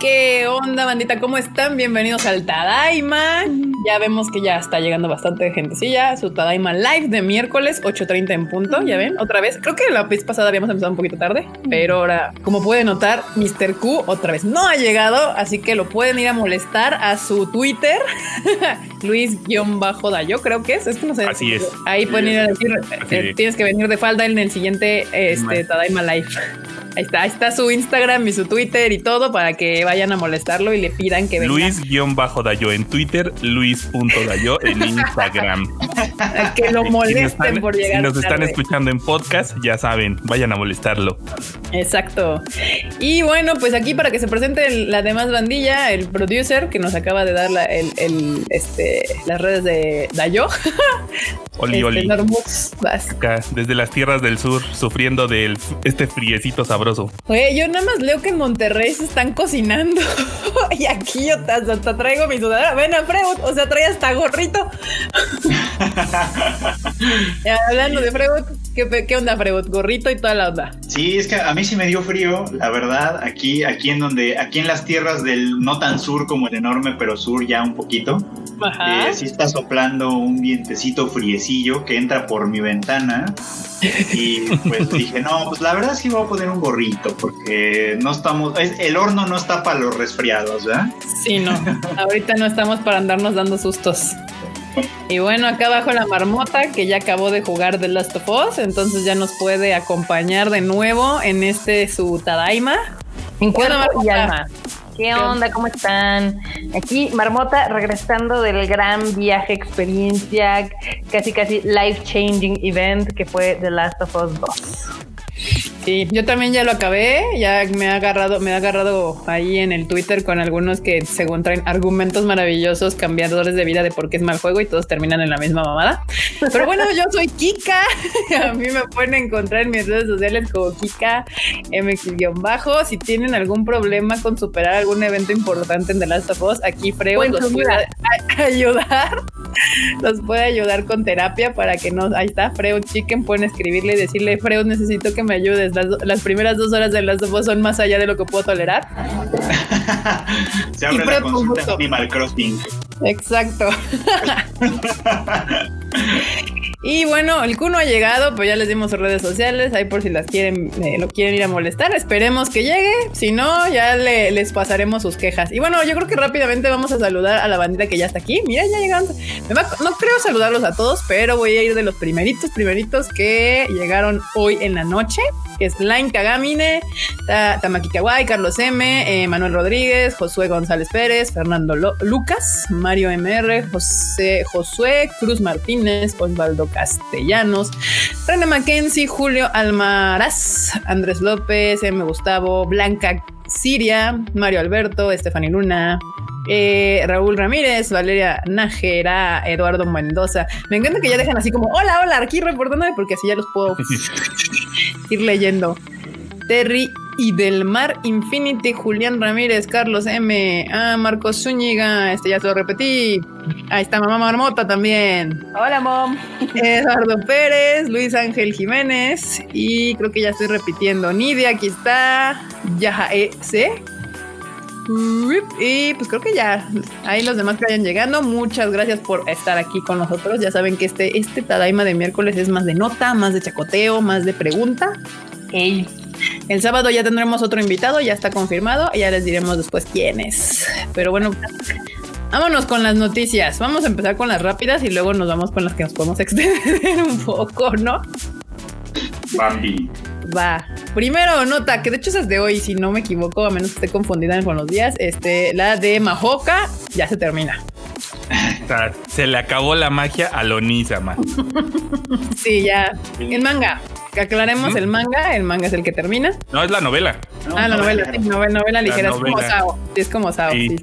¿Qué onda, bandita? ¿Cómo están? Bienvenidos al Tadaima. Ya vemos que ya está llegando bastante gentecilla. Su Tadaima Live de miércoles, 8.30 en punto. Ya ven, otra vez. Creo que la vez pasada habíamos empezado un poquito tarde, pero ahora, como pueden notar, Mr. Q otra vez no ha llegado, así que lo pueden ir a molestar a su Twitter, Luis-Dayo, creo que es. Es que no sé. Así es. Ahí pueden ir a decir, eh, tienes que venir de falda en el siguiente este, Tadaima Live. Ahí está, ahí está su Instagram y su Twitter y todo para que vayan a molestarlo y le pidan que venga. Luis-Dayo en Twitter, Luis.dayo en Instagram. que lo molesten por llegar. Si nos están escuchando en podcast, ya saben, vayan a molestarlo. Exacto. Y bueno, pues aquí para que se presente la demás bandilla, el producer que nos acaba de dar la, el, el, este, las redes de Dayo. Oli, Este, oli. Normus, vas. Acá, desde las tierras del sur, sufriendo de este friecito sabroso. Oye, yo nada más leo que en Monterrey se están cocinando y aquí yo hasta, traigo mi sudadera. Ven a Freud, o sea, trae hasta gorrito. Hablando de Freud, ¿qué, ¿qué onda Freud? Gorrito y toda la onda. Sí, es que a mí sí me dio frío, la verdad, aquí, aquí en donde, aquí en las tierras del no tan sur como el enorme, pero sur ya un poquito. Ajá. Eh, sí está soplando un vientecito friecillo que entra por mi ventana. Y pues dije, no, pues la verdad es que voy a poner un gorrito, porque no estamos, es- el horno no está para los resfriados, ¿verdad? Sí, no. Ahorita no estamos para andarnos dando sustos. Y bueno, acá abajo la marmota que ya acabó de jugar The Last of Us, entonces ya nos puede acompañar de nuevo en este su Tadaima. En cuerpo y alma. ¿Qué onda? ¿Cómo están? Aquí Marmota regresando del gran viaje, experiencia, casi casi life changing event que fue The Last of Us 2. Sí, yo también ya lo acabé, ya me ha agarrado, me ha agarrado ahí en el Twitter con algunos que según traen argumentos maravillosos, cambiadores de vida de por qué es mal juego y todos terminan en la misma mamada. Pero bueno, yo soy Kika, a mí me pueden encontrar en mis redes sociales como Kika MX-bajo. Si tienen algún problema con superar algún evento importante en The Last of Us, aquí Freo Buen los puede ayudar. Los puede ayudar con terapia para que no. Ahí está, Freud Chicken. Pueden escribirle y decirle, Freud, necesito que me ayudes. Las, las primeras dos horas de las dos son más allá de lo que puedo tolerar. Se abre la consulta Animal Crossing. Exacto. Y bueno, el Q no ha llegado, pues ya les dimos sus redes sociales, ahí por si las quieren, eh, lo quieren ir a molestar, esperemos que llegue, si no, ya le- les pasaremos sus quejas. Y bueno, yo creo que rápidamente vamos a saludar a la bandita que ya está aquí, mira, ya llegaron, Me va- no creo saludarlos a todos, pero voy a ir de los primeritos, primeritos que llegaron hoy en la noche, que es Line Tamaki Kawai, Carlos M, eh, Manuel Rodríguez, Josué González Pérez, Fernando Lucas, Mario MR, José Josué Cruz Martínez, Osvaldo Castellanos, René Mackenzie, Julio Almaraz, Andrés López, M. Gustavo, Blanca Siria, Mario Alberto, Estefany Luna. Eh, Raúl Ramírez, Valeria Nájera, Eduardo Mendoza. Me encanta que ya dejan así como, hola, hola, aquí reportándome porque así ya los puedo ir leyendo. Terry y del Mar Infinity, Julián Ramírez, Carlos M, ah, Marcos Zúñiga, este ya se lo repetí. Ahí está Mamá Marmota también. Hola, mom. Eduardo Pérez, Luis Ángel Jiménez y creo que ya estoy repitiendo. Nidia, aquí está. Yaja C. Y pues creo que ya, ahí los demás que vayan llegando, muchas gracias por estar aquí con nosotros. Ya saben que este, este Tadaima de miércoles es más de nota, más de chacoteo, más de pregunta. Ey, El sábado ya tendremos otro invitado, ya está confirmado, y ya les diremos después quién es. Pero bueno, vámonos con las noticias. Vamos a empezar con las rápidas y luego nos vamos con las que nos podemos extender un poco, ¿no? Bambi. Va. Primero, nota, que de hecho esa es de hoy, si no me equivoco, a menos que esté confundida con los días. Este, la de Majoka ya se termina. Se le acabó la magia a Lonisa, man. Sí, ya. El manga. Que aclaremos el manga. El manga es el que termina. No, es la novela. No, ah, la no, novela, sí, novela, novela ligera. Es como. Sao. Sí, es como Sao. Sí.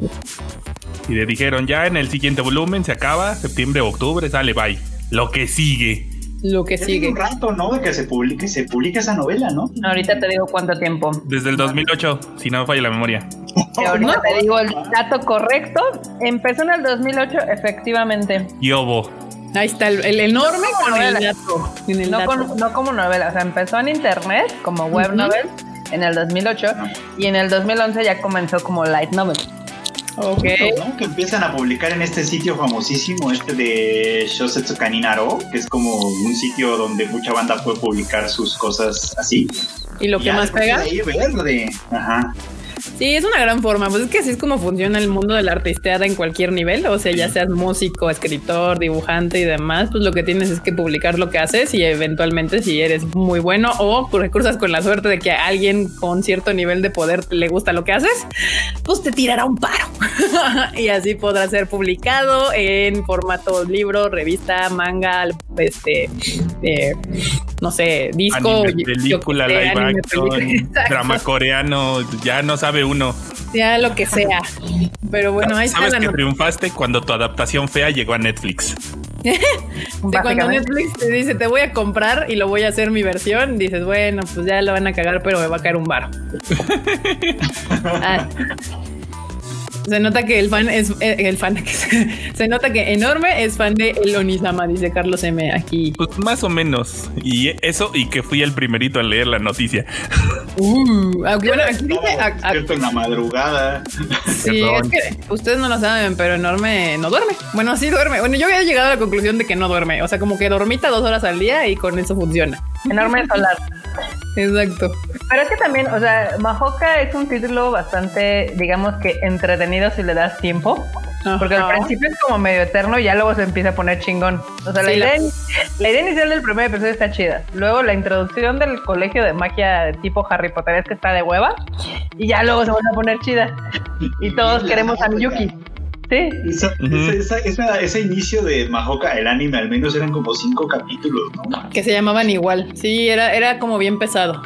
Y le dijeron, ya en el siguiente volumen se acaba, septiembre, octubre, sale, bye. Lo que sigue. Lo que Ya tiene sigue. un rato, ¿no? De que se publique, se publique esa novela, ¿no? ahorita te digo cuánto tiempo. Desde el 2008, si no me falla la memoria. Que ahorita te digo el dato correcto. Empezó en el 2008, efectivamente. Y obo. Ahí está el, enorme con el no, como novela, o sea, empezó en internet como web novel en el 2008 y en el 2011 ya comenzó como light novel. Ok. Que empiezan a publicar en este sitio famosísimo, este de Shosetsu Kaninaro, que es como un sitio donde mucha banda puede publicar sus cosas así. ¿Y lo que más pega? Ahí verde. Ajá. Sí, es una gran forma. Pues es que así es como funciona el mundo de la artisteada en cualquier nivel. O sea, ya seas músico, escritor, dibujante y demás, pues lo que tienes es que publicar lo que haces y eventualmente si eres muy bueno o recursas con la suerte de que a alguien con cierto nivel de poder le gusta lo que haces, pues te tirará un paro. y así podrá ser publicado en formato libro, revista, manga, este, eh, no sé, disco, película, live action, drama coreano, ya no sabes uno. Ya lo que sea. Pero bueno, ahí Sabes que triunfaste cuando tu adaptación fea llegó a Netflix. cuando Netflix te dice te voy a comprar y lo voy a hacer mi versión, dices, bueno, pues ya lo van a cagar, pero me va a caer un bar. ah. Se nota que el fan es eh, el fan. Se, nota que enorme es fan de El Onisama, dice Carlos M. Aquí. Pues más o menos. Y eso, y que fui el primerito a leer la noticia. Uh, ah, bueno, aquí dice. en la madrugada. Sí, es que ustedes no lo saben, pero enorme no duerme. Bueno, sí duerme. Bueno, yo había llegado a la conclusión de que no duerme. O sea, como que dormita dos horas al día y con eso funciona. Enorme solar. Exacto. Pero es que también, o sea, Mahoka es un título bastante, digamos que entretenido si le das tiempo. Porque al principio es como medio eterno y ya luego se empieza a poner chingón. O sea, la, idea, la... idea inicial del primer episodio está chida. Luego la introducción del colegio de magia de tipo Harry Potter es que está de hueva. Y ya luego se vuelve a poner chida. Y todos queremos a Miyuki. Sí. ese inicio de Mahoka, el anime, al menos eran como cinco capítulos, ¿no? Que se llamaban igual. Sí, era, era como bien pesado.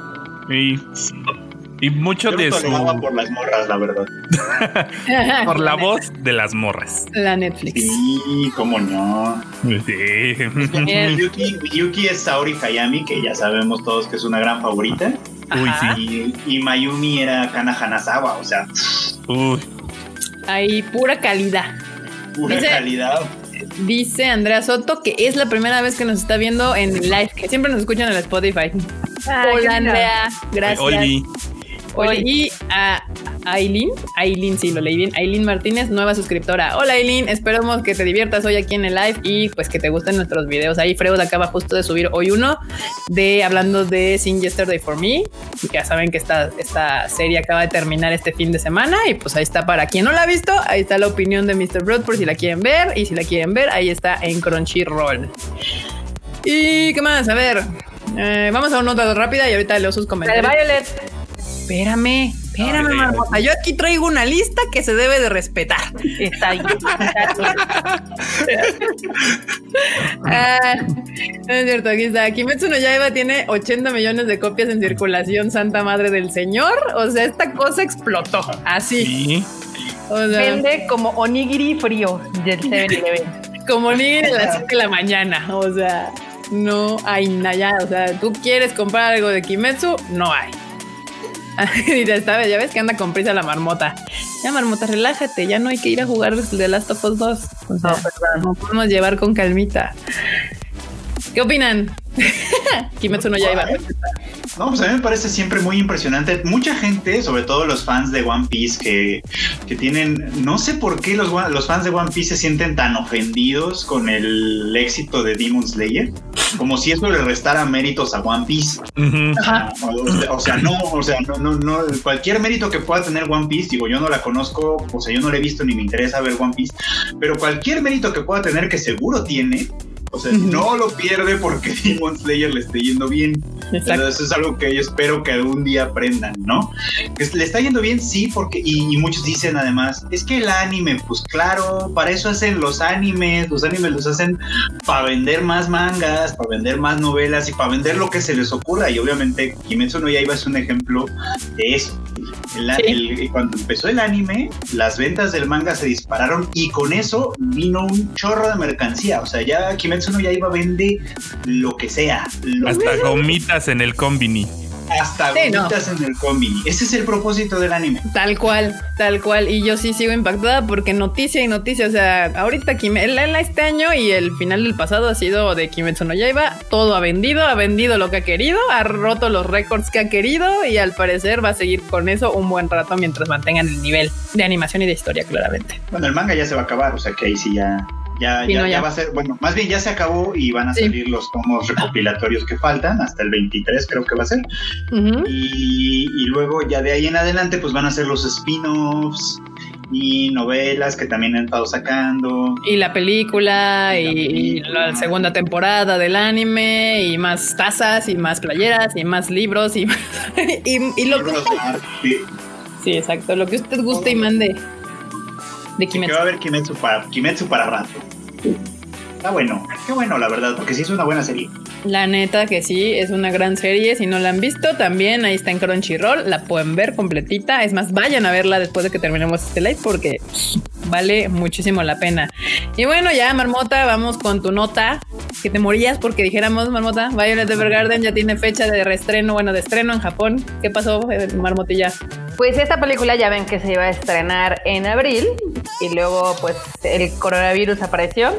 Y, y mucho de eso. por las morras, la verdad. por la voz de las morras. La Netflix. Sí, cómo no. Sí. Yuki, Yuki es Saori Hayami, que ya sabemos todos que es una gran favorita. Uy, sí. Y, Mayumi era Kana Hanazawa, o sea. Uy. Hay pura calidad. Pura calidad. Dice Andrea Soto que es la primera vez que nos está viendo en live, que siempre nos escuchan en el Spotify. Hola Andrea, gracias. Y a Aileen, Aileen, sí, lo leí bien. Aileen Martínez, nueva suscriptora. Hola Aileen, esperamos que te diviertas hoy aquí en el live y pues que te gusten nuestros videos. Ahí Freud acaba justo de subir hoy uno de hablando de Sin Yesterday for Me. Ya saben que esta, esta serie acaba de terminar este fin de semana y pues ahí está para quien no la ha visto. Ahí está la opinión de Mr. Broad por si la quieren ver y si la quieren ver, ahí está en Crunchyroll. ¿Y qué más? A ver, eh, vamos a una nota rápida y ahorita leo sus comentarios. Violet espérame, espérame, marmota. Yo aquí traigo una lista que se debe de respetar. Está ahí. ah, es cierto, aquí está. Kimetsu no Yaiba tiene 80 millones de copias en circulación, Santa Madre del Señor. O sea, esta cosa explotó. Así. Sí. Vende como onigiri frío del 7 como onigiri a las 7 de la mañana. O sea, no hay nada. O sea, tú quieres comprar algo de Kimetsu, no hay. y esta vez, ya ves que anda con prisa la marmota. Ya, marmota, relájate, ya no hay que ir a jugar The Last of Us 2. O sea, no, podemos llevar con calmita. ¿Qué opinan? Kimetsu no Yaiba. No, pues a mí me parece siempre muy impresionante. Mucha gente, sobre todo los fans de One Piece, que, que tienen, no sé por qué los, los fans de One Piece se sienten tan ofendidos con el éxito de Demon Slayer, como si eso le restara méritos a One Piece. o, sea, no, o sea, no, no, no, cualquier mérito que pueda tener One Piece, digo, yo no la conozco, o sea, yo no la he visto ni me interesa ver One Piece, pero cualquier mérito que pueda tener, que seguro tiene, o sea, no lo pierde porque Demon Slayer le esté yendo bien. Exacto. eso es algo que yo espero que algún día aprendan, ¿no? Que le está yendo bien, sí, porque, y, muchos dicen además, es que el anime, pues claro, para eso hacen los animes, los animes los hacen para vender más mangas, para vender más novelas y para vender lo que se les ocurra. Y obviamente Kimetsu no Yaiba es un ejemplo de eso. cuando empezó el anime, las ventas del manga se dispararon y con eso vino un chorro de mercancía. O sea, ya Kimetsu no Yaiba vende lo que sea. Hasta gomitas en el combini. hasta gomitas en el combi. Ese es el propósito del anime. Tal cual, tal cual. Y yo sí sigo impactada porque noticia y noticia. O sea, ahorita Kimetsu, este año y el final del pasado ha sido de Kimetsu no Yaiba. Todo ha vendido, ha vendido lo que ha querido, ha roto los récords que ha querido y al parecer va a seguir con eso un buen rato mientras mantengan el nivel de animación y de historia, claramente. Bueno, el manga ya se va a acabar, o sea que ahí sí ya ya, ya, va a ser, bueno, más bien ya se acabó y van a salir los tomos recopilatorios que faltan, hasta el 23 creo que va a ser. y, luego ya de ahí en adelante pues van a ser los spin-offs y novelas que también han estado sacando. Y la película y, la, segunda temporada del anime y más tazas y más playeras y más libros y, y, lo que... Sí. sí, exacto, lo que usted guste y mande de Kimetsu. Que va a haber Kimetsu para, Kimetsu para rato. Está bueno, qué bueno, la verdad, porque sí es una buena serie. La neta que sí, es una gran serie. Si no la han visto, también ahí está en Crunchyroll. La pueden ver completita. Es más, vayan a verla después de que terminemos este live porque vale muchísimo la pena. Y bueno, ya, Marmota, vamos con tu nota. Que te morías porque dijéramos, Marmota, Violet Evergarden ya tiene fecha de reestreno, bueno, de estreno en Japón. ¿Qué pasó, eh, Marmotilla? Pues esta película ya ven que se iba a estrenar en abril y luego pues el coronavirus apareció.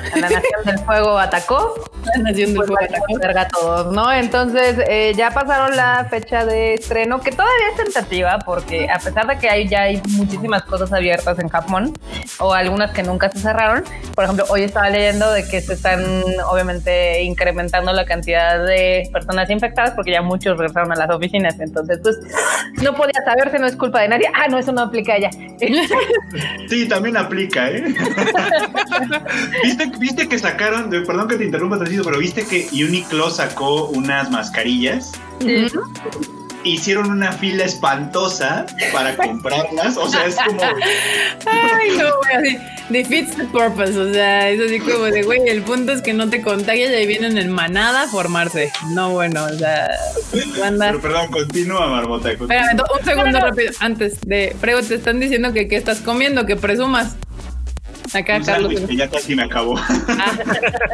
La Nación del Fuego atacó. La Nación del pues, Fuego atacó. a todos, ¿no? Entonces eh, ya pasaron la fecha de estreno, que todavía es tentativa, porque a pesar de que hay, ya hay muchísimas cosas abiertas en Japón, o algunas que nunca se cerraron, por ejemplo, hoy estaba leyendo de que se están obviamente incrementando la cantidad de personas infectadas porque ya muchos regresaron a las oficinas. Entonces, pues no podía saber si no es culpa de nadie. Ah, no, eso no aplica ya. Sí, también aplica, ¿eh? ¿Viste, ¿Viste que sacaron, perdón que te interrumpa, pero viste que Uniqlo sacó unas mascarillas? Sí hicieron una fila espantosa para comprarlas. O sea, es como. Ay, no, así. Defeats the purpose. O sea, es así como de, güey, el punto es que no te contagias y ahí vienen en manada a formarse. No, bueno, o sea. Pero perdón, continúa, Marmota. Espérame, un segundo rápido. Antes de. Prego, te están diciendo que qué estás comiendo, que presumas. Acá, Carlos. ya casi me acabó. Ah,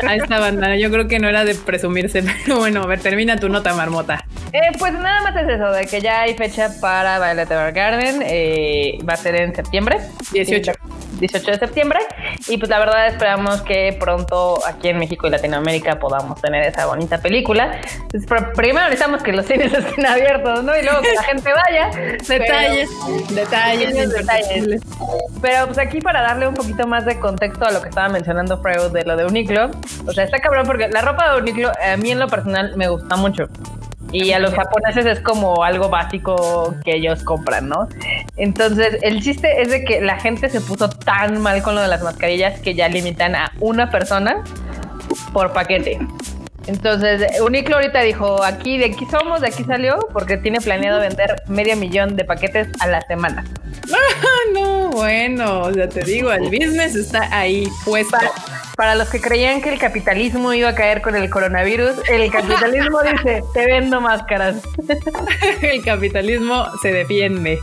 ahí está, bandana. Yo creo que no era de presumirse, pero bueno, a ver, termina tu nota, marmota. Eh, pues nada más es eso, de que ya hay fecha para Violet Evergarden. Eh, va a ser en septiembre. 18. 18 de septiembre. Y pues la verdad esperamos que pronto aquí en México y Latinoamérica podamos tener esa bonita película. Pues, primero necesitamos que los cines estén abiertos, ¿no? Y luego que la gente vaya. detalles, detalles, detalles. Pero pues aquí para darle un poquito más de contexto a lo que estaba mencionando Freud de lo de Uniqlo. O sea, está cabrón porque la ropa de Uniqlo a mí en lo personal me gusta mucho. Y a los japoneses es como algo básico que ellos compran, ¿no? Entonces, el chiste es de que la gente se puso tan mal con lo de las mascarillas que ya limitan a una persona por paquete. Entonces, Uniqlo ahorita dijo, aquí de aquí somos, de aquí salió, porque tiene planeado vender medio millón de paquetes a la semana. Ah, no, bueno, o sea, te digo, el business está ahí puesto. Para los que creían que el capitalismo iba a caer con el coronavirus, el capitalismo dice, te vendo máscaras. el capitalismo se defiende.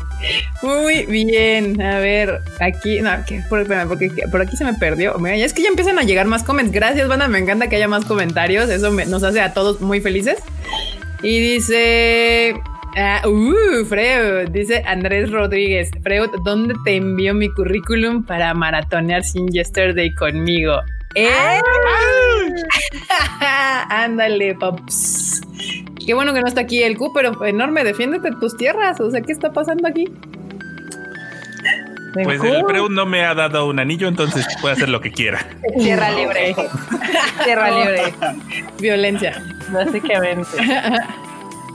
Muy bien. A ver, aquí, no, porque por aquí se me perdió. Mira, ya es que ya empiezan a llegar más comments. Gracias, banda. Me encanta que haya más comentarios. Eso nos hace a todos muy felices. Y dice. Ah, uh, Freud, dice Andrés Rodríguez. Freud, ¿dónde te envió mi currículum para maratonear sin yesterday conmigo? ¡Eh! Ándale, paps. Qué bueno que no está aquí el Q, pero enorme, defiéndete tus tierras. O sea, ¿qué está pasando aquí? Pues el Freud no me ha dado un anillo, entonces puede hacer lo que quiera. Tierra libre. Tierra libre. Violencia. Básicamente.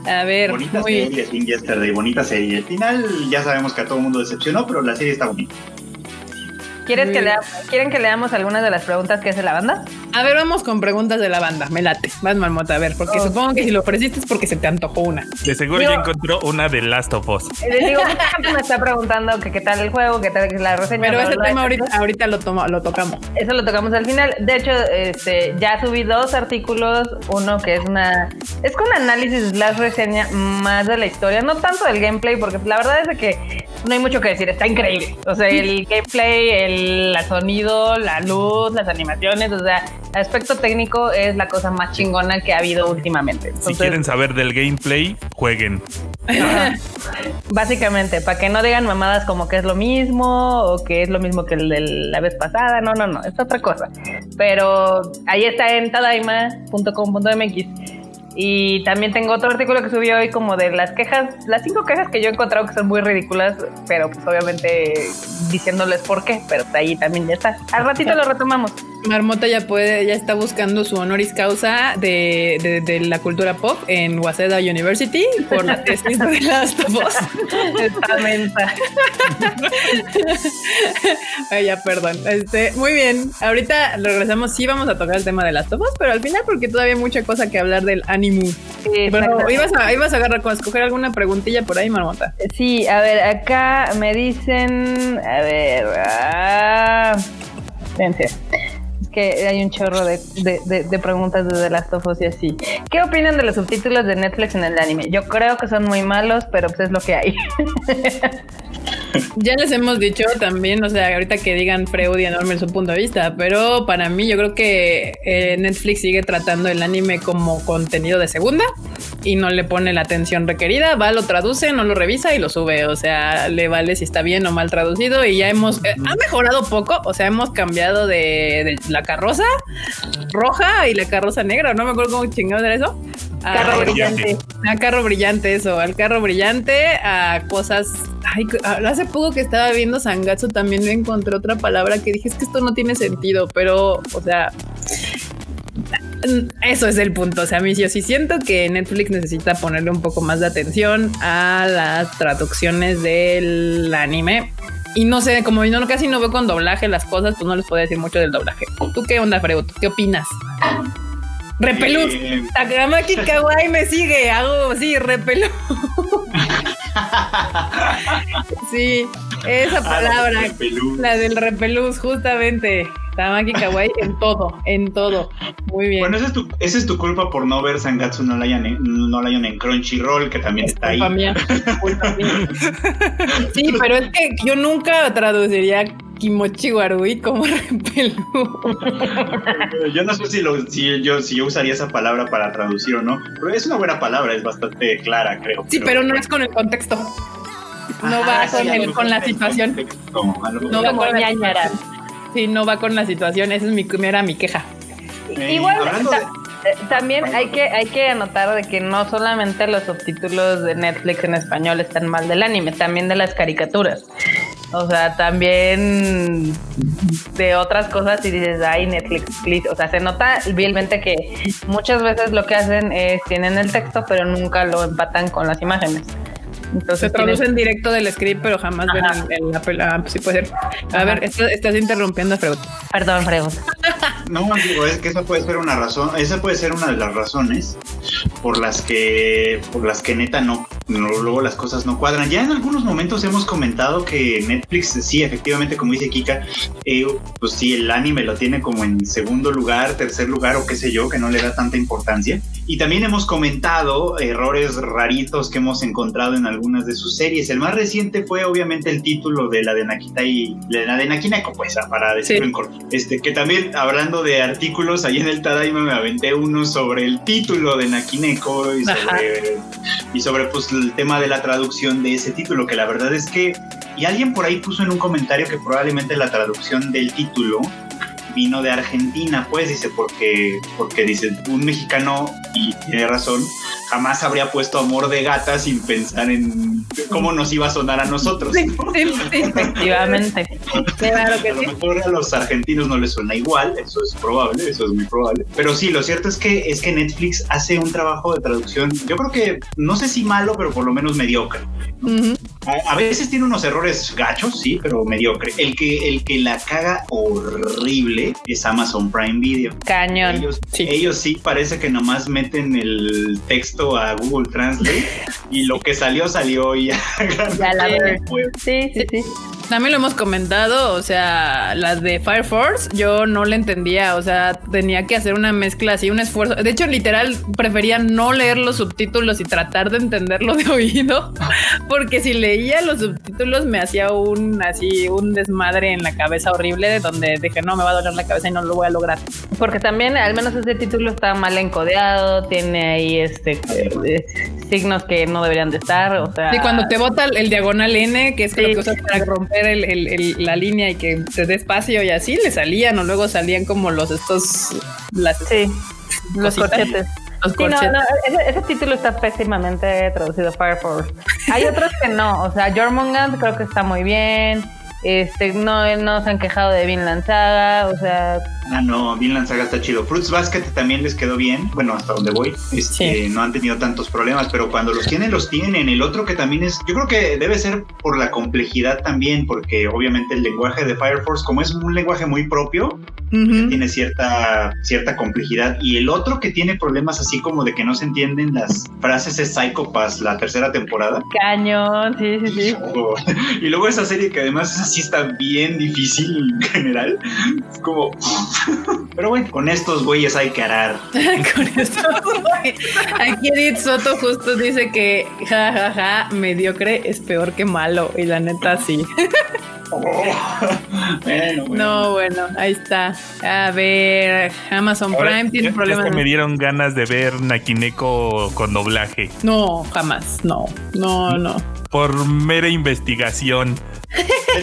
A ver. Bonita serie, Sin Yesterday, bonita serie. Al final ya sabemos que a todo el mundo decepcionó, pero la serie está bonita. ¿Quieres que ¿Quieren que leamos algunas de las preguntas que hace la banda? A ver, vamos con preguntas de la banda. Me late. Vas, Marmota, a ver, porque supongo que si lo ofreciste es porque se te antojó una. De seguro ya encontró una de Last of Us. Eh, les digo, mucha gente me está preguntando que qué tal el juego, qué tal la reseña. Pero ese tema ahorita, ahorita lo, lo tocamos. Eso lo tocamos al final. De hecho, este, ya subí dos artículos. Uno que es una. Es con análisis, la reseña más de la historia. No tanto del gameplay, porque la verdad es que no hay mucho que decir, está increíble. O sea, el gameplay, el, sonido, la luz, las animaciones, o sea, el aspecto técnico es la cosa más chingona que ha habido últimamente. si quieren saber del gameplay, jueguen. Básicamente, para que no digan mamadas como que es lo mismo o que es lo mismo que el de la vez pasada. No, no, no, es otra cosa. Pero ahí está en tadaima.com.mx y también tengo otro artículo que subí hoy como de las quejas, las cinco quejas que yo he encontrado que son muy ridículas, pero pues obviamente diciéndoles por qué, pero ahí también ya está. Al ratito lo retomamos. Marmota ya puede, ya está buscando su honoris causa de, de, la cultura pop en Waseda University por la tesis de Last of Us. Esta menta. Ay, ya, perdón. Este, muy bien. Ahorita regresamos. Sí, vamos a tocar el tema de Last of Us, pero al final, porque todavía hay mucha cosa que hablar del anime. bueno, ibas a, ibas a agarrar con escoger alguna preguntilla por ahí, Marmota. Sí, a ver, acá me dicen. A ver. Ah, que hay un chorro de, preguntas de The Last y así. ¿Qué opinan de los subtítulos de Netflix en el anime? Yo creo que son muy malos, pero pues es lo que hay. ya les hemos dicho también, o sea, ahorita que digan Freud y enorme su punto de vista, pero para mí yo creo que eh, Netflix sigue tratando el anime como contenido de segunda y no le pone la atención requerida, va, lo traduce, no lo revisa y lo sube, o sea, le vale si está bien o mal traducido y ya hemos, eh, ha mejorado poco, o sea, hemos cambiado de, la carroza roja y la carroza negra, no me acuerdo cómo chingado era eso. Carro brillante. A carro brillante, eso, al carro brillante, a cosas. Ay, hace poco que estaba viendo Sangatsu también me encontré otra palabra que dije es que esto no tiene sentido, pero, o sea, eso es el punto. O sea, a mí yo sí siento que Netflix necesita ponerle un poco más de atención a las traducciones del anime. Y no sé, como yo no, casi no veo con doblaje las cosas, pues no les puedo decir mucho del doblaje. ¿Tú qué onda, Freud? ¿Qué opinas? Repelús. Eh, Takamaki Kawaii me sigue. Hago, sí, repelús. sí, esa ah, palabra. la del repelús, justamente. Tamaki Kawaii en todo, en todo. Muy bien. Bueno, esa es tu, esa es tu culpa por no ver Sangatsu no Lion en, no Lion en Crunchyroll, que también está ahí. Mía, culpa mía. Sí, pero es que yo nunca traduciría Kimochi Warui como repelú. yo no sé si, lo, si, yo, si yo usaría esa palabra para traducir o no, pero es una buena palabra, es bastante clara, creo. Sí, pero, no es con el contexto. No va con, el, con la situación. no va con ñañara. Sí, no va con la situación. Esa es mi, era mi queja. Igual, eh, también hay que, hay que anotar de que no solamente los subtítulos de Netflix en español están mal del anime, también de las caricaturas. O sea, también de otras cosas y dices, ay, Netflix, please. O sea, se nota vilmente que muchas veces lo que hacen es tienen el texto, pero nunca lo empatan con las imágenes. Entonces se traducen directo del script, pero jamás ven el, la. Ah, pues sí puede ser. A ver, estás, interrumpiendo a Freud. Perdón, Freud. No, digo, es que esa puede ser una razón, esa puede ser una de las razones por las que, por las que neta no, luego las cosas no cuadran. Ya en algunos momentos hemos comentado que Netflix, sí, efectivamente, como dice Kika, eh, pues sí, el anime lo tiene como en segundo lugar, tercer lugar o qué sé yo, que no le da tanta importancia. Y también hemos comentado errores raritos que hemos encontrado en algunas de sus series. El más reciente fue obviamente el título de la de Nakita y la de Nakineko, pues, para decirlo en corto. Este, que también hablando de artículos, ahí en el Tadaima me aventé uno sobre el título de Nakineko y sobre, y sobre pues el tema de la traducción de ese título, que la verdad es que, y alguien por ahí puso en un comentario que probablemente la traducción del título vino de Argentina, pues dice, porque, porque dice, un mexicano, y tiene razón, jamás habría puesto amor de gata sin pensar en cómo nos iba a sonar a nosotros. Sí, efectivamente. a lo mejor a los argentinos no les suena igual, eso es probable, eso es muy probable. Pero sí, lo cierto es que es que Netflix hace un trabajo de traducción, yo creo que no sé si malo, pero por lo menos mediocre. a, veces tiene unos errores gachos, sí, pero mediocre. El que, el que la caga horrible es Amazon Prime Video. Cañón. Ellos sí, ellos sí parece que nomás meten el texto a Google Translate y lo que salió, salió y ya. ya la Sí, sí, sí. También lo hemos comentado, o sea, las de Fire Force, yo no le entendía, o sea, tenía que hacer una mezcla así, un esfuerzo. De hecho, literal, prefería no leer los subtítulos y tratar de entenderlo de oído, porque si leía los subtítulos me hacía un así, un desmadre en la cabeza horrible, donde dije, no, me va a doler la cabeza y no lo voy a lograr. Porque también, al menos ese título está mal encodeado, tiene ahí este eh, signos que no deberían de estar, o sea. Sí, cuando te bota el, diagonal N, que es lo que usas para romper la línea y que te dé espacio y así, le salían o luego salían como los estos las sí, los corchetes. Los ese, título está pésimamente traducido Fire Force. Hay otros que no, o sea, Jormungand creo que está muy bien. Este, no, no se han quejado de Vinland Saga, o sea. Ah, no, Vinland Saga está chido. Fruits Basket también les quedó bien, bueno, hasta donde voy. Este, No han tenido tantos problemas, pero cuando los tienen, los tienen. El otro que también es, yo creo que debe ser por la complejidad también, porque obviamente el lenguaje de Fire Force, como es un lenguaje muy propio, tiene cierta, cierta complejidad. Y el otro que tiene problemas así como de que no se entienden las frases es la tercera temporada. Cañón, sí, sí, sí. Y luego esa serie que además es sí está bien difícil en general. Es como. Pero bueno, con estos güeyes hay que arar. con estos Aquí Edith Soto justo dice que jajaja, ja, ja, mediocre es peor que malo. Y la neta sí. bueno, No, bueno, ahí está. A ver, Amazon Prime tiene problemas. me dieron ganas de ver Nakineko con doblaje. No, jamás. No, no, no. Por mera investigación.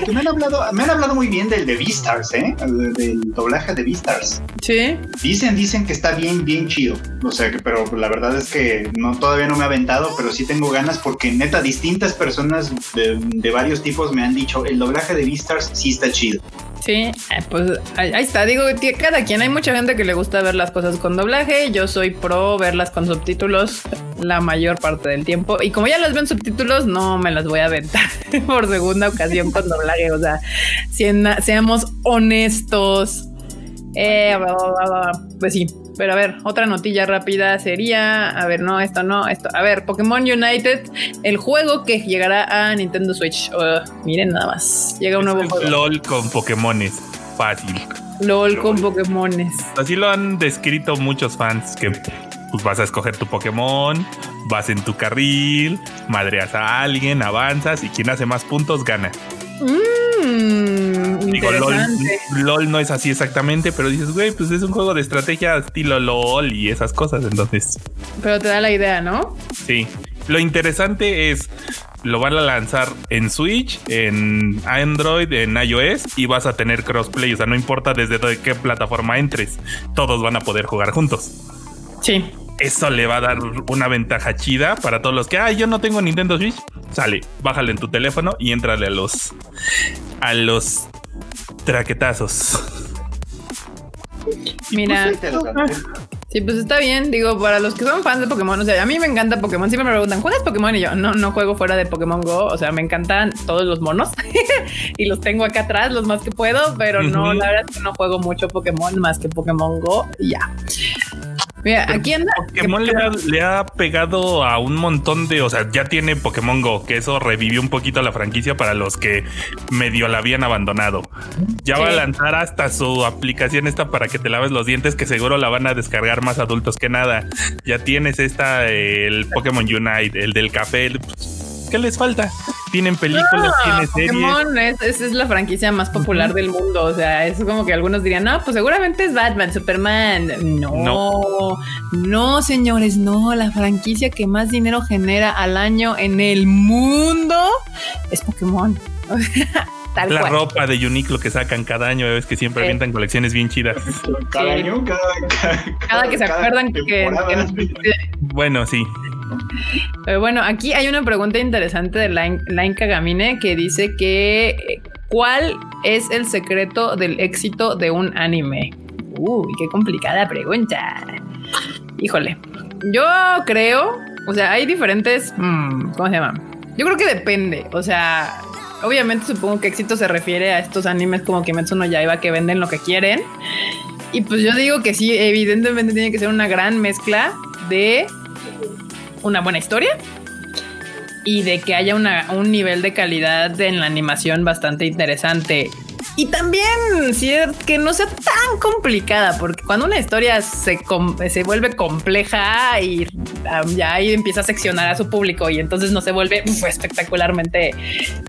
me han hablado, me han hablado muy bien del de Beastars, ¿eh? Del, doblaje de Beastars. Sí. Dicen, dicen que está bien, bien chido. O sea, que, pero la verdad es que no, todavía no me ha aventado, pero sí tengo ganas porque neta, distintas personas de, de varios tipos me han dicho, el doblaje de Beastars sí está chido. Sí, eh, pues ahí está. Digo, cada quien. Hay mucha gente que le gusta ver las cosas con doblaje. Yo soy pro verlas con subtítulos la mayor parte del tiempo. Y como ya las veo en subtítulos, no me las voy a aventar por segunda ocasión con doblaje. O sea, si seamos honestos. Eh, pues sí, pero a ver, otra notilla rápida sería, a ver, no, esto no, esto. A ver, Pokémon United, el juego que llegará a Nintendo Switch. Uh, miren nada más, llega un nuevo juego. LOL con Pokémones, fácil. LOL, con Pokémones. Así lo han descrito muchos fans que pues vas a escoger tu Pokémon, vas en tu carril, madreas a alguien, avanzas y quien hace más puntos gana. Mmm, Digo, LOL, no es así exactamente, pero dices, güey, pues es un juego de estrategia estilo LOL y esas cosas, entonces. Pero te da la idea, ¿no? Sí. Lo interesante es, lo van a lanzar en Switch, en Android, en iOS y vas a tener crossplay, o sea, no importa desde qué plataforma entres, todos van a poder jugar juntos. Sí eso le va a dar una ventaja chida para todos los que, ah, yo no tengo Nintendo Switch. Sale, bájale en tu teléfono y entrale a los a los traquetazos. Mira, sí, pues está bien. Digo, para los que son fans de Pokémon, o sea, a mí me encanta Pokémon. Siempre me preguntan, ¿juegas Pokémon? Y yo, no, no juego fuera de Pokémon Go. O sea, me encantan todos los monos y los tengo acá atrás, los más que puedo, pero no, la verdad es que no juego mucho Pokémon más que Pokémon Go y ya. Mira, aquí anda. Pokémon le ha, pegado a un montón de. O sea, ya tiene Pokémon Go, que eso revivió un poquito la franquicia para los que medio la habían abandonado. Ya va a lanzar hasta su aplicación esta para que te laves los dientes, que seguro la van a descargar más adultos que nada. Ya tienes esta, el Pokémon Unite, el del café. ¿Qué les falta? Tienen películas, tienen series. Pokémon es, es, la franquicia más popular del mundo. O sea, es como que algunos dirían, no, pues seguramente es Batman, Superman. No, no, no, señores, no. La franquicia que más dinero genera al año en el mundo es Pokémon. Tal la ropa de Uniqlo que sacan cada año, ves que siempre avientan colecciones bien chidas. Cada año, cada, cada, que se acuerdan que, Bueno, sí. Pero bueno, aquí hay una pregunta interesante de Line, Kagamine que dice que ¿cuál es el secreto del éxito de un anime? Uy, qué complicada pregunta. Híjole, yo creo, o sea, hay diferentes, mm, ¿cómo se llama? Yo creo que depende, o sea, obviamente supongo que éxito se refiere a estos animes como Kimetsu no Yaiba que venden lo que quieren. Y pues yo digo que sí, evidentemente tiene que ser una gran mezcla de una buena historia y de que haya una, un nivel de calidad en la animación bastante interesante. Y también si que no sea tan complicada, porque cuando una historia se, se vuelve compleja y ya ahí empieza a seccionar a su público y entonces no se vuelve espectacularmente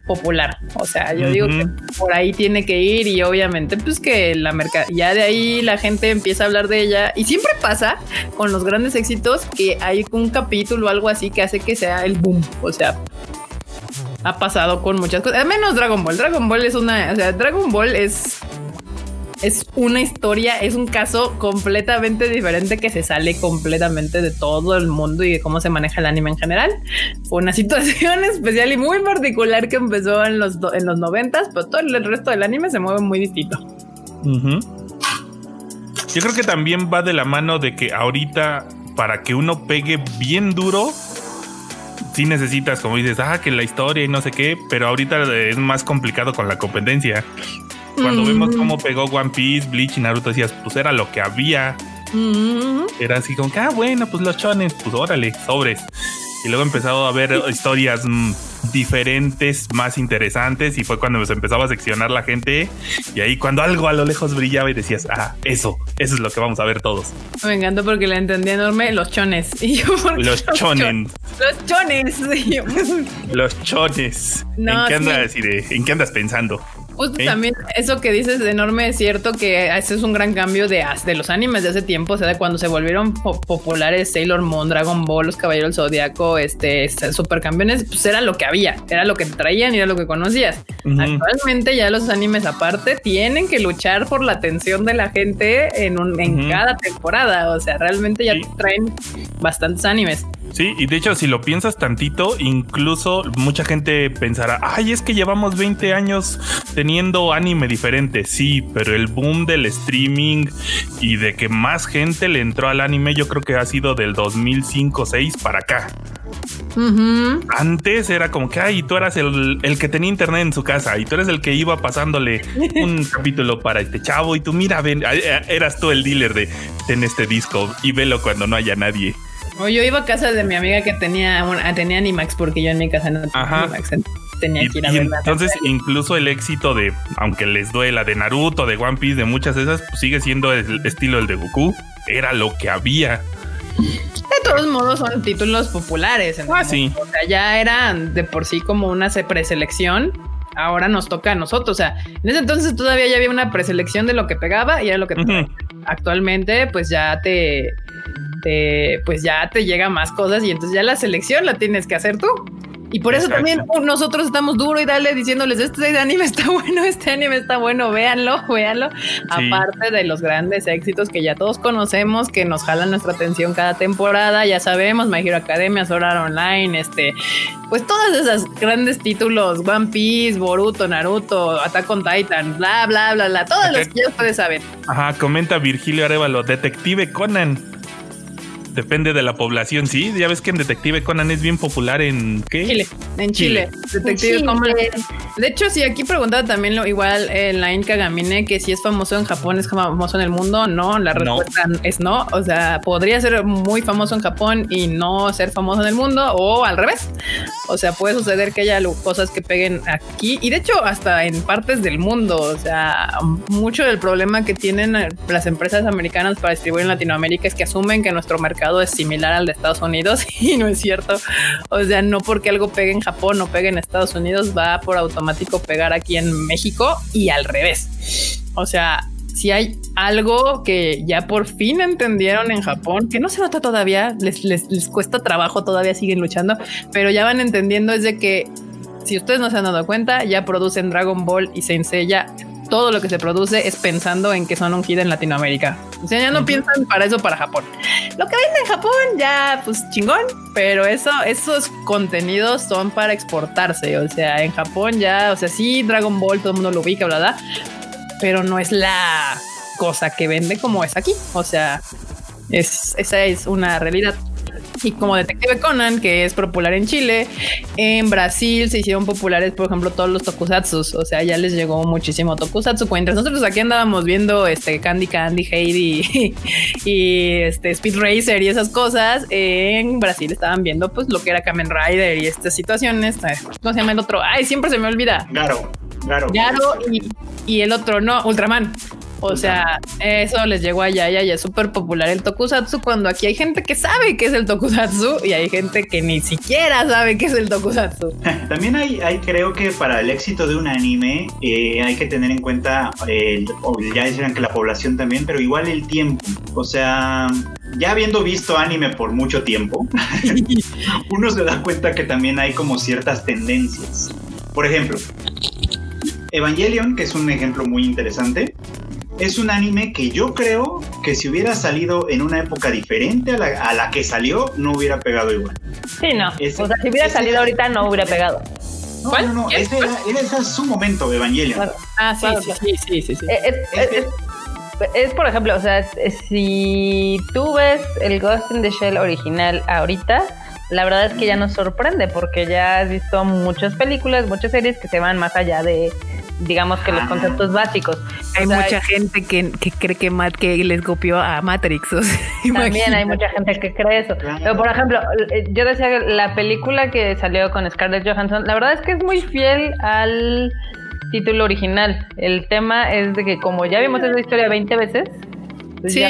popular. O sea, yo digo que por ahí tiene que ir y obviamente pues que la mercad ya de ahí la gente empieza a hablar de ella y siempre pasa con los grandes éxitos que hay un capítulo o algo así que hace que sea el boom. O sea, ha pasado con muchas cosas, menos Dragon Ball. Dragon Ball es una, o sea, Dragon Ball es es una historia, es un caso completamente diferente que se sale completamente de todo el mundo y de cómo se maneja el anime en general. Una situación especial y muy particular que empezó en los, en los noventas, pero todo el resto del anime se mueve muy distinto. Yo creo que también va de la mano de que ahorita para que uno pegue bien duro, sí necesitas, como dices, ah, que la historia y no sé qué, pero ahorita es más complicado con la competencia. Cuando vemos mm. cómo pegó One Piece, Bleach y Naruto, decías, pues era lo que había. Mm. Era así como que, ah, bueno, pues los chones, pues órale, sobres. Y luego empezado a ver historias mm, diferentes, más interesantes, y fue cuando se empezaba a seccionar la gente. Y ahí, cuando algo a lo lejos brillaba y decías, ah, eso, eso es lo que vamos a ver todos. Me encantó porque la entendí enorme, los chones. Y yo, los chones. Los chones. los chones. ¿En, qué andas, ¿En qué andas pensando? Justo también eso que dices de enorme es cierto que ese es un gran cambio de, de los animes de hace tiempo, o sea, de cuando se volvieron populares Sailor Moon, Dragon Ball, los Caballeros del Zodiaco, este, este, supercampeones, pues era lo que había, era lo que traían y era lo que conocías. Actualmente ya los animes aparte tienen que luchar por la atención de la gente en, un, en cada temporada, o sea, realmente ya traen bastantes animes. Sí, y de hecho, si lo piensas tantito, incluso mucha gente pensará, ay, es que llevamos 20 años teniendo anime diferente. Sí, pero el boom del streaming y de que más gente le entró al anime, yo creo que ha sido del 2005-6 para acá. Antes era como que, ay, tú eras el, el, que tenía internet en su casa y tú eres el que iba pasándole un capítulo para este chavo y tú, mira, ven, eras tú el dealer de ten este disco y velo cuando no haya nadie. O yo iba a casa de mi amiga que tenía, tenía Animax porque yo en mi casa no tenía Animax. Tenía que ir a y Entonces, incluso el éxito de, aunque les duela, de Naruto, de One Piece, de muchas de esas, pues sigue siendo el estilo del de Goku. Era lo que había. De todos modos, son títulos populares. Ah, sí. O sea, ya eran de por sí como una preselección. Ahora nos toca a nosotros. O sea, en ese entonces todavía ya había una preselección de lo que pegaba y era lo que Actualmente, pues ya te pues ya te llega más cosas y entonces ya la selección la tienes que hacer tú. Y por eso también nosotros estamos duro y dale diciéndoles, este anime está bueno, este anime está bueno, véanlo, véanlo. Aparte de los grandes éxitos que ya todos conocemos, que nos jalan nuestra atención cada temporada, ya sabemos, My Hero Academia, Sword Art Online, este, pues todas esas grandes títulos, One Piece, Boruto, Naruto, Attack on Titan, bla, bla, bla, bla, todos los que ya puedes saber. Ajá, comenta Virgilio Arevalo, Detective Conan. Depende de la población, sí. Ya ves que en Detective Conan es bien popular en ¿qué? Chile. En Chile. Detective Conan. De hecho, sí, aquí preguntaba también lo igual en la Inca Gamine que si es famoso en Japón, es famoso en el mundo. No, la respuesta es no. O sea, podría ser muy famoso en Japón y no ser famoso en el mundo, o al revés. O sea, puede suceder que haya cosas que peguen aquí y de hecho hasta en partes del mundo. O sea, mucho del problema que tienen las empresas americanas para distribuir en Latinoamérica es que asumen que nuestro mercado es similar al de Estados Unidos y no es cierto. O sea, no porque algo pegue en Japón o pegue en Estados Unidos va por automático pegar aquí en México y al revés. O sea, si hay algo que ya por fin entendieron en Japón, que no se nota todavía, les, les, les cuesta trabajo, todavía siguen luchando, pero ya van entendiendo es de que si ustedes no se han dado cuenta, ya producen Dragon Ball y Saint Seiya todo lo que se produce es pensando en que son un hit en Latinoamérica. O sea, ya no piensan para eso para Japón. Lo que venden en Japón ya, pues chingón, pero eso, esos contenidos son para exportarse. O sea, en Japón ya, o sea, sí, Dragon Ball, todo el mundo lo ubica, ¿verdad? Pero no es la cosa que vende como es aquí. O sea, es, esa es una realidad. Y como Detective Conan, que es popular en Chile, en Brasil se hicieron populares, por ejemplo, todos los tokusatsus. O sea, ya les llegó muchísimo tokusatsu. Mientras nosotros aquí andábamos viendo este Candy Candy, Heidi y, este Speed Racer y esas cosas, en Brasil estaban viendo pues lo que era Kamen Rider y estas situaciones. ¿Cómo se llama el otro? Ay, siempre se me olvida. Claro. Claro, y, y el otro no, Ultraman. O sea, eso les llegó allá, ya, ya es súper popular el tokusatsu cuando aquí hay gente que sabe qué es el tokusatsu y hay gente que ni siquiera sabe qué es el tokusatsu. También hay, hay creo que para el éxito de un anime eh, hay que tener en cuenta, ya decían que la población también, pero igual el tiempo. O sea, ya habiendo visto anime por mucho tiempo, uno se da cuenta que también hay como ciertas tendencias. Por ejemplo, Evangelion, que es un ejemplo muy interesante, es un anime que yo creo que si hubiera salido en una época diferente a la, que salió, no hubiera pegado igual. Sí, no. o sea, si hubiera salido ahorita, no hubiera pegado. No, ¿Cuál? no, no, ese era, su momento, Evangelion. Ah, sí, sí, sí, sí, sí, Es, por ejemplo, o sea, si tú ves el Ghost in the Shell original ahorita, la verdad es que ya nos sorprende porque ya has visto muchas películas, muchas series que se van más allá de, digamos que los ah. conceptos básicos. Hay mucha gente que, cree que, Matt, que les copió a Matrix. también hay mucha gente que cree eso. Pero por ejemplo, eh, yo decía que la película que salió con Scarlett Johansson, la verdad es que es muy fiel al título original. El tema es de que como ya vimos esa historia 20 veces, sí.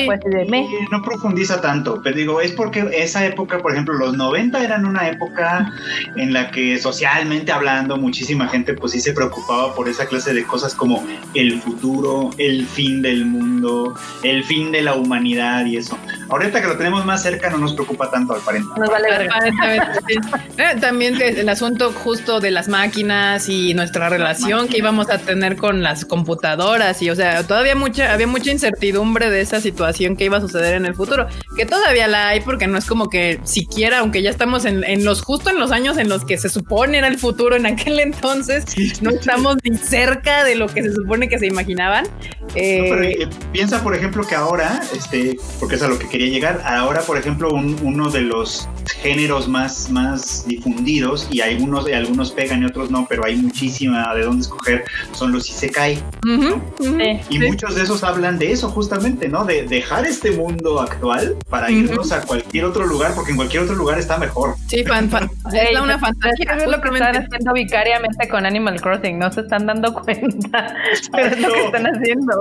No profundiza tanto, pero digo, es porque esa época, por ejemplo, los 90 eran una época en la que socialmente hablando, muchísima gente pues sí se preocupaba por esa clase de cosas como el futuro, el fin del mundo, el fin de la humanidad y eso. Ahorita que lo tenemos más cerca no nos preocupa tanto al parente. Nos vale eh, También el asunto justo de las máquinas y nuestra relación que íbamos a tener con las computadoras y o sea, todavía mucha había mucha incertidumbre de esa situación que iba a suceder en el futuro, que todavía la hay porque no es como que siquiera, aunque ya estamos en, los justo en los años en los que se supone era el futuro en aquel entonces, no estamos ni cerca de lo que se supone que se imaginaban. Eh, eh, piensa, por ejemplo, que ahora, este, porque es a lo que quería llegar, ahora, por ejemplo, uno de los géneros más, más difundidos y algunos, y algunos pegan y otros no, pero hay muchísima de dónde escoger, son los Isekai. y muchos de esos hablan de eso justamente, ¿no? De dejar este mundo actual para irnos a cualquier otro lugar, porque en cualquier otro lugar está mejor. Sí, fan, es una fantasía. Es lo que están haciendo vicariamente con Animal Crossing, no se están dando cuenta, pero es lo que están haciendo.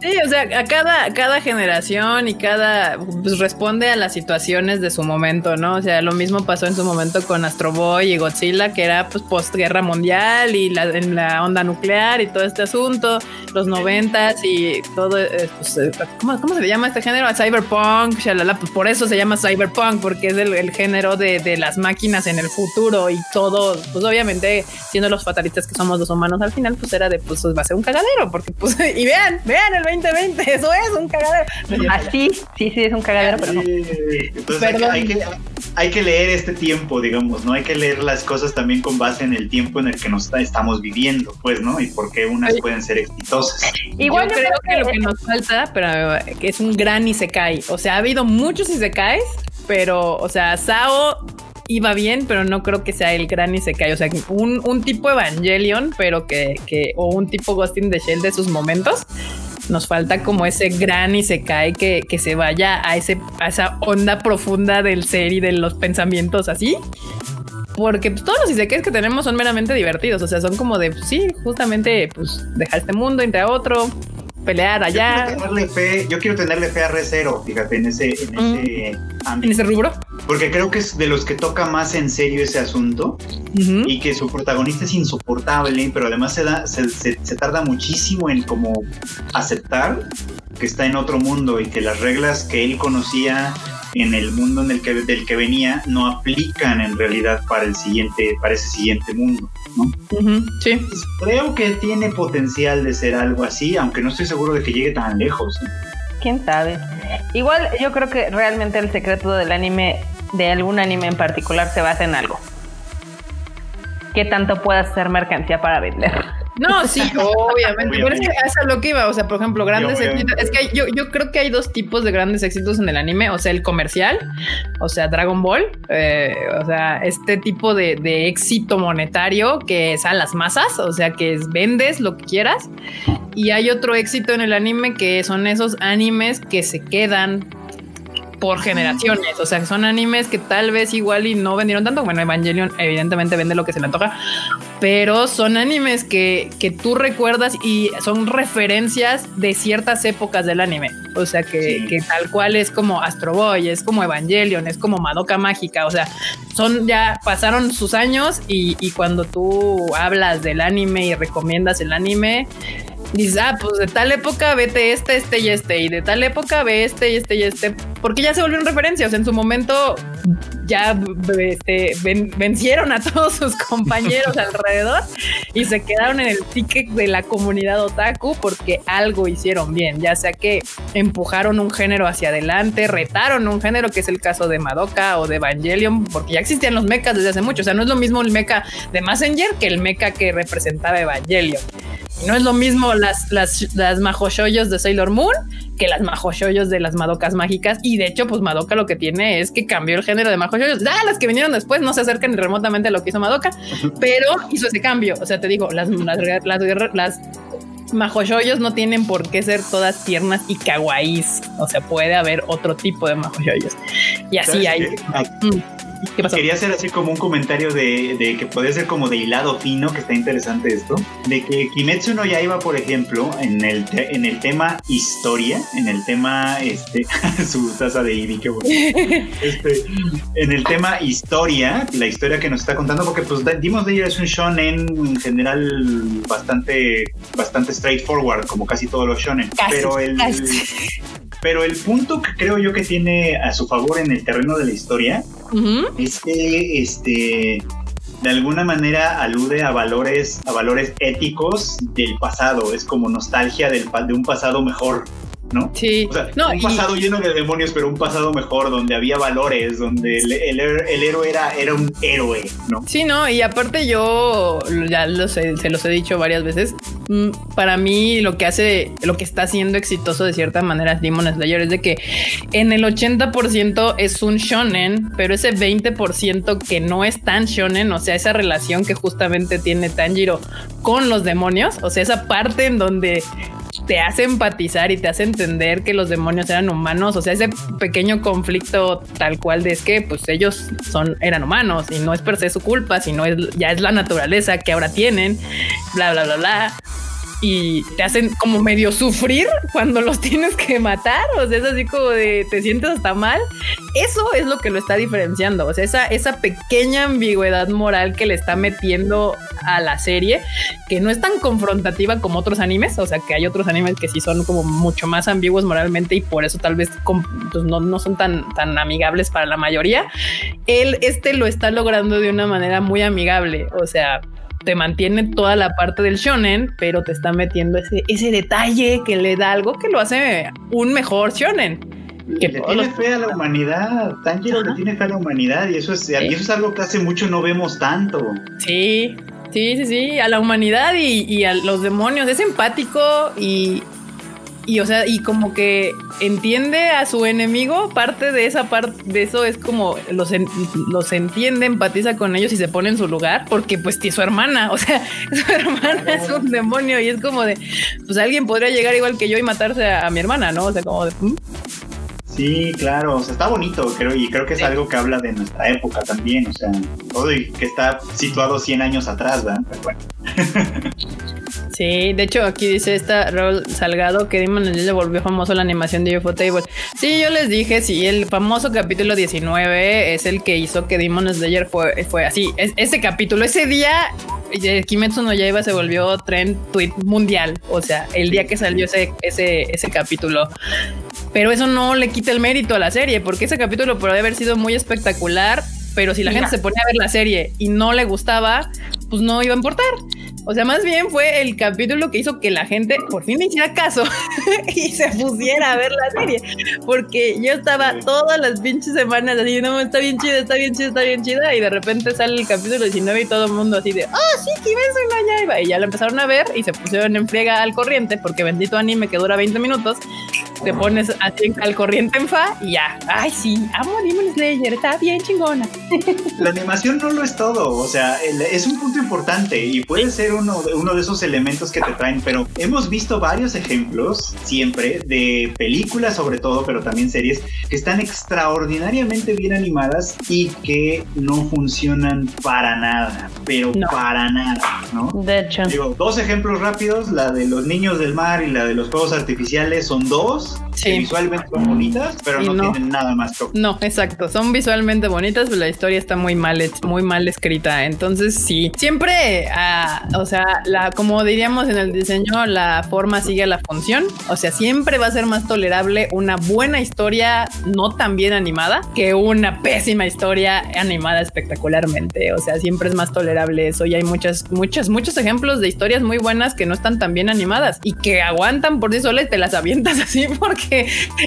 Sí, o sea, a cada, cada generación y cada pues, responde a las situaciones de su momento, ¿no? O sea, lo mismo pasó en su momento con Astro Boy y Godzilla, que era pues postguerra mundial y la, en la onda nuclear y todo este asunto, los noventas y todo, eh, pues, ¿cómo, ¿cómo, se le llama este género? Cyberpunk, shalala, pues por eso se llama Cyberpunk, porque es el, género de, de, las máquinas en el futuro y todo, pues obviamente, siendo los fatalistas que somos los humanos al final, pues era de, pues va a ser un cagadero, porque pues, y vean, vean el 2020, eso es un cagadero. Así, sí, sí, es un cagadero, pero no. Entonces hay que, hay que leer este tiempo, digamos, ¿no? Hay que leer las cosas también con base en el tiempo en el que nos estamos viviendo, pues, ¿no? Y por qué unas pueden ser exitosas. Igual yo creo que lo que nos falta, pero es un gran Isekai. O sea, ha habido muchos Isekais, pero, o sea, Sao iba bien, pero no creo que sea el gran Isekai. O sea, un, un tipo Evangelion, pero que, que, o un tipo Ghosting in the Shell de sus momentos nos falta como ese gran y se cae que, que se vaya a, ese, a esa onda profunda del ser y de los pensamientos así. Porque pues, todos los isekais que tenemos son meramente divertidos. O sea, son como de, pues, sí, justamente, pues dejar este mundo entre a otro, pelear allá. Yo quiero tenerle fe, yo quiero tenerle fe a Recero, fíjate, en ese, en ese ámbito. En ese rubro. Porque creo que es de los que toca más en serio ese asunto y que su protagonista es insoportable, pero además se, da, se, se, tarda muchísimo en como aceptar que está en otro mundo y que las reglas que él conocía en el mundo en el que, del que venía no aplican en realidad para el siguiente, para ese siguiente mundo. ¿No? sí. Creo que tiene potencial de ser algo así, aunque no estoy seguro de que llegue tan lejos. ¿eh? Quién sabe. Igual yo creo que realmente el secreto del anime, de algún anime en particular, se basa en algo. Que tanto pueda ser mercancía para vender. No, sí, obviamente. Pero es que eso es lo que iba. O sea, por ejemplo, grandes éxitos. Es que yo, yo creo que hay dos tipos de grandes éxitos en el anime. O sea, el comercial, o sea, Dragon Ball. Eh, o sea, este tipo de, de, éxito monetario que es a las masas. O sea, que es vendes lo que quieras. Y hay otro éxito en el anime que son esos animes que se quedan por generaciones. O sea, son animes que tal vez igual y no vendieron tanto. Bueno, Evangelion evidentemente vende lo que se le antoja, pero son animes que, que tú recuerdas y son referencias de ciertas épocas del anime. O sea, que, que, tal cual es como Astro Boy, es como Evangelion, es como Madoka Mágica. O sea, son ya pasaron sus años y, y cuando tú hablas del anime y recomiendas el anime, dices, ah, pues de tal época vete este, este y este, y de tal época ve este y este y este, porque ya se volvieron referencias. En su momento ya este, vencieron a todos sus compañeros alrededor y se quedaron en el ticket de la comunidad otaku porque algo hicieron bien, ya sea que empujaron un género hacia adelante, retaron un género que es el caso de Madoka o de Evangelion, porque ya existían los mechas desde hace mucho. O sea, no es lo mismo el mecha de Messenger que el mecha que representaba Evangelion. No es lo mismo las, las, las de Sailor Moon que las majoshoyos de las Madocas mágicas. Y de hecho, pues Madoka lo que tiene es que cambió el género de majoshoyos. Ah, las que vinieron después no se acercan ni remotamente a lo que hizo Madoka, pero hizo ese cambio. O sea, te digo, las, las, las, las no tienen por qué ser todas tiernas y kawaiis. O sea, puede haber otro tipo de majoshoyos. Y así hay. Quería hacer así como un comentario de, que puede ser como de hilado fino, que está interesante esto, de que Kimetsu no iba por ejemplo, en el, en el tema historia, en el tema, este, su taza de Ibi, qué este, en el tema historia, la historia que nos está contando, porque pues Demon Slayer es un shonen en general bastante, bastante straightforward, como casi todos los shonen, pero el... Pero el punto que creo yo que tiene a su favor en el terreno de la historia es que este de alguna manera alude a valores, a valores éticos del pasado. Es como nostalgia del, de un pasado mejor. ¿No? Sí. O sea, un pasado lleno de demonios, pero un pasado mejor, donde había valores, donde el, héroe era, era un héroe, ¿no? Sí, no, y aparte yo ya lo sé, se los he dicho varias veces. Mm, para mí, lo que hace, lo que está haciendo exitoso de cierta manera Demon Slayer es de que en el 80% es un shonen, pero ese 20% que no es tan shonen, o sea, esa relación que justamente tiene Tanjiro con los demonios, o sea, esa parte en donde te hace empatizar y te hace entender que los demonios eran humanos. O sea, ese pequeño conflicto tal cual de es que pues ellos son, eran humanos y no es per se su culpa, sino es, ya es la naturaleza que ahora tienen, bla, bla, bla, bla y te hacen como medio sufrir cuando los tienes que matar. O sea, es así como de te sientes hasta mal. Eso es lo que lo está diferenciando. O sea, esa, esa pequeña ambigüedad moral que le está metiendo a la serie, que no es tan confrontativa como otros animes. O sea, que hay otros animes que sí son como mucho más ambiguos moralmente y por eso tal vez pues, no, no son tan, tan amigables para la mayoría. Él, este lo está logrando de una manera muy amigable. O sea, te mantiene toda la parte del shonen, pero te está metiendo ese, ese detalle que le da algo que lo hace un mejor shonen. Que le tiene fe a la humanidad, Tanjiro le tiene fe a la humanidad y eso es, y eso es algo que hace mucho no vemos tanto. Sí, sí, sí, sí, a la humanidad y, y a los demonios, es empático y, y o sea, y como que entiende a su enemigo, parte de esa parte de eso es como los, los entiende, empatiza con ellos y se pone en su lugar, porque pues es su hermana, o sea, su hermana es un demonio y es como de, pues alguien podría llegar igual que yo y matarse a, mi hermana, ¿no? O sea, como de... ¿Mm? Sí, claro, o sea, está bonito, creo, y creo que es algo que habla de nuestra época también, o sea, todo y que está situado 100 años atrás, ¿verdad? Pero bueno. Sí, de hecho aquí dice esta Rol Salgado que Demon Slayer volvió famoso la animación de UFO Table. Sí, yo les dije, sí, el famoso capítulo 19 es el que hizo que Demon Slayer fue, fue así. ese capítulo, ese día, Kimetsu no Yaiba se volvió trend tweet mundial. O sea, el día que salió ese, ese, ese capítulo. Pero eso no le quita el mérito a la serie, porque ese capítulo puede haber sido muy espectacular, pero si la gente se ponía a ver la serie y no le gustaba, pues no iba a importar. O sea, más bien fue el capítulo que hizo que la gente por fin me hiciera caso y se pusiera a ver la serie. Porque yo estaba todas las pinches semanas así, no, está bien chida, está bien chida, está bien chida. Y de repente sale el capítulo 19 y todo el mundo así de, oh, sí, una llave. Y ya lo empezaron a ver y se pusieron en friega al corriente porque bendito anime que dura 20 minutos. Te pones así al corriente en fa y ya. Ay, sí, amo Demon Slayer, está bien chingona. La animación no lo es todo, o sea, es un punto importante y puede ser uno de, uno de esos elementos que te traen, pero hemos visto varios ejemplos siempre de películas sobre todo, pero también series que están extraordinariamente bien animadas y que no funcionan para nada, pero para nada, ¿no? De hecho. Digo, dos ejemplos rápidos, la de los niños del mar y la de los juegos artificiales son dos que visualmente son bonitas, pero no, tienen nada más. No, exacto, son visualmente bonitas, pero la historia está muy mal, muy mal escrita, entonces sí, siempre, ah, o sea, la, como diríamos en el diseño, la forma sigue la función. O sea, siempre va a ser más tolerable una buena historia no tan bien animada que una pésima historia animada espectacularmente. O sea, siempre es más tolerable eso. Y hay muchas, muchos, muchos ejemplos de historias muy buenas que no están tan bien animadas y que aguantan por sí solas y te las avientas así porque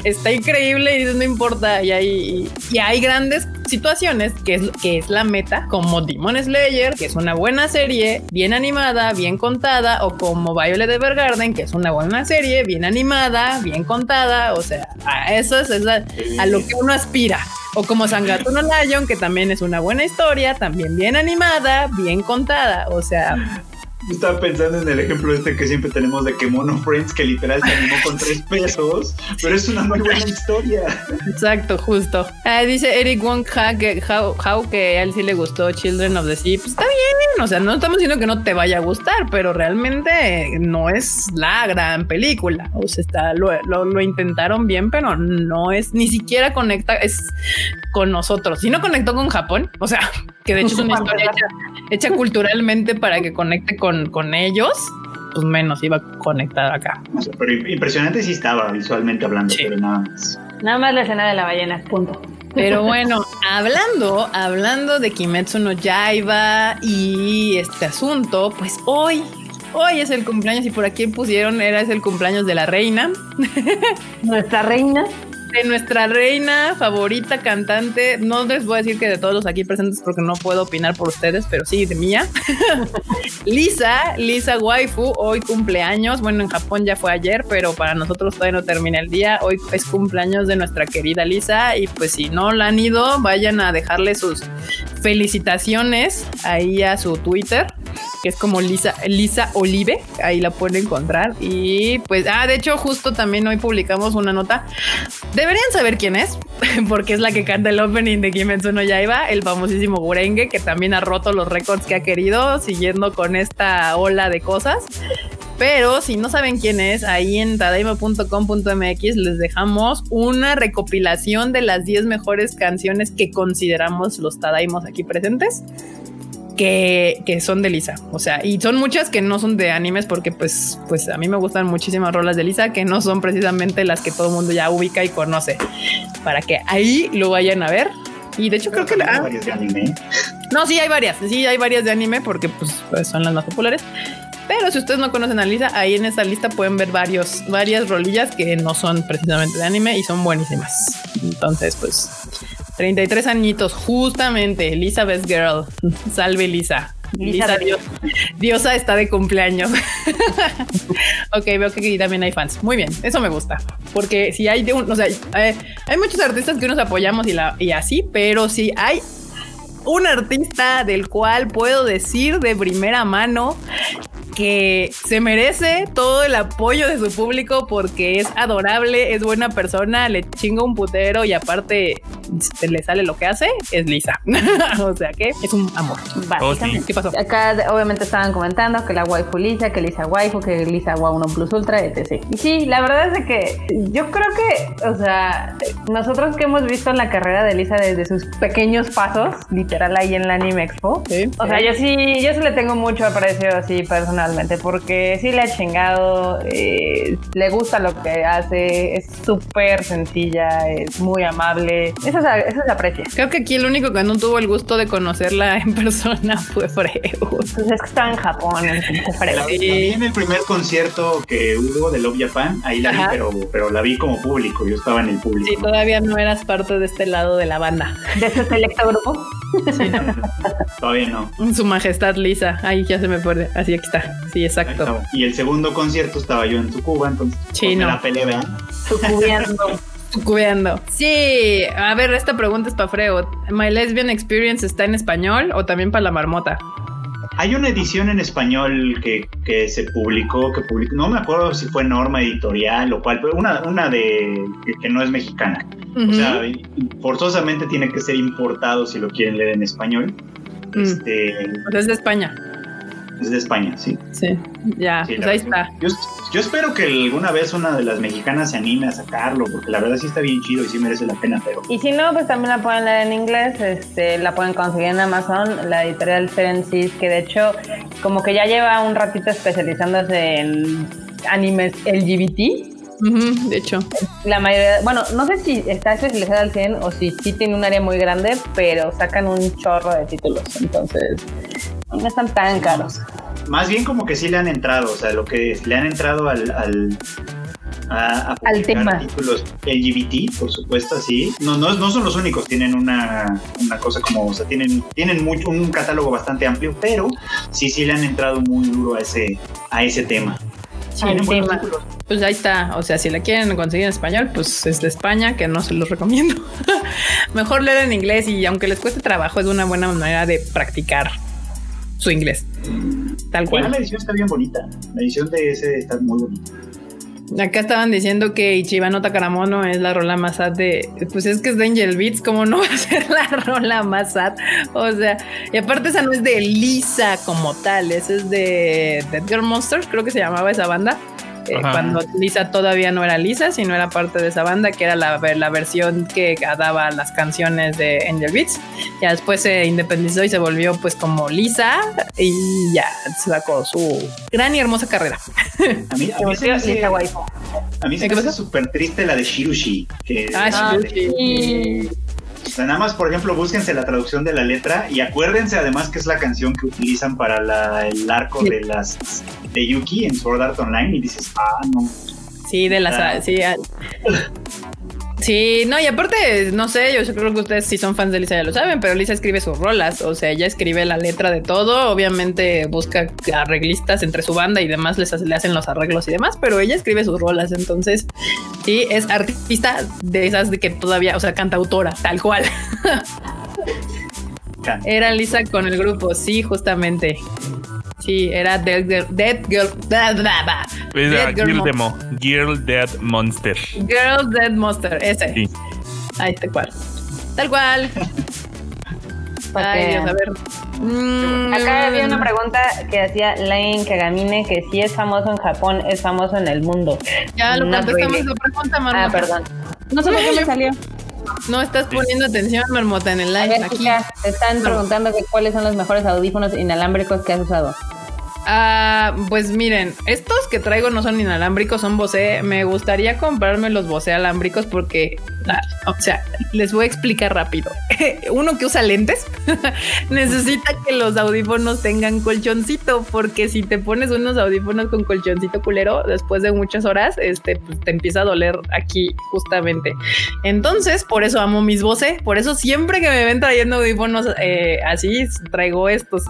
está increíble y no importa. Y hay, y hay grandes situaciones que es, que es la meta, como Demon Slayer, que es una buena serie, bien animada, bien contada, o como Violet Evergarden, que es una buena serie, bien animada, bien contada, o sea, a eso es, a, lo que uno aspira. O como Sangatuno Lion, que también es una buena historia, también bien animada, bien contada, o sea, estaba pensando en el ejemplo este que siempre tenemos de que Mono Friends, que literal se animó con tres pesos, pero es una muy buena historia. Exacto, justo. Ah, dice Eric Wong ha, que, how, que a él sí le gustó Children of the Sea. Pues está bien, o sea, no estamos diciendo que no te vaya a gustar, pero realmente no es la gran película. O sea, está, lo, lo, intentaron bien, pero no es ni siquiera conecta es con nosotros. Si no conectó con Japón, o sea, que de hecho es una historia hecha culturalmente para que conecte con con, ellos, pues menos iba a conectar acá. Pero impresionante sí estaba visualmente hablando, pero nada más. Nada más la escena de la ballena, punto. Pero bueno, hablando, hablando de Kimetsu no Yaiba y este asunto, pues hoy, hoy es el cumpleaños y por aquí pusieron, era es el cumpleaños de la reina. Nuestra reina de nuestra reina favorita cantante. No les voy a decir que de todos los aquí presentes porque no puedo opinar por ustedes, pero sí de mía. Lisa, Lisa Waifu, hoy cumpleaños. Bueno, en Japón ya fue ayer, pero para nosotros todavía no termina el día. Hoy es cumpleaños de nuestra querida Lisa. Y pues si no la han ido, vayan a dejarle sus felicitaciones ahí a su Twitter que es como Lisa, Lisa Olive, ahí la pueden encontrar. Y pues, ah, de hecho, justo también hoy publicamos una nota. Deberían saber quién es, porque es la que canta el opening de Kimetsu no Yaiba, el famosísimo Gurenge, que también ha roto los récords que ha querido, siguiendo con esta ola de cosas. Pero si no saben quién es, ahí en tadaima.com.mx les dejamos una recopilación de las 10 mejores canciones que consideramos los Tadaimos aquí presentes que, son de Lisa. O sea, y son muchas que no son de animes porque pues, pues a mí me gustan muchísimas rolas de Lisa que no son precisamente las que todo el mundo ya ubica y conoce. Para que ahí lo vayan a ver. Y de hecho creo que la... Varias de anime. No, sí hay varias, sí hay varias de anime porque pues, pues, son las más populares. Pero si ustedes no conocen a Lisa, ahí en esta lista pueden ver varios, varias rolillas que no son precisamente de anime y son buenísimas. Entonces, pues 33 añitos, justamente. Elizabeth Girl. Salve, Lisa. Lisa, diosa está de cumpleaños. ok, veo que aquí también hay fans. Muy bien, eso me gusta. Porque si hay de un, o sea, eh, hay muchos artistas que nos apoyamos y, la, y así, pero si hay un artista del cual puedo decir de primera mano que se merece todo el apoyo de se le sale lo que hace, es Lisa. o sea que es un amor. Oh, ¿Qué pasó? Acá obviamente estaban comentando que la waifu Lisa, que Lisa waifu, que Lisa wa 1 plus ultra, etc. Y sí, la verdad es que yo creo que, o sea, nosotros que hemos visto la carrera de Lisa desde sus pequeños pasos, literal ahí en la Anime Expo, o sea, yo sí, yo sí le tengo mucho aprecio así personal porque sí le ha chingado, eh, le gusta lo que hace, es súper sencilla, es muy amable. Esas eso se aprecia. Creo que aquí el único que no tuvo el gusto de conocerla en persona fue Freud. Pues es que estaba en Japón, en en el primer concierto que hubo de Love Japan, ahí la vi, pero, pero la vi como público, yo estaba en el público. Sí, todavía no eras parte de este lado de la banda. ¿De ese selecto grupo? Sí, todavía no. Su majestad Lisa, ahí ya se me puede, así aquí está, sí, exacto. Y el segundo concierto estaba yo en Tsukuba, entonces sí, no. la pelea, ¿verdad? Cubriendo. Sí, a ver, esta pregunta es para Freo. ¿My Lesbian Experience está en español o también para la marmota? Hay una edición en español que, se publicó, que publicó, no me acuerdo si fue norma editorial o cuál, pero una, una de que, no es mexicana. O sea, forzosamente tiene que ser importado si lo quieren leer en español. Mm. Este, es de España. Es de España, sí. Sí, ya, pues ahí está. Yo, espero que alguna vez una de las mexicanas se anime a sacarlo, porque la verdad sí está bien chido y sí merece la pena, pero... Y si no, pues también la pueden leer en inglés, este, la pueden conseguir en Amazon, la editorial Seven Seas, que de hecho como que ya lleva un ratito especializándose en animes LGBT, de hecho. La mayoría, bueno, no sé si está especializada al 100 o si sí tiene un área muy grande, pero sacan un chorro de títulos, entonces no están tan caros. Más bien como que sí le han entrado, o sea, lo que le han entrado al, al a, al tema. títulos LGBT, por supuesto, sí. No, no, no son los únicos, tienen una, una, cosa como, o sea, tienen, tienen mucho, un catálogo bastante amplio, pero sí, sí le han entrado muy duro a ese, a ese tema. Sí, tema. Pues ahí está. O sea, si la quieren conseguir en español, pues es de España, que no se los recomiendo. Mejor leer en inglés y aunque les cueste trabajo, es una buena manera de practicar su inglés. Tal cual. la edición está bien bonita. La edición de ese está muy bonita. Acá estaban diciendo que Ichibano Takaramono es la rola más sad de. Pues es que es de Angel Beats, ¿cómo no va a ser la rola más sad? O sea, y aparte esa no es de Lisa como tal, esa es de Dead Girl Monsters, creo que se llamaba esa banda. Eh, cuando Lisa todavía no era Lisa, sino era parte de esa banda, que era la, la versión que daba las canciones de Angel Beats. Ya después se independizó y se volvió pues como Lisa y ya sacó su gran y hermosa carrera. A mí, a mí se me hace, a mí se me hace súper triste la de Shirushi. Que ah, Shirushi. O sea, nada más, por ejemplo, búsquense la traducción de la letra y acuérdense además que es la canción que utilizan para la, el arco de las de Yuki en Sword Art Online y dices, ah, no. Sí, de las... Ah. Sí, ah. Sí, no, y aparte, no sé, yo creo que ustedes si son fans de Lisa ya lo saben, pero Lisa escribe sus rolas, o sea, ella escribe la letra de todo, obviamente busca arreglistas entre su banda y demás, les le hacen los arreglos y demás, pero ella escribe sus rolas, entonces, sí, es artista de esas de que todavía, o sea, cantautora, tal cual. Era Lisa con el grupo, sí, justamente. Sí, era Dead Girl. Dead Girl. Blah, Dead Girl, Demo. Girl Dead Monster. Girl Dead Monster, ese. Sí. Ahí tal cual. Tal cual. Ay, Dios, a ver. Mm, Acá había una pregunta que hacía Lane Kagamine que si es famoso en Japón, es famoso en el mundo. Ya lo contestamos la pregunta, Marmota. Ah, perdón. No sé por qué me salió. No estás poniendo atención, Marmota, en el live. aquí. te están preguntando cuáles son los mejores audífonos inalámbricos que has usado. Ah, pues miren, estos que traigo no son inalámbricos, son Bose. Me gustaría comprarme los Bose alámbricos porque, ah, o sea, les voy a explicar rápido. Uno que usa lentes necesita que los audífonos tengan colchoncito, porque si te pones unos audífonos con colchoncito culero, después de muchas horas, este, pues, te empieza a doler aquí justamente. Entonces, por eso amo mis Bose. Por eso siempre que me ven trayendo audífonos eh, así, traigo estos.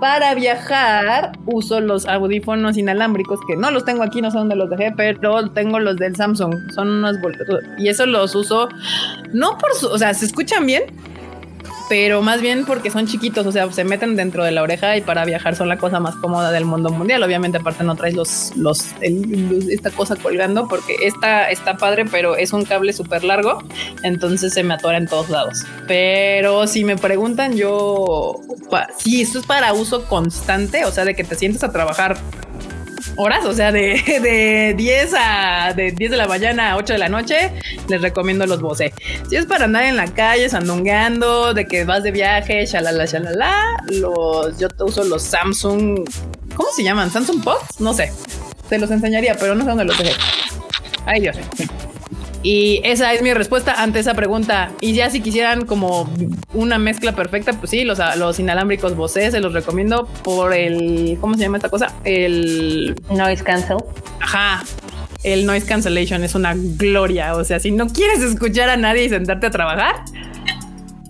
Para viajar uso los audífonos inalámbricos que no los tengo aquí, no sé dónde los dejé, pero tengo los del Samsung. Son unos y eso los uso no por su, o sea, se escuchan bien, pero más bien porque son chiquitos, o sea, se meten dentro de la oreja y para viajar son la cosa más cómoda del mundo mundial. Obviamente, aparte no traes los, los, esta cosa colgando porque esta está padre, pero es un cable súper largo, entonces se me atora en todos lados. Pero si me preguntan, yo, si esto es para uso constante, o sea, de que te sientes a trabajar horas, o sea, de, de 10 a de 10 de la mañana a 8 de la noche, les recomiendo los Bose. Si es para andar en la calle sandungueando, de que vas de viaje, shalala, shalala, los, yo te uso los Samsung, ¿cómo se llaman? Samsung Pods, no sé. Te los enseñaría, pero no sé dónde los dejé. Ay, Dios. Y esa es mi respuesta ante esa pregunta. Y ya si quisieran como una mezcla perfecta, pues sí, los, los inalámbricos Bose se los recomiendo por el, ¿cómo se llama esta cosa? El noise cancel. Ajá. El noise cancellation es una gloria. O sea, si no quieres escuchar a nadie y sentarte a trabajar,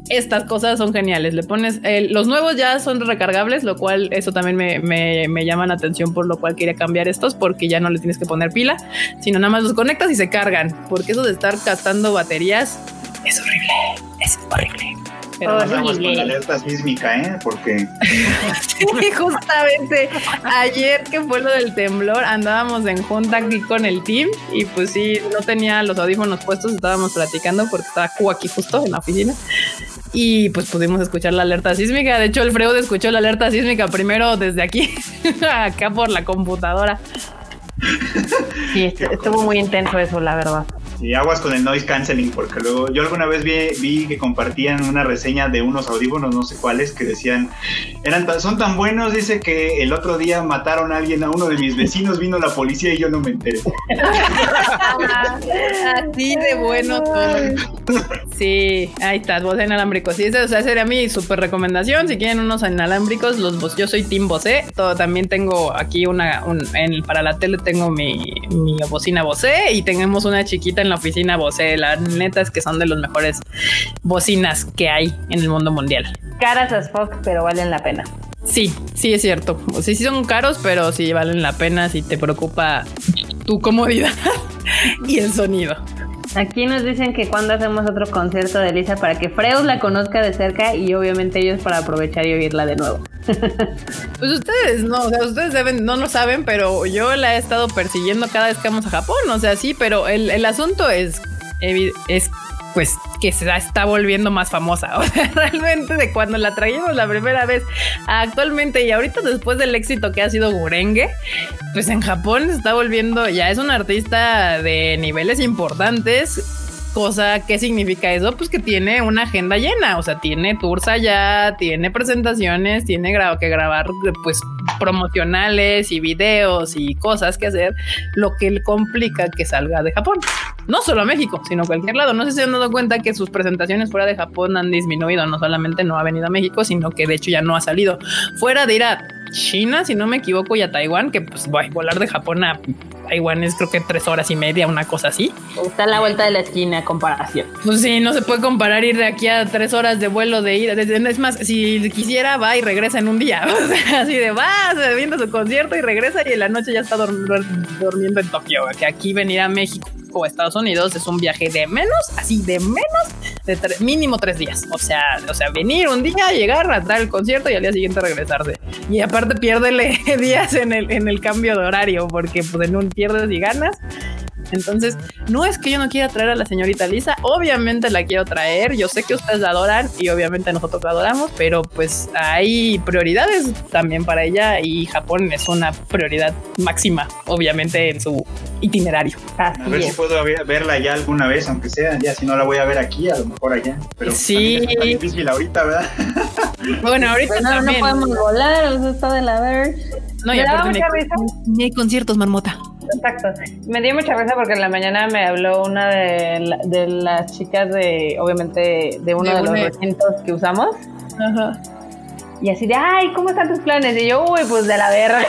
estas cosas son geniales. Le pones los nuevos ya son recargables, lo cual eso también me, me, me, llaman atención, por lo cual quería cambiar estos porque ya no le tienes que poner pila, sino nada más los conectas y se cargan. Porque eso de estar gastando baterías es horrible. Es horrible. Pero con la alerta sísmica, ¿eh? Porque. sí, justamente ayer que fue lo del temblor, andábamos en junta aquí con el team y pues sí, no tenía los audífonos puestos, estábamos platicando porque estaba aquí justo en la oficina y pues pudimos escuchar la alerta sísmica. De hecho, el Freud escuchó la alerta sísmica primero desde aquí, acá por la computadora. Sí, estuvo muy intenso eso, la verdad. Y aguas con el noise canceling, porque luego yo alguna vez vi, que compartían una reseña de unos audífonos, no sé cuáles, que decían, eran son tan buenos, dice que el otro día mataron a alguien, a uno de mis vecinos, vino la policía y yo no me enteré. Así de bueno todo. Sí, ahí está, voz inalámbricos. Sí, o sea, sería mi súper recomendación. Si quieren unos inalámbricos, los yo soy Team Bose. Todo, también tengo aquí una, en, para la tele tengo mi, mi bocina Bose y tenemos una chiquita en la oficina Bose. La neta es que son de los mejores bocinas que hay en el mundo mundial. Caras as fuck, pero valen la pena. Sí, sí es cierto. O sea, sí son caros, pero sí valen la pena si te preocupa tu comodidad y el sonido. Aquí nos dicen que cuando hacemos otro concierto de Lisa para que Freud la conozca de cerca y obviamente ellos para aprovechar y oírla de nuevo. pues ustedes no, o sea, ustedes deben, no lo saben, pero yo la he estado persiguiendo cada vez que vamos a Japón, o sea, sí, pero el, el asunto es, es pues que se está volviendo más famosa. O sea, realmente de cuando la trajimos la primera vez actualmente y ahorita después del éxito que ha sido Gurenge, pues en Japón se está volviendo, ya es un artista de niveles importantes cosa, ¿qué significa eso? Pues que tiene una agenda llena, o sea, tiene tours allá, tiene presentaciones, tiene que grabar pues promocionales y videos y cosas que hacer, lo que complica que salga de Japón. No solo a México, sino a cualquier lado. No sé si han dado cuenta que sus presentaciones fuera de Japón han disminuido, no solamente no ha venido a México, sino que de hecho ya no ha salido. Fuera de ir a China, si no me equivoco, y a Taiwán, que pues voy, volar de Japón a Taiwán es creo que tres horas y media, una cosa así. Está a la vuelta de la esquina, comparación. Pues sí, no se puede comparar ir de aquí a tres horas de vuelo de ida. Es más, si quisiera, va y regresa en un día. así de va, se viendo su concierto y regresa y en la noche ya está durmiendo en Tokio. Que aquí venir a México o Estados Unidos es un viaje de menos, así de menos, de mínimo tres días. O sea, o sea, venir un día, llegar, a dar el concierto y al día siguiente regresarse. Y aparte piérdele días en el, en el cambio de horario, porque pues en un pierdes y ganas. Entonces, no es que yo no quiera traer a la señorita Lisa, obviamente la quiero traer, yo sé que ustedes la adoran y obviamente nosotros la adoramos, pero pues hay prioridades también para ella y Japón es una prioridad máxima, obviamente en su itinerario. a ver si puedo verla ya alguna vez, aunque sea, ya si no la voy a ver aquí, a lo mejor allá. Pero sí. Es difícil ahorita, ¿verdad? Bueno, ahorita también. no podemos volar, eso está de la ver. No, y aparte ni hay conciertos, marmota. Exacto. Me dio mucha risa porque en la mañana me habló una de, de las chicas de, obviamente, de uno de, los recintos que usamos. Ajá. Y así de, ay, ¿cómo están tus planes? Y yo, uy, pues de la verga.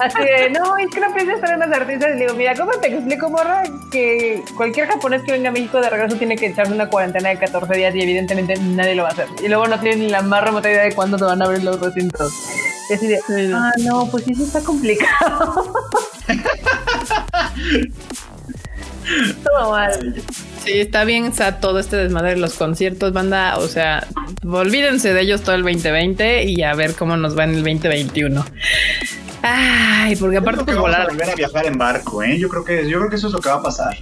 así de, no, es que no piensas traer unos artistas. Y le digo, mira, ¿cómo te explico, morra? Que cualquier japonés que venga a México de regreso tiene que echarse una cuarentena de 14 días y evidentemente nadie lo va a hacer. Y luego no tienen ni la más remota idea de cuándo se van a abrir los recintos. Y así de, ah, no, pues sí, sí está complicado. Todo mal. Sí, está bien todo este desmadre de los conciertos, banda. O sea, olvídense de ellos todo el 2020 y a ver cómo nos va en el 2021. Ay, porque aparte pues volar. a volver a viajar en barco, ¿eh? Yo creo que yo creo que eso es lo que va a pasar.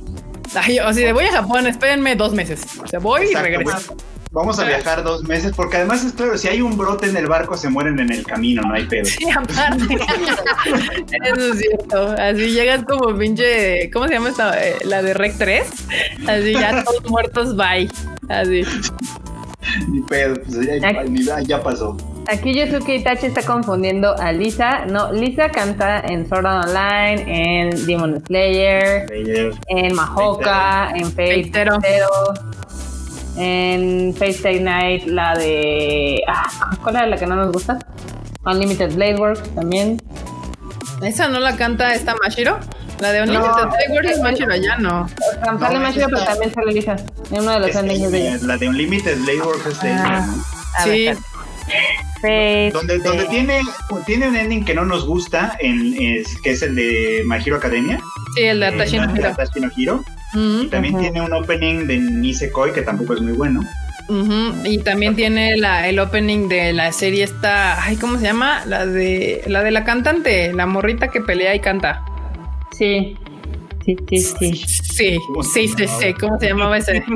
Ay, o sea, voy a Japón, espérenme dos meses. O sea, voy y regreso. Vamos a viajar dos meses, porque además es claro, si hay un brote en el barco, se mueren en el camino, no hay pedo. Sí, aparte. Eso es cierto. Así llegas como pinche. ¿Cómo se llama esta? Eh, la de Rec 3. Así ya todos muertos, bye. Así. Ni pedo, pues ya, ya pasó. Aquí Yosuke Itachi está confundiendo a Lisa. No, Lisa canta en Sword Art Online, en Demon Slayer, en Mahoka, en Fate Zero, en Fate Stay Night, la de. Ah, ¿Cuál era la que no nos gusta? Unlimited Blade Works también. ¿Esa no la canta esta Mashiro? La de Unlimited no, Blade Works es Mashiro ya no. Sale Mashiro, pero también sale Lisa. En uno de los endings de ella. La de Unlimited Blade Works es de. Ah, sí. donde, donde tiene, tiene un ending que no nos gusta, en, que es el de My Hero Academia. Sí, el de Atashi no Hiro. También tiene un opening de Nisekoi que tampoco es muy bueno. Y también tiene la, el opening de la serie esta, ay, ¿cómo se llama? La de la de la cantante, la morrita que pelea y canta. Sí. Sí, sí, sí. Sí. ¿Cómo se llamaba ese?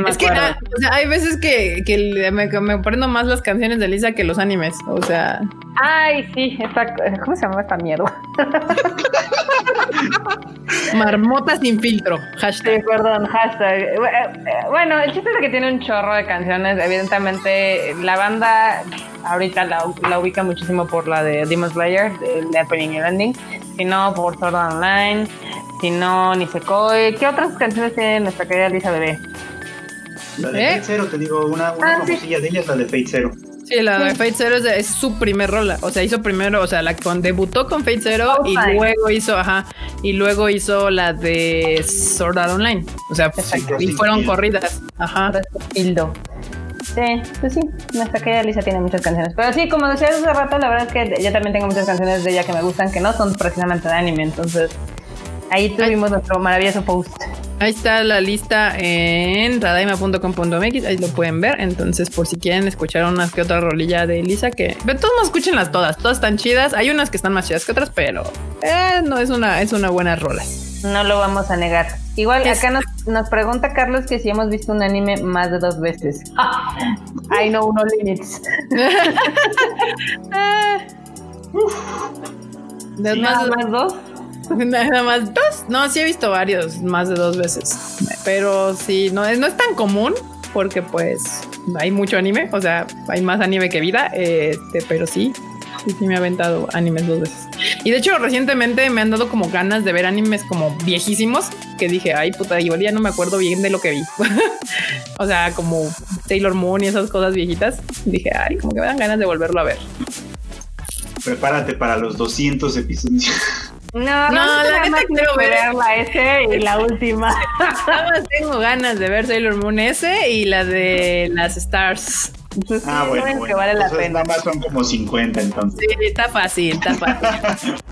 No es que ah, o sea, hay veces que, que me, me aprendo más las canciones de Lisa que los animes. O sea. Ay, sí, esta, ¿cómo se llama esta mierda? Marmota sin filtro. Hashtag. Sí, perdón, hashtag. Eh, eh, bueno, el chiste es que tiene un chorro de canciones. Evidentemente, la banda ahorita la, la ubica muchísimo por la de Demon Slayer, el opening y el ending. Si no, por Sword Online si no, ni Secoy. ¿Qué otras canciones tiene nuestra querida Lisa Bebé? La de ¿Eh? Fate Zero, te digo, una, una ah, famosilla de ella es la de Fate Zero. Sí, la de Fate Zero es, su primer rola. O sea, hizo primero, o sea, la con, debutó con Fate Zero y luego hizo, ajá, y luego hizo la de Sword Art Online. O sea, y fueron corridas. Ajá. Hildo. Sí, pues sí, nuestra querida Lisa tiene muchas canciones. Pero sí, como decía hace rato, la verdad es que yo también tengo muchas canciones de ella que me gustan, que no son precisamente de anime, entonces Ahí tuvimos nuestro maravilloso post. Ahí está la lista en radaima.com.mx, ahí lo pueden ver. Entonces, por si quieren escuchar unas que otra rolilla de Elisa, que pero todos no escúchenlas todas, todas están chidas. Hay unas que están más chidas que otras, pero eh, no es una, es una buena rola. No lo vamos a negar. Igual acá nos, nos, pregunta Carlos que si hemos visto un anime más de dos veces. I know no limits. ¿De más, más dos? Nada más dos. No, sí he visto varios, más de dos veces. Pero sí, no, no es tan común porque pues hay mucho anime, o sea, hay más anime que vida, este, pero sí, sí, sí me ha aventado animes dos veces. Y de hecho, recientemente me han dado como ganas de ver animes como viejísimos que dije, ay puta, igual ya no me acuerdo bien de lo que vi. o sea, como Sailor Moon y esas cosas viejitas. Dije, ay, como que me dan ganas de volverlo a ver. Prepárate para los 200 episodios. No, no, la neta quiero ver la S y la última. Nada más tengo ganas de ver Sailor Moon S y la de las Stars. Ah, bueno, Que vale la pena. Nada más son como 50 entonces. Sí, está fácil, está fácil.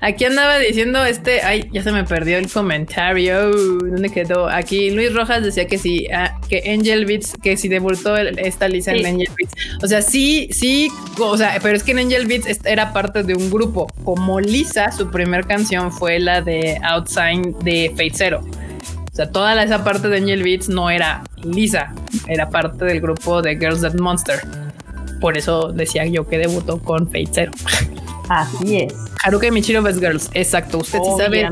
Aquí andaba diciendo este, ay, ya se me perdió el comentario. ¿Dónde quedó? Aquí Luis Rojas decía que sí, ah, que Angel Beats, que si debutó esta Lisa en Angel Beats. O sea, sí, sí, o sea, pero es que en Angel Beats era parte de un grupo. Como Lisa, su primer canción fue la de Outside de Fate Zero. O sea, toda esa parte de Angel Beats no era Lisa, era parte del grupo de Girls That Monster. Por eso decía yo que debutó con Fate Zero. Así es. Haruka Michiro Best Girls, exacto, usted sí sabe.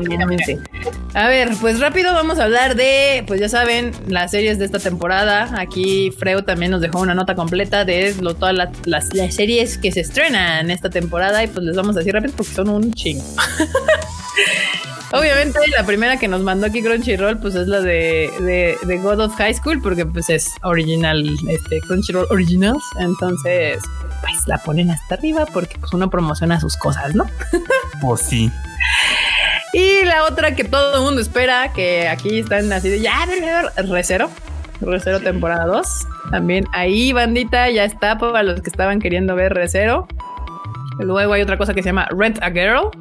A ver, pues rápido vamos a hablar de, pues ya saben, las series de esta temporada. Aquí Freo también nos dejó una nota completa de todas las, series que se estrenan esta temporada y pues les vamos a decir rápido porque son un chingo. Obviamente la primera que nos mandó aquí Crunchyroll pues es la de, de, God of High School porque pues es original, este Crunchyroll Originals, entonces pues la ponen hasta arriba porque pues uno promociona sus cosas, ¿no? Pues sí. Y la otra que todo el mundo espera, que aquí están así de ya, Recero, Recero temporada 2. También ahí, bandita, ya está para los que estaban queriendo ver Recero. Luego hay otra cosa que se llama Rent a Girl.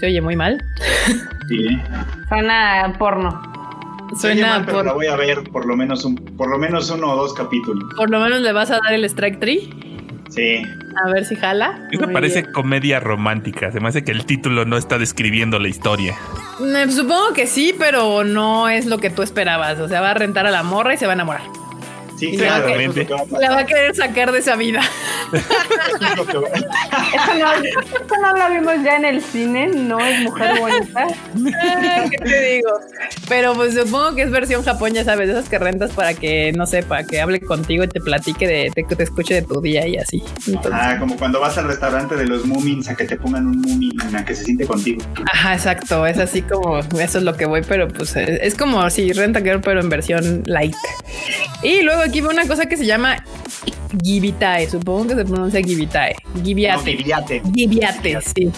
Se oye muy mal. Sí. Suena porno. Suena mal, la voy a ver por lo menos un, por lo menos uno o dos capítulos. Por lo menos le vas a dar el strike 3. Sí. A ver si jala. Eso parece comedia romántica. Se me hace que el título no está describiendo la historia. Mm, supongo que sí, pero no es lo que tú esperabas. O sea, va a rentar a la morra y se va a enamorar. Sí, claramente. La va, a querer sacar de esa vida. eso, no, lo vimos ya en el cine, no es mujer bonita. ¿Qué te digo? Pero pues supongo que es versión Japón, ya sabes, esas que rentas para que, no sé, para que hable contigo y te platique de, que te escuche de tu día y así. ah, como cuando vas al restaurante de los Moomins a que te pongan un Moomin a que se siente contigo. Ajá, exacto. Es así como eso es lo que voy, pero pues es, como si renta girl, pero en versión light. Y luego aquí veo una cosa que se llama Gibitae, supongo que se pronuncia Gibitae. Gibiate. Gibiate, sí.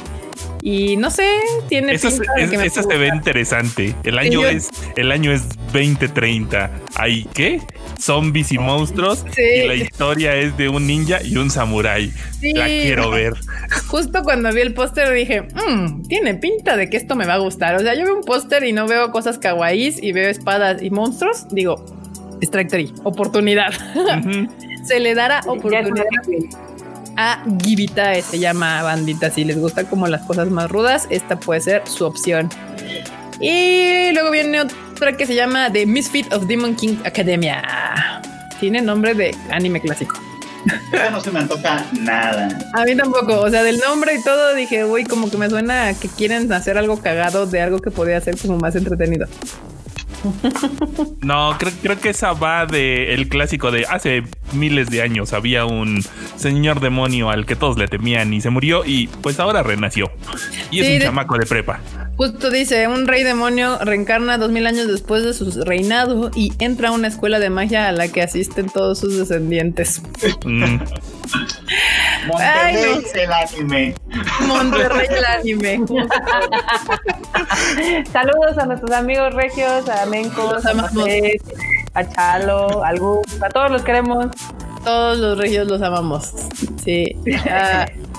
Y no sé, tiene esa, se ve interesante. El año es el año es 2030. ¿Hay qué? Zombies y monstruos. Y la historia es de un ninja y un samurái. La quiero ver. Justo cuando vi el póster dije, mmm, tiene pinta de que esto me va a gustar. O sea, yo veo un póster y no veo cosas kawaiis y veo espadas y monstruos. Digo, Strike 3, oportunidad. se le dará oportunidad a Gibitae, se llama bandita. Si les gusta como las cosas más rudas, esta puede ser su opción. Y luego viene otra que se llama The Misfit of Demon King Academia. Tiene nombre de anime clásico. No se me antoja nada. A mí tampoco. O sea, del nombre y todo dije, uy, como que me suena que quieren hacer algo cagado de algo que podría ser como más entretenido. No, creo, creo que esa va de el clásico de hace miles de años. Había un señor demonio al que todos le temían y se murió y pues ahora renació. Y es un chamaco de prepa. Justo dice, un rey demonio reencarna dos mil años después de su reinado y entra a una escuela de magia a la que asisten todos sus descendientes. Mm. Monterrey el anime. Monterrey el anime. Saludos a nuestros amigos regios, a Menco, a, Chalo, a a todos los queremos. Todos los regios los amamos. Sí.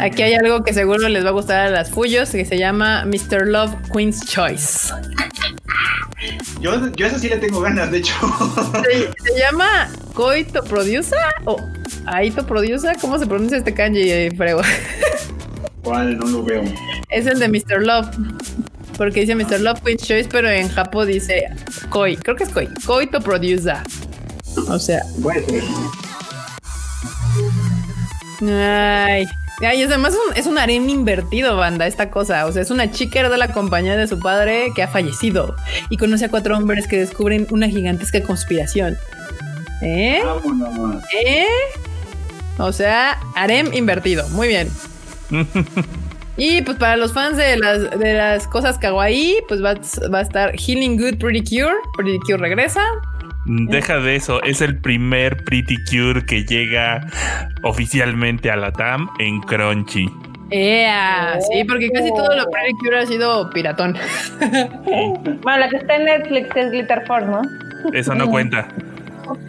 aquí hay algo que seguro les va a gustar a las Fuyos que se llama Mr. Love Queen's Choice. Yo, yo eso sí le tengo ganas, de hecho. Se, llama Coito Producer o Aito Producer. ¿Cómo se pronuncia este kanji, eh, frego? ¿Cuál? No lo veo. Es el de Mr. Love. Porque dice Mr. Love Queen's Choice, pero en Japón dice Koi. Creo que es Koi. Coito Producer. O sea. Ay. Ay, además es un, es un harem invertido, banda, esta cosa. O sea, es una chica de la compañía de su padre que ha fallecido y conoce a cuatro hombres que descubren una gigantesca conspiración. ¿Eh? ¿Eh? O sea, harem invertido. Muy bien. y pues para los fans de las, de las cosas kawaii, pues va, va a estar Healing Good Pretty Cure. Pretty Cure regresa. Deja de eso, es el primer Pretty Cure que llega oficialmente a la TAM en Crunchy. ¡Ea! sí, porque casi todo lo Pretty Cure ha sido piratón. bueno, la que está en Netflix es Glitter Force, ¿no? Eso no cuenta.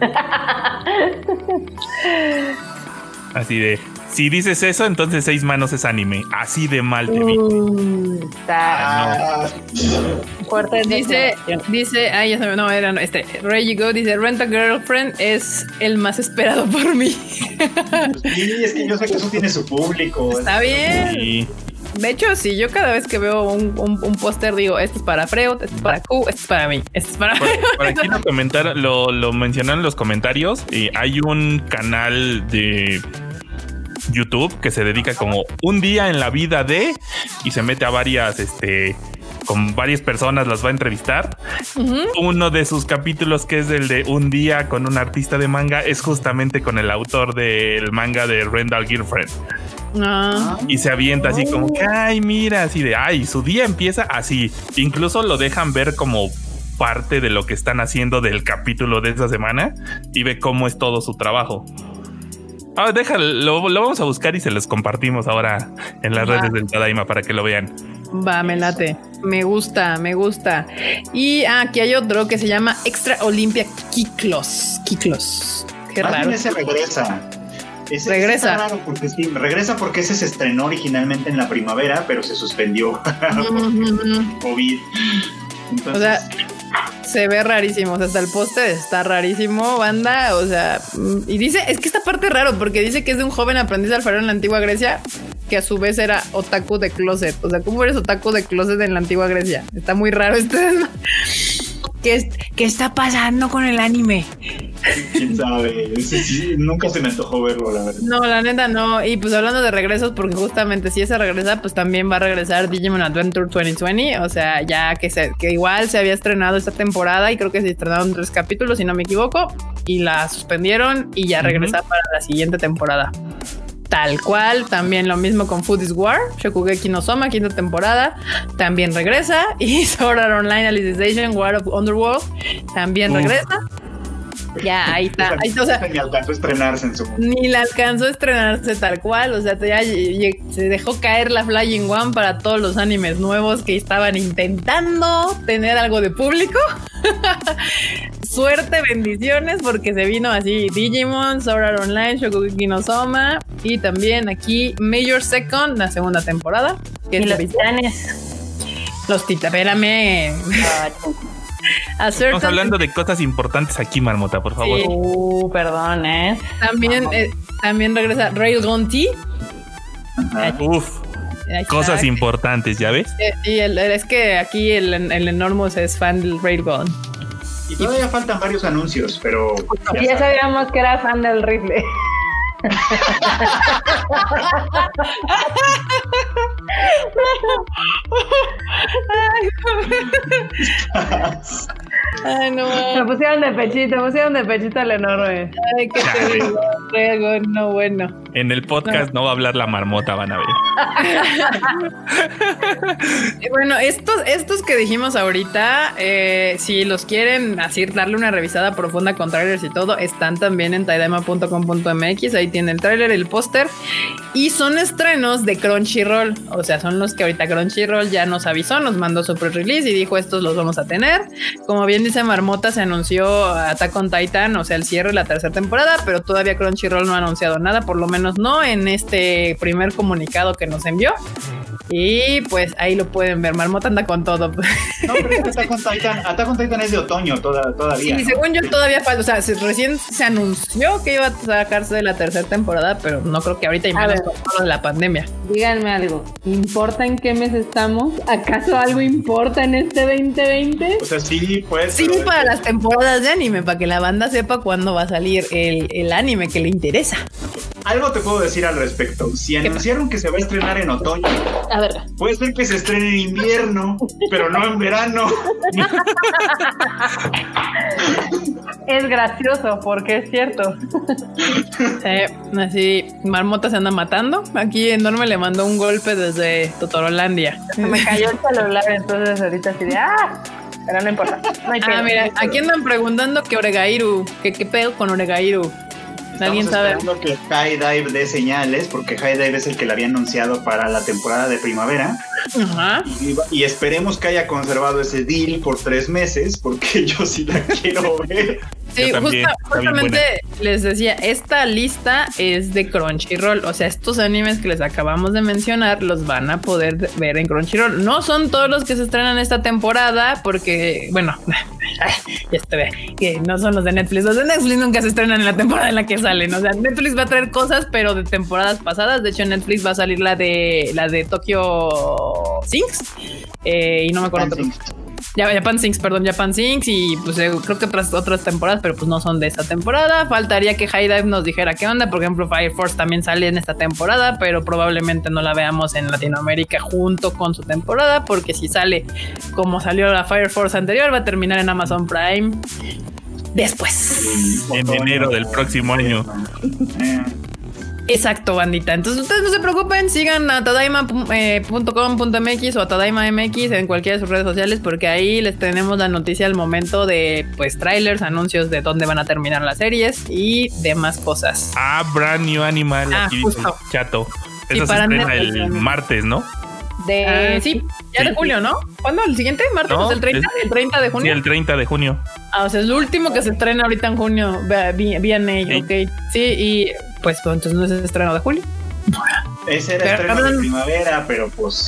Así de, si dices eso, entonces Seis Manos es anime. Así de mal te vi. Uh, ah, Fuerte dice, dice, ay, ya no, era este, Reggie Go dice, Rent a Girlfriend es el más esperado por mí. sí, es que yo sé que eso tiene su público. Está bien. De hecho, sí, yo cada vez que veo un, un, póster digo, este es para Freud, este es para Q, este es para mí, este es para Por, por aquí lo, comentar, lo, lo mencionaron en los comentarios y hay un canal de YouTube que se dedica como un día en la vida de y se mete a varias, este, con varias personas las va a entrevistar. Uno de sus capítulos, que es el de un día con un artista de manga, es justamente con el autor del manga de Randall Girlfriend. Ah. Y se avienta así como que, ay, mira, así de, ay, su día empieza así. Incluso lo dejan ver como parte de lo que están haciendo del capítulo de esa semana y ve cómo es todo su trabajo. Ah, déjalo, lo, vamos a buscar y se los compartimos ahora en las redes del Tadaima para que lo vean. Va, me late. Me gusta, me gusta. Y aquí hay otro que se llama Extra Olympia Kiklos. Kiklos. Qué raro. ese regresa. regresa. porque regresa porque ese se estrenó originalmente en la primavera, pero se suspendió COVID. Entonces, o sea, se ve rarísimo. O sea, hasta el poste está rarísimo, banda. O sea, y dice, es que esta parte es raro porque dice que es de un joven aprendiz alfarero en la antigua Grecia que a su vez era otaku de closet. O sea, ¿cómo eres otaku de closet en la antigua Grecia? Está muy raro este. ¿Qué, ¿Qué, está pasando con el anime? ¿Quién sabe? nunca se me antojó verlo, la verdad. No, la neta no. Y pues hablando de regresos, porque justamente si ese regresa, pues también va a regresar Digimon Adventure 2020. O sea, ya que, se, que igual se había estrenado esta temporada y creo que se estrenaron tres capítulos, si no me equivoco, y la suspendieron y ya regresa para la siguiente temporada. Tal cual, también lo mismo con Food is War, Shokugeki no Soma, quinta temporada, también regresa. Y Sword Art Online Alicization, War of Underworld, también regresa. Ya, ahí está. Ahí O sea, ni alcanzó a estrenarse en su Ni la alcanzó a estrenarse tal cual. O sea, ya se dejó caer la Flying One para todos los animes nuevos que estaban intentando tener algo de público. Suerte, bendiciones, porque se vino así Digimon, Sword Art Online, Shokugeki no Soma y también aquí Major Second, la segunda temporada. Que y los titanes. Los titanes, espérame. Estamos hablando de cosas importantes aquí, Marmota, por favor. Uh, perdón, ¿eh? También, eh, también regresa Railgun T. Uf. Cosas importantes, ¿ya ves? Y es que aquí el, el Enormous es fan del Railgun. Y todavía faltan varios anuncios, pero. Ya, ya sabíamos que era fan del rifle. Ay, no. Me pusieron de pechito, me pusieron de pechito al enorme. Ay, qué te no bueno. En el podcast no. va a hablar la marmota, van a ver. bueno, estos, estos que dijimos ahorita, eh, si los quieren así darle una revisada profunda con trailers y todo, están también en taidema.com.mx. Ahí tiene el trailer, el póster. Y son estrenos de Crunchyroll. O sea, son los que ahorita Crunchyroll ya nos avisó, nos mandó su pre-release y dijo estos los vamos a tener. Como bien dice Marmota, se anunció Attack on Titan, o sea, el cierre de la tercera temporada, pero todavía Crunchyroll no ha anunciado nada, por lo menos no en este primer comunicado que nos envió. Y pues ahí lo pueden ver. Marmota anda con todo. No, pero Attack on Titan, Attack on Titan es de otoño todavía. Sí, según yo todavía falta. O sea, recién se anunció que iba a sacarse de la tercera temporada, pero no creo que ahorita y menos con la pandemia. Díganme algo. ¿Importa en qué mes estamos? ¿Acaso algo importa en este 2020? O sea, sí, pues. Sí, para las temporadas de anime, para que la banda sepa cuándo va a salir el, el anime que le interesa. Algo te puedo decir al respecto. Si anunciaron que se va a estrenar en otoño, puede ser que se estrene en invierno, pero no en verano. es gracioso porque es cierto. Eh, así, Marmota se anda matando. Aquí Enorme le mandó un golpe desde Totorolandia. Me cayó el celular, entonces ahorita así de ¡ah! Pero no importa. ah, mira, aquí andan preguntando que Oregairu, que qué pedo con Oregairu. ¿Alguien sabe? esperando que High Dive dé señales, porque High Dive es el que le había anunciado para la temporada de primavera. Ajá. Y, esperemos que haya conservado ese deal por tres meses, porque yo sí la quiero ver. Sí, justamente les decía, esta lista es de Crunchyroll, o sea, estos animes que les acabamos de mencionar los van a poder ver en Crunchyroll. No son todos los que se estrenan esta temporada, porque, bueno, ya estoy, que no son los de Netflix. Los de Netflix nunca se estrenan en la temporada en la que salen. O sea, Netflix va a traer cosas, pero de temporadas pasadas. De hecho, en Netflix va a salir la de la de Tokyo Sinks. Eh, y no me acuerdo. Japan Sinks, perdón, Japan Sinks y pues eh, creo que otras, otras temporadas, pero pues no son de esta temporada. Faltaría que High Dive nos dijera qué onda. Por ejemplo, Fire Force también sale en esta temporada, pero probablemente no la veamos en Latinoamérica junto con su temporada, porque si sale como salió la Fire Force anterior, va a terminar en Amazon Prime después. En enero del próximo año. Exacto, bandita. Entonces ustedes no se preocupen, sigan a tadaima.com.mx o a tadaima.mx en cualquiera de sus redes sociales porque ahí les tenemos la noticia al momento de pues trailers, anuncios de dónde van a terminar las series y demás cosas. Ah, Brand New Animal, ah, aquí dice chato. Eso se estrena el martes, ¿no? De, ah, sí, ya de julio, ¿no? ¿Cuándo? ¿El siguiente? ¿Martes? ¿El 30? ¿El 30 de junio? Sí, el 30 de junio. Ah, o sea, es lo último que se estrena ahorita en junio. Viene, ok. Sí, y pues, pues entonces no es el estreno de julio. Ese era el estreno de primavera, pero pues.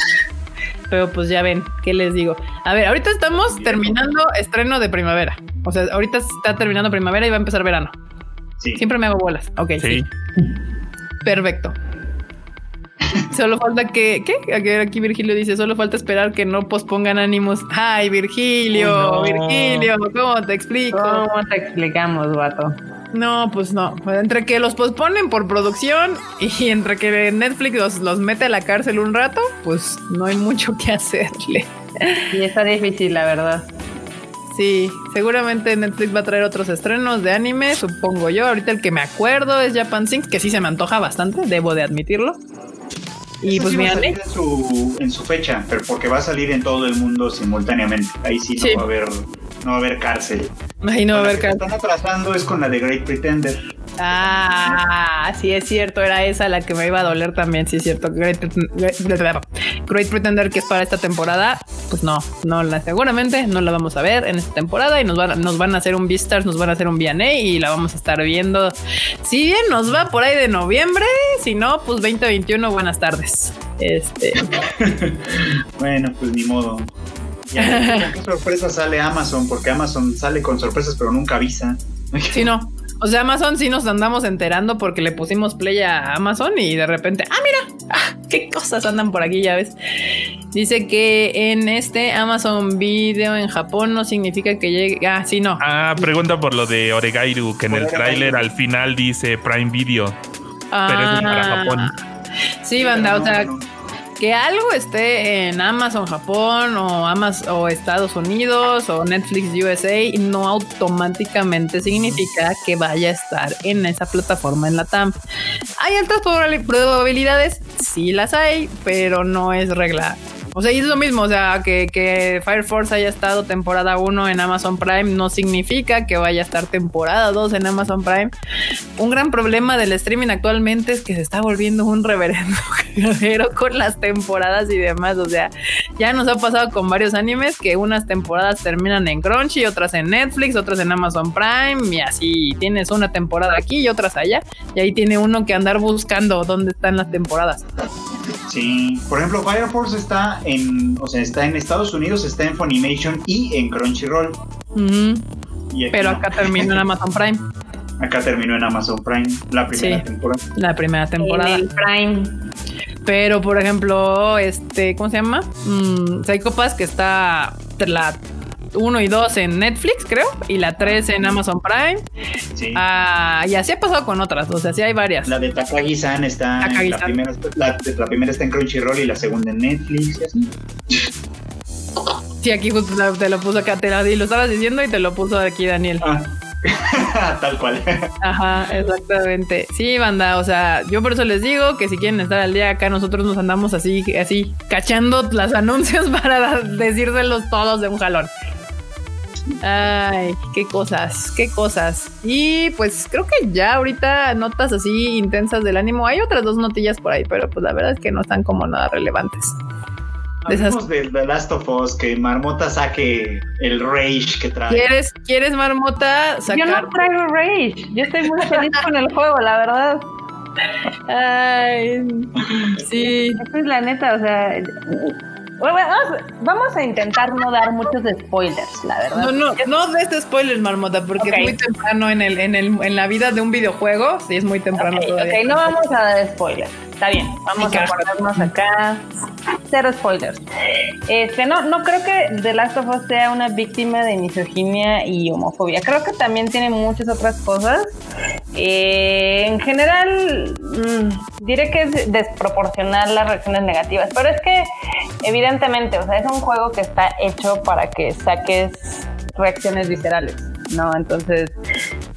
Pero pues ya ven, ¿qué les digo? A ver, ahorita estamos terminando estreno de primavera. O sea, ahorita está terminando primavera y va a empezar verano. Sí. Siempre me hago bolas. Ok, sí. Perfecto. Solo falta que, ¿qué? Aquí Virgilio dice, solo falta esperar que no pospongan ánimos. Ay, Virgilio, Virgilio, ¿cómo te explico? ¿Cómo te explicamos, vato? No, pues no. Entre que los posponen por producción y entre que Netflix los, los mete a la cárcel un rato, pues no hay mucho que hacerle. Y está difícil, la verdad. Sí, seguramente Netflix va a traer otros estrenos de anime, supongo yo. Ahorita el que me acuerdo es Japan Sinks, que sí se me antoja bastante, debo de admitirlo. Y pues va a salir en su, en su fecha, pero porque va a salir en todo el mundo simultáneamente. Ahí sí, no va a haber no va a haber cárcel. Ahí no va a haber cárcel. están atrasando es con la de Great Pretender. Ah, sí es cierto, era esa la que me iba a doler también, sí es cierto. Great, Pretender que es para esta temporada, pues no, no la seguramente no la vamos a ver en esta temporada y nos van, nos van a hacer un Beastars, nos van a hacer un VNA y la vamos a estar viendo. Si bien nos va por ahí de noviembre, si no, pues 2021, buenas tardes. Este. bueno, pues ni modo. Ya, ¿Qué sorpresa sale Amazon? Porque Amazon sale con sorpresas, pero nunca avisa. Sí, no. O sea, Amazon sí nos andamos enterando porque le pusimos play a Amazon y de repente, ah, mira, ah, qué cosas andan por aquí, ya ves. Dice que en este Amazon Video en Japón no significa que llegue. Ah, sí, no. Ah, pregunta por lo de Oregairu, que en el tráiler al final dice Prime Video. pero es para ah. Japón. Sí, banda, o sea, que algo esté en Amazon Japón o Amazon o Estados Unidos o Netflix USA no automáticamente significa que vaya a estar en esa plataforma en la TAM. Hay altas probabilidades, sí las hay, pero no es regla o sea, y es lo mismo, o sea, que, que Fire Force haya estado temporada 1 en Amazon Prime no significa que vaya a estar temporada 2 en Amazon Prime. Un gran problema del streaming actualmente es que se está volviendo un reverendo con las temporadas y demás. O sea, ya nos ha pasado con varios animes que unas temporadas terminan en Crunchy, otras en Netflix, otras en Amazon Prime y así tienes una temporada aquí y otras allá. Y ahí tiene uno que andar buscando dónde están las temporadas. Sí, por ejemplo, Fire Force está en, o sea, está en Estados Unidos, está en Funimation y en Crunchyroll. Pero acá terminó en Amazon Prime. Acá terminó en Amazon Prime la primera temporada. La primera temporada. En Prime. Pero, por ejemplo, este, ¿cómo se llama? Mm, Psycho Pass, que está la 1 y 2 en Netflix, creo, y la 3 en Amazon Prime. Sí. Ah, y así ha pasado con otras, o sea, sí hay varias. La de Takagi-san está, En la, primera, la, la, primera está en Crunchyroll y la segunda en Netflix, y así. Sí, aquí justo te lo puso acá, te lo, lo estabas diciendo y te lo puso aquí Daniel. Ah. Tal cual. Ajá, exactamente. Sí, banda, o sea, yo por eso les digo que si quieren estar al día acá, nosotros nos andamos así, así, cachando las anuncios para decírselos todos de un jalón. Ay, qué cosas, qué cosas. Y pues creo que ya ahorita notas así intensas del ánimo. Hay otras dos notillas por ahí, pero pues la verdad es que no están como nada relevantes. Hablemos de The Last of Us, que Marmota saque el rage que trae. ¿Quieres, ¿quieres Marmota sacar? Yo no traigo rage. Yo estoy muy feliz con el juego, la verdad. Ay, sí. Esa es la neta, o sea, vamos, a intentar no dar muchos spoilers, la verdad. No, no, no des spoilers, Marmota, porque es muy temprano en, el, en, el, en la vida de un videojuego. Sí, es muy temprano todavía. Ok, no vamos a dar spoilers. Está bien, vamos a ponernos acá. Cero spoilers. Este, no, no creo que The Last of Us sea una víctima de misoginia y homofobia. Creo que también tiene muchas otras cosas. Eh, en general, mm, diré que es desproporcional las reacciones negativas, pero es que evidentemente, o sea, es un juego que está hecho para que saques reacciones viscerales, ¿no? Entonces,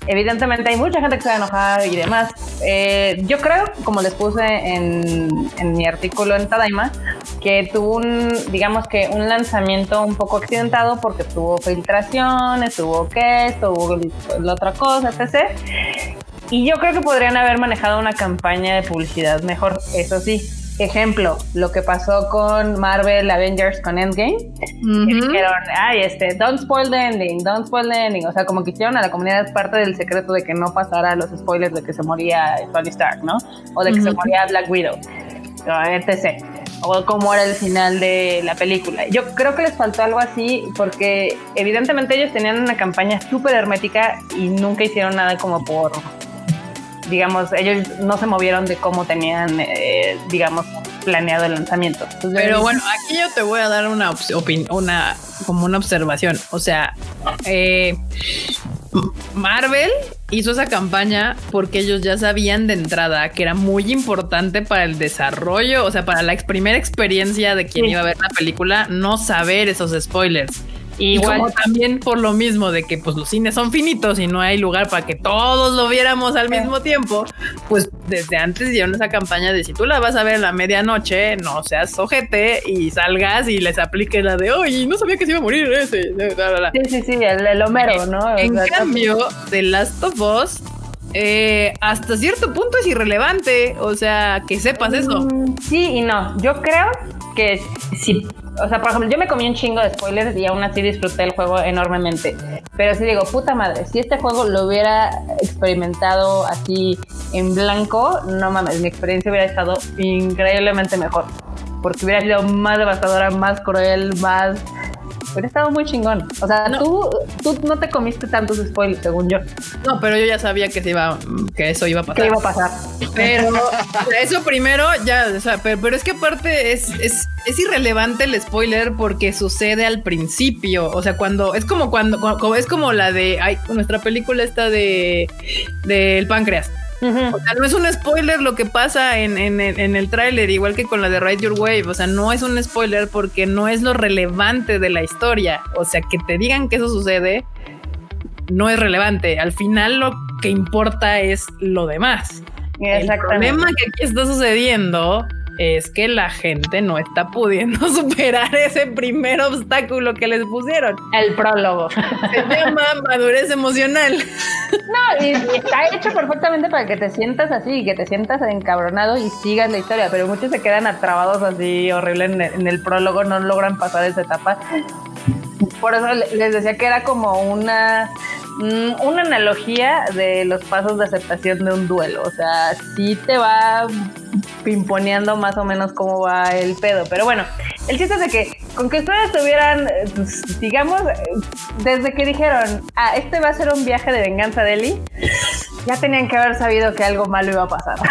evidentemente hay mucha gente que se va a enojar y demás. Eh, yo creo, como les puse en, mi artículo en Tadaima, que tuvo un, digamos que un lanzamiento un poco accidentado porque tuvo filtraciones, tuvo que, tuvo la otra cosa, etc. Y yo creo que podrían haber manejado una campaña de publicidad mejor, eso sí ejemplo, lo que pasó con Marvel Avengers con Endgame. dijeron, ay, este, don't spoil the ending, don't spoil the ending. O sea, como que hicieron a la comunidad parte del secreto de que no pasara los spoilers de que se moría Tony Stark, ¿no? O de que se moría Black Widow, etc. O cómo era el final de la película. Yo creo que les faltó algo así porque evidentemente ellos tenían una campaña súper hermética y nunca hicieron nada como por digamos, ellos no se movieron de cómo tenían, eh, digamos, planeado el lanzamiento. Pero bueno, aquí yo te voy a dar una una como una observación. O sea, eh, Marvel hizo esa campaña porque ellos ya sabían de entrada que era muy importante para el desarrollo, o sea, para la primera experiencia de quien iba a ver la película, no saber esos spoilers. Igual también por lo mismo de que pues los cines son finitos y no hay lugar para que todos lo viéramos al mismo tiempo, pues desde antes dieron esa campaña de si tú la vas a ver en la medianoche, no seas ojete y salgas y les apliques la de oye, no sabía que se iba a morir ese. Sí, sí, sí, el, Homero, ¿no? En cambio, The Last of Us eh, hasta cierto punto es irrelevante. O sea, que sepas eso. Mm, sí y no. Yo creo que si o sea, por ejemplo, yo me comí un chingo de spoilers y aún así disfruté el juego enormemente. Pero si digo, puta madre, si este juego lo hubiera experimentado así en blanco, no mames, mi experiencia hubiera estado increíblemente mejor. Porque hubiera sido más devastadora, más cruel, más Hubiera estado muy chingón. O sea, tú, tú no te comiste tantos spoilers, según yo. No, pero yo ya sabía que se iba, que eso iba a pasar. Que iba a pasar. Pero eso primero, ya, o sea, pero, es que aparte es, es, es, irrelevante el spoiler porque sucede al principio. O sea, cuando es como cuando, es como la de ay, nuestra película esta de del páncreas. O sea, no es un spoiler lo que pasa en, el tráiler, igual que con la de Ride Your Wave. O sea, no es un spoiler porque no es lo relevante de la historia. O sea, que te digan que eso sucede no es relevante. Al final lo que importa es lo demás. El problema que aquí está sucediendo es que la gente no está pudiendo superar ese primer obstáculo que les pusieron. El prólogo. Se llama madurez emocional. No, y, está hecho perfectamente para que te sientas así, que te sientas encabronado y sigas la historia, pero muchos se quedan atrabados así horrible en en el prólogo, no logran pasar esa etapa. Por eso les decía que era como una una analogía de los pasos de aceptación de un duelo. O sea, sí te va pimponeando más o menos cómo va el pedo. Pero bueno, el chiste es de que con que ustedes tuvieran, pues, digamos, desde que dijeron, ah, este va a ser un viaje de venganza de Eli, ya tenían que haber sabido que algo malo iba a pasar.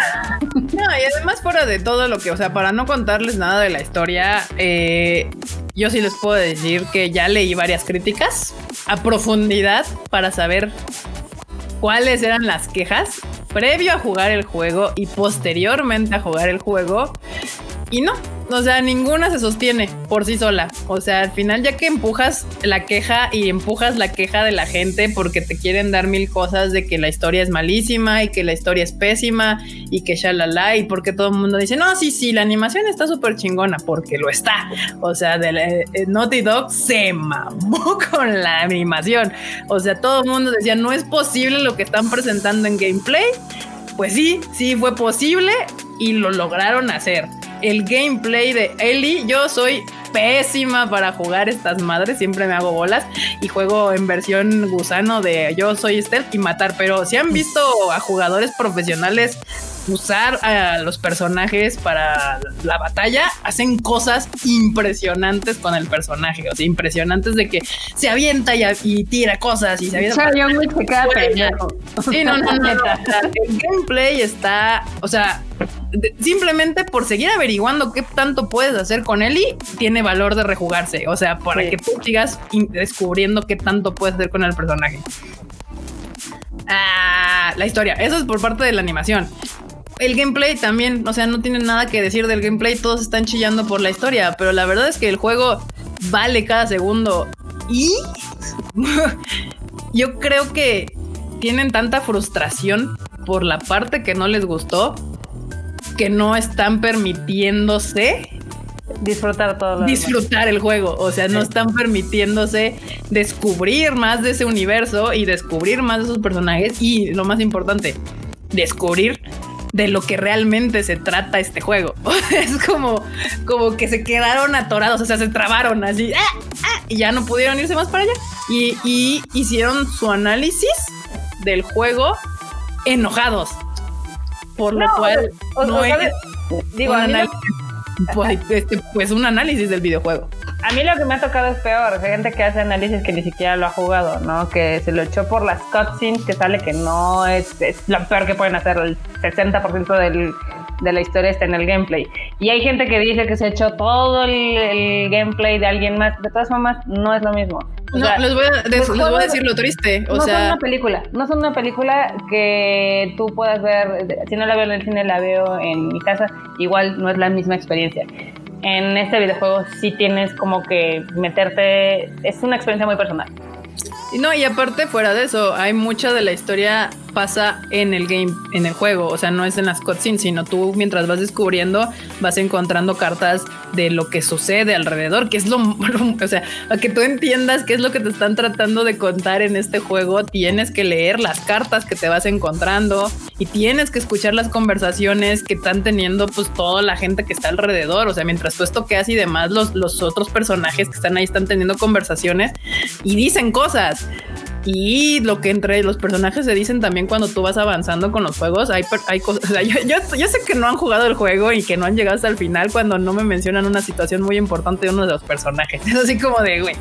No, y además fuera de todo lo que, o sea, para no contarles nada de la historia, eh, yo sí les puedo decir que ya leí varias críticas a profundidad para saber cuáles eran las quejas previo a jugar el juego y posteriormente a jugar el juego. Y no, o sea, ninguna se sostiene por sí sola. O sea, al final ya que empujas la queja y empujas la queja de la gente porque te quieren dar mil cosas de que la historia es malísima y que la historia es pésima y que shalala y porque todo el mundo dice, no, sí, sí, la animación está súper chingona porque lo está. O sea, de eh, Naughty Dog se mamó con la animación. O sea, todo el mundo decía, no es posible lo que están presentando en gameplay. Pues sí, sí fue posible y lo lograron hacer el gameplay de Ellie. Yo soy pésima para jugar estas madres, siempre me hago bolas y juego en versión gusano de yo soy stealth y matar, pero si han visto a jugadores profesionales usar a los personajes para la batalla, hacen cosas impresionantes con el personaje, o sea, impresionantes de que se avienta y, tira cosas y se avienta. Sí, no, no, no, El gameplay está, o sea, simplemente por seguir averiguando qué tanto puedes hacer con Eli, tiene valor de rejugarse. O sea, para que tú sigas descubriendo qué tanto puedes hacer con el personaje. Ah, la historia. Eso es por parte de la animación. El gameplay también, o sea, no tiene nada que decir del gameplay, todos están chillando por la historia, pero la verdad es que el juego vale cada segundo. Y yo creo que tienen tanta frustración por la parte que no les gustó que no están permitiéndose disfrutar todo disfrutar el juego, o sea, no están permitiéndose descubrir más de ese universo y descubrir más de esos personajes y lo más importante, descubrir de lo que realmente se trata este juego. es como, como que se quedaron atorados, o sea, se trabaron así ¡ah! ¡ah! y ya no pudieron irse más para allá. Y, y hicieron su análisis del juego enojados por lo cual no es digo, un análisis, pues, este, pues, un análisis del videojuego. A mí lo que me ha tocado es peor, gente que hace análisis que ni siquiera lo ha jugado, ¿no? Que se lo echó por las cutscenes, que sale que no es, es lo peor que pueden hacer, el 60% del de la historia está en el gameplay. Y hay gente que dice que se hecho todo el, gameplay de alguien más. De todas formas, no es lo mismo. No, les, voy a, decir lo triste. O no sea... son una película. No son una película que tú puedas ver. Si no la veo en el cine, la veo en mi casa. Igual no es la misma experiencia en este videojuego sí tienes como que meterte, es una experiencia muy personal. No, y aparte fuera de eso, hay mucha de la historia pasa en el game, en el juego, o sea, no es en las cutscenes, sino tú mientras vas descubriendo vas encontrando cartas de lo que sucede alrededor, que es lo, o sea, para que tú entiendas qué es lo que te están tratando de contar en este juego, tienes que leer las cartas que te vas encontrando y tienes que escuchar las conversaciones que están teniendo pues toda la gente que está alrededor, o sea, mientras tú estoqueas y demás, los, los otros personajes que están ahí están teniendo conversaciones y dicen cosas. Y lo que entre los personajes se dicen también cuando tú vas avanzando con los juegos, hay, hay cosas. yo, sé que no han jugado el juego y que no han llegado hasta el final cuando no me mencionan una situación muy importante de uno de los personajes. Es así como de, güey,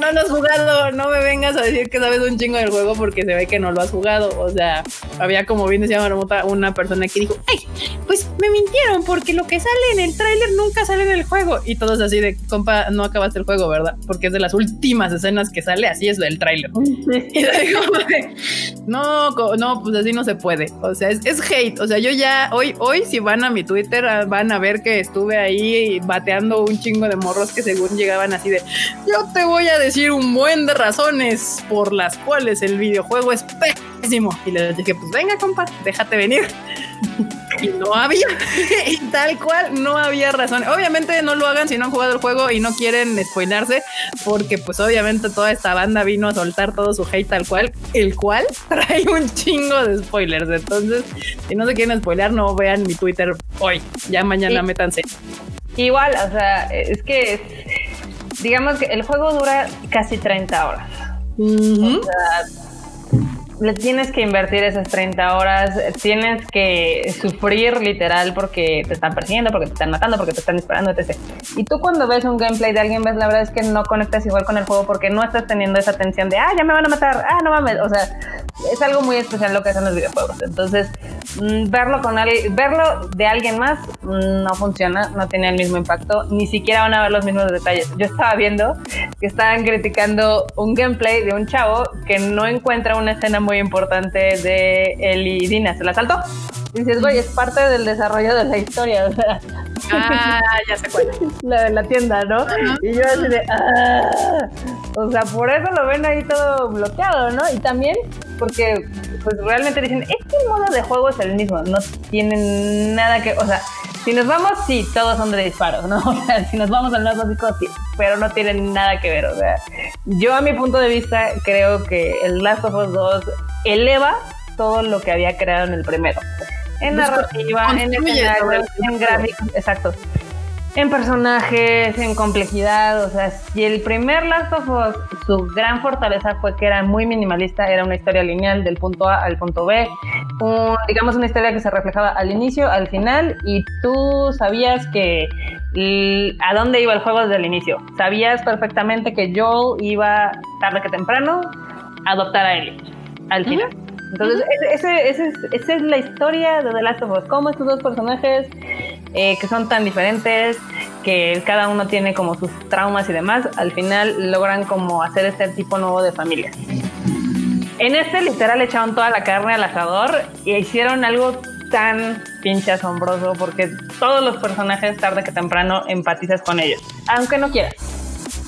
no lo has jugado, no me vengas a decir que sabes un chingo del juego porque se ve que no lo has jugado. O sea, había como bien decía Marmota, una persona que dijo, ay, pues me mintieron porque lo que sale en el tráiler nunca sale en el juego. Y todos así de, compa, no acabaste el juego, ¿verdad? Porque es de las últimas escenas que sale, así es del tráiler. no, no, pues así no se puede. O sea, es, hate. O sea, yo ya hoy, hoy, si van a mi Twitter, ah, van a ver que estuve ahí bateando un chingo de morros que según llegaban así de yo te voy a decir un buen de razones por las cuales el videojuego es pésimo. Y les dije, pues venga, compa, déjate venir y no había, y tal cual, no había razón. Obviamente no lo hagan si no han jugado el juego y no quieren spoilarse, porque pues obviamente toda esta banda vino a soltar todo su hate tal cual, el cual trae un chingo de spoilers. Entonces, si no se quieren spoiler, no vean mi Twitter hoy, ya mañana métanse. Igual, o sea, es que digamos que el juego dura casi 30 horas. O sea, le tienes que invertir esas 30 horas, tienes que sufrir literal porque te están persiguiendo, porque te están matando, porque te están disparando, etc. Y tú cuando ves un gameplay de alguien, ves la verdad es que no conectas igual con el juego porque no estás teniendo esa tensión de, ah, ya me van a matar, ah, no mames, o sea, es algo muy especial lo que hacen los videojuegos. Entonces, mm, verlo con verlo de alguien más mm, no funciona, no tiene el mismo impacto, ni siquiera van a ver los mismos detalles. Yo estaba viendo que estaban criticando un gameplay de un chavo que no encuentra una escena muy importante de Eli Dina. Se la saltó. Dices, güey, es parte del desarrollo de la historia. O sea, ah, ya se cuenta. La de la tienda, ¿no? Y yo así de, ah". O sea, por eso lo ven ahí todo bloqueado, ¿no? Y también porque, pues realmente dicen, es que el modo de juego es el mismo. No tienen nada que, o sea, si nos vamos, sí, todos son de disparos, ¿no? O sea, si nos vamos al más básico, sí, pero no tienen nada que ver. O sea, yo a mi punto de vista creo que el Last of Us 2 eleva todo lo que había creado en el primero. En narrativa, en escenarios, en gráficos, exacto. En personajes, en complejidad, o sea, si el primer Last of Us, su gran fortaleza fue que era muy minimalista, era una historia lineal del punto A al punto B, digamos una historia que se reflejaba al inicio, al final, y tú sabías que a dónde iba el juego desde el inicio. Sabías perfectamente que Joel iba tarde que temprano a adoptar a Ellie al final. Entonces, esa es la historia de The Last of Us. Cómo estos dos personajes eh, que son tan diferentes, que cada uno tiene como sus traumas y demás, al final logran como hacer este tipo nuevo de familia. En este literal echaron toda la carne al asador y hicieron algo tan pinche asombroso porque todos los personajes tarde que temprano empatizas con ellos, aunque no quieras.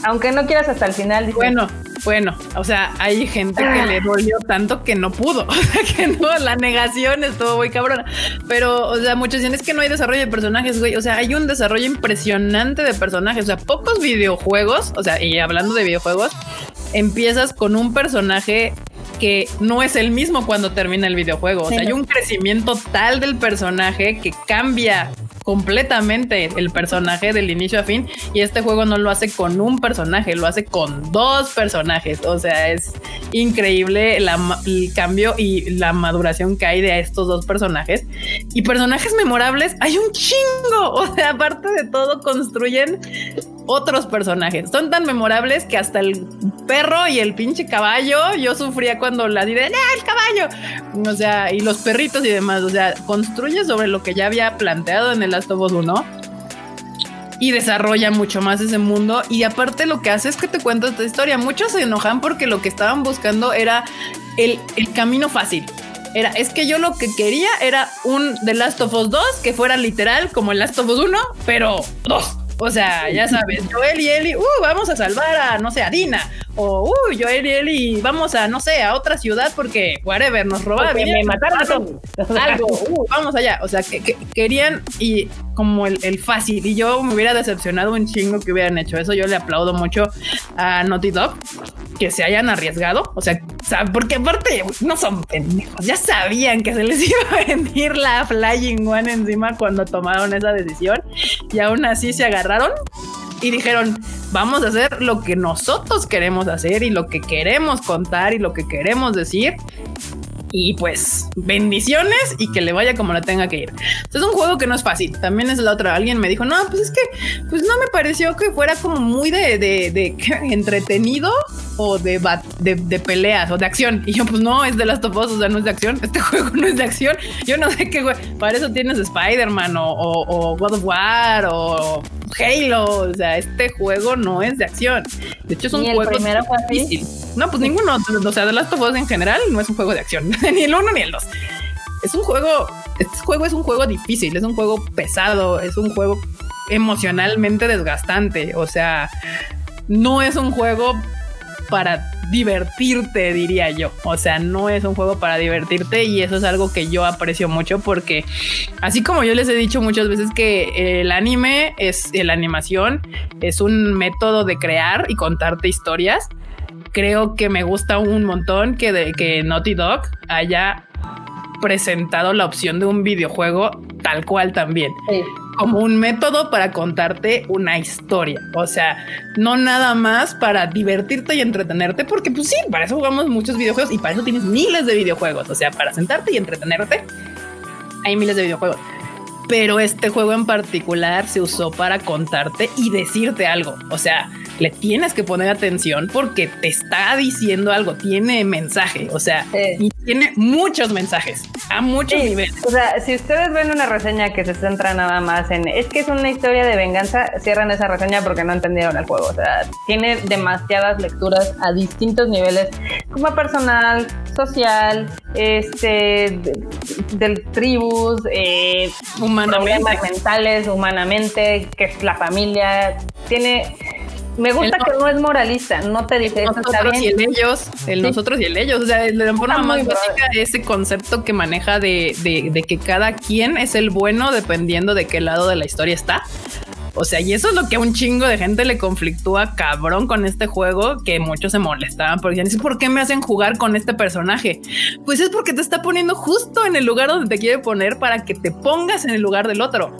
Aunque no quieras hasta el final. bueno, bueno, o sea, hay gente que le dolió tanto que no pudo. O sea, que no, la negación estuvo muy cabrona. Pero, o sea, muchos dicen es que no hay desarrollo de personajes, güey. O sea, hay un desarrollo impresionante de personajes. O sea, pocos videojuegos, o sea, y hablando de videojuegos, empiezas con un personaje que no es el mismo cuando termina el videojuego. O sea, hay un crecimiento tal del personaje que cambia completamente el personaje del inicio a fin y este juego no lo hace con un personaje, lo hace con dos personajes. O sea, es increíble el cambio y la maduración que hay de estos dos personajes. Y personajes memorables, hay un chingo. O sea, aparte de todo, construyen otros personajes. Son tan memorables que hasta el perro y el pinche caballo, yo sufría cuando la diré, ¡Ah, el caballo! O sea, y los perritos y demás. O sea, construye sobre lo que ya había planteado en el Last of Us 1 y desarrolla mucho más ese mundo. Y aparte lo que hace es que te cuenta esta historia. Muchos se enojan porque lo que estaban buscando era el, el camino fácil. Era, es que yo lo que quería era un The Last of Us 2 que fuera literal como el Last of Us 1, pero dos. O sea, ya sabes, Joel y Eli, uh, vamos a salvar a, no sé, a Dina. O, uh, Joel y Eli, vamos a, no sé, a otra ciudad porque, whatever, nos robaron. me mataron. Algo, uh, vamos allá. O sea, que, querían y como el, el, fácil. Y yo me hubiera decepcionado un chingo que hubieran hecho eso. Yo le aplaudo mucho a Naughty Dog que se hayan arriesgado. O sea, porque aparte no son pendejos. Ya sabían que se les iba a venir la Flying One encima cuando tomaron esa decisión. Y aún así se agarraron y dijeron, vamos a hacer lo que nosotros queremos hacer y lo que queremos contar y lo que queremos decir. Y pues bendiciones y que le vaya como la tenga que ir. es un juego que no es fácil. También es la otra. Alguien me dijo, no, pues es que pues no me pareció que fuera como muy de, de, de entretenido o de, de, peleas o de acción. Y yo, pues no, es de las of o sea, no es de acción. Este juego no es de acción. Yo no sé qué, güey. Para eso tienes Spider-Man o, o, God of War o Halo. O sea, este juego no es de acción. De hecho, es un juego difícil. No, pues ninguno. O sea, de las of en general no es un juego de acción. ni el uno ni el dos. Es un juego. Este juego es un juego difícil, es un juego pesado, es un juego emocionalmente desgastante. O sea, no es un juego para divertirte, diría yo. O sea, no es un juego para divertirte y eso es algo que yo aprecio mucho porque así como yo les he dicho muchas veces que el anime es la animación, es un método de crear y contarte historias. Creo que me gusta un montón que, de, que Naughty Dog haya presentado la opción de un videojuego tal cual también. Como un método para contarte una historia. O sea, no nada más para divertirte y entretenerte, porque pues sí, para eso jugamos muchos videojuegos y para eso tienes miles de videojuegos. O sea, para sentarte y entretenerte, hay miles de videojuegos. Pero este juego en particular se usó para contarte y decirte algo. O sea, le tienes que poner atención porque te está diciendo algo, tiene mensaje, o sea, y tiene muchos mensajes a muchos niveles. O sea, si ustedes ven una reseña que se centra nada más en es que es una historia de venganza, cierran esa reseña porque no entendieron el juego. O sea, tiene demasiadas lecturas a distintos niveles, como personal, social, este, del tribus, eh, problemas mentales, humanamente, que es la familia. Tiene me gusta que no es moralista, no te dice nosotros y el ellos, el nosotros y el ellos. O sea, de forma más básica ese concepto que maneja de, de, que cada quien es el bueno dependiendo de qué lado de la historia está. O sea, y eso es lo que a un chingo de gente le conflictúa cabrón con este juego, que muchos se molestaban porque dicen, ¿por qué me hacen jugar con este personaje? Pues es porque te está poniendo justo en el lugar donde te quiere poner para que te pongas en el lugar del otro.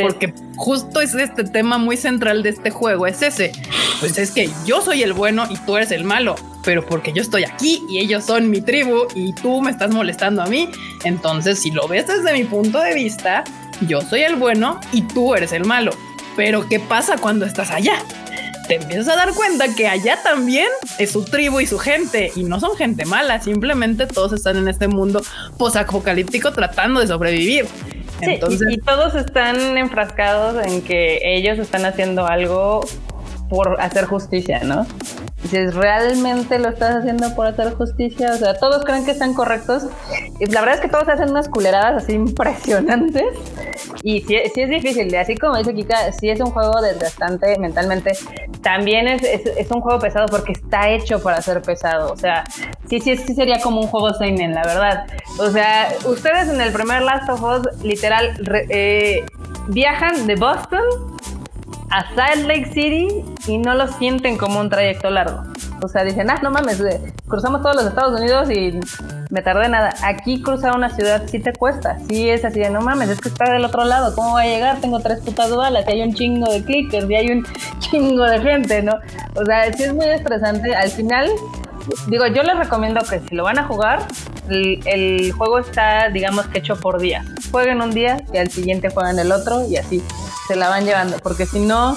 Porque justo es este tema muy central de este juego, es ese. Pues es que yo soy el bueno y tú eres el malo, pero porque yo estoy aquí y ellos son mi tribu y tú me estás molestando a mí. Entonces, si lo ves desde mi punto de vista, yo soy el bueno y tú eres el malo. Pero ¿qué pasa cuando estás allá? te empiezas a dar cuenta que allá también es su tribu y su gente y no son gente mala, simplemente todos están en este mundo posapocalíptico tratando de sobrevivir y, todos están enfrascados en que ellos están haciendo algo por hacer justicia, ¿no? Si realmente lo estás haciendo por hacer justicia, o sea, todos creen que están correctos. Y la verdad es que todos hacen unas culeradas así impresionantes. Y sí, es difícil, así como dice Kika, sí es un juego desgastante mentalmente. También es, es, un juego pesado porque está hecho para ser pesado. O sea, sí, sí, sí sería como un juego Seinen, la verdad. O sea, ustedes en el primer Last of Us, literal, eh, viajan de Boston a Salt Lake City y no lo sienten como un trayecto largo. O sea, dicen, ah, no mames, cruzamos todos los Estados Unidos y me tardé nada. Aquí cruzar una ciudad sí te cuesta. Sí es así de, no mames, es que está del otro lado. ¿Cómo va a llegar? Tengo tres putas balas y hay un chingo de clickers y hay un chingo de gente, ¿no? O sea, sí es muy estresante. Al final, digo, yo les recomiendo que si lo van a jugar, el, juego está, digamos que hecho por día. Jueguen un día y al siguiente juegan el otro y así se la van llevando, porque si no,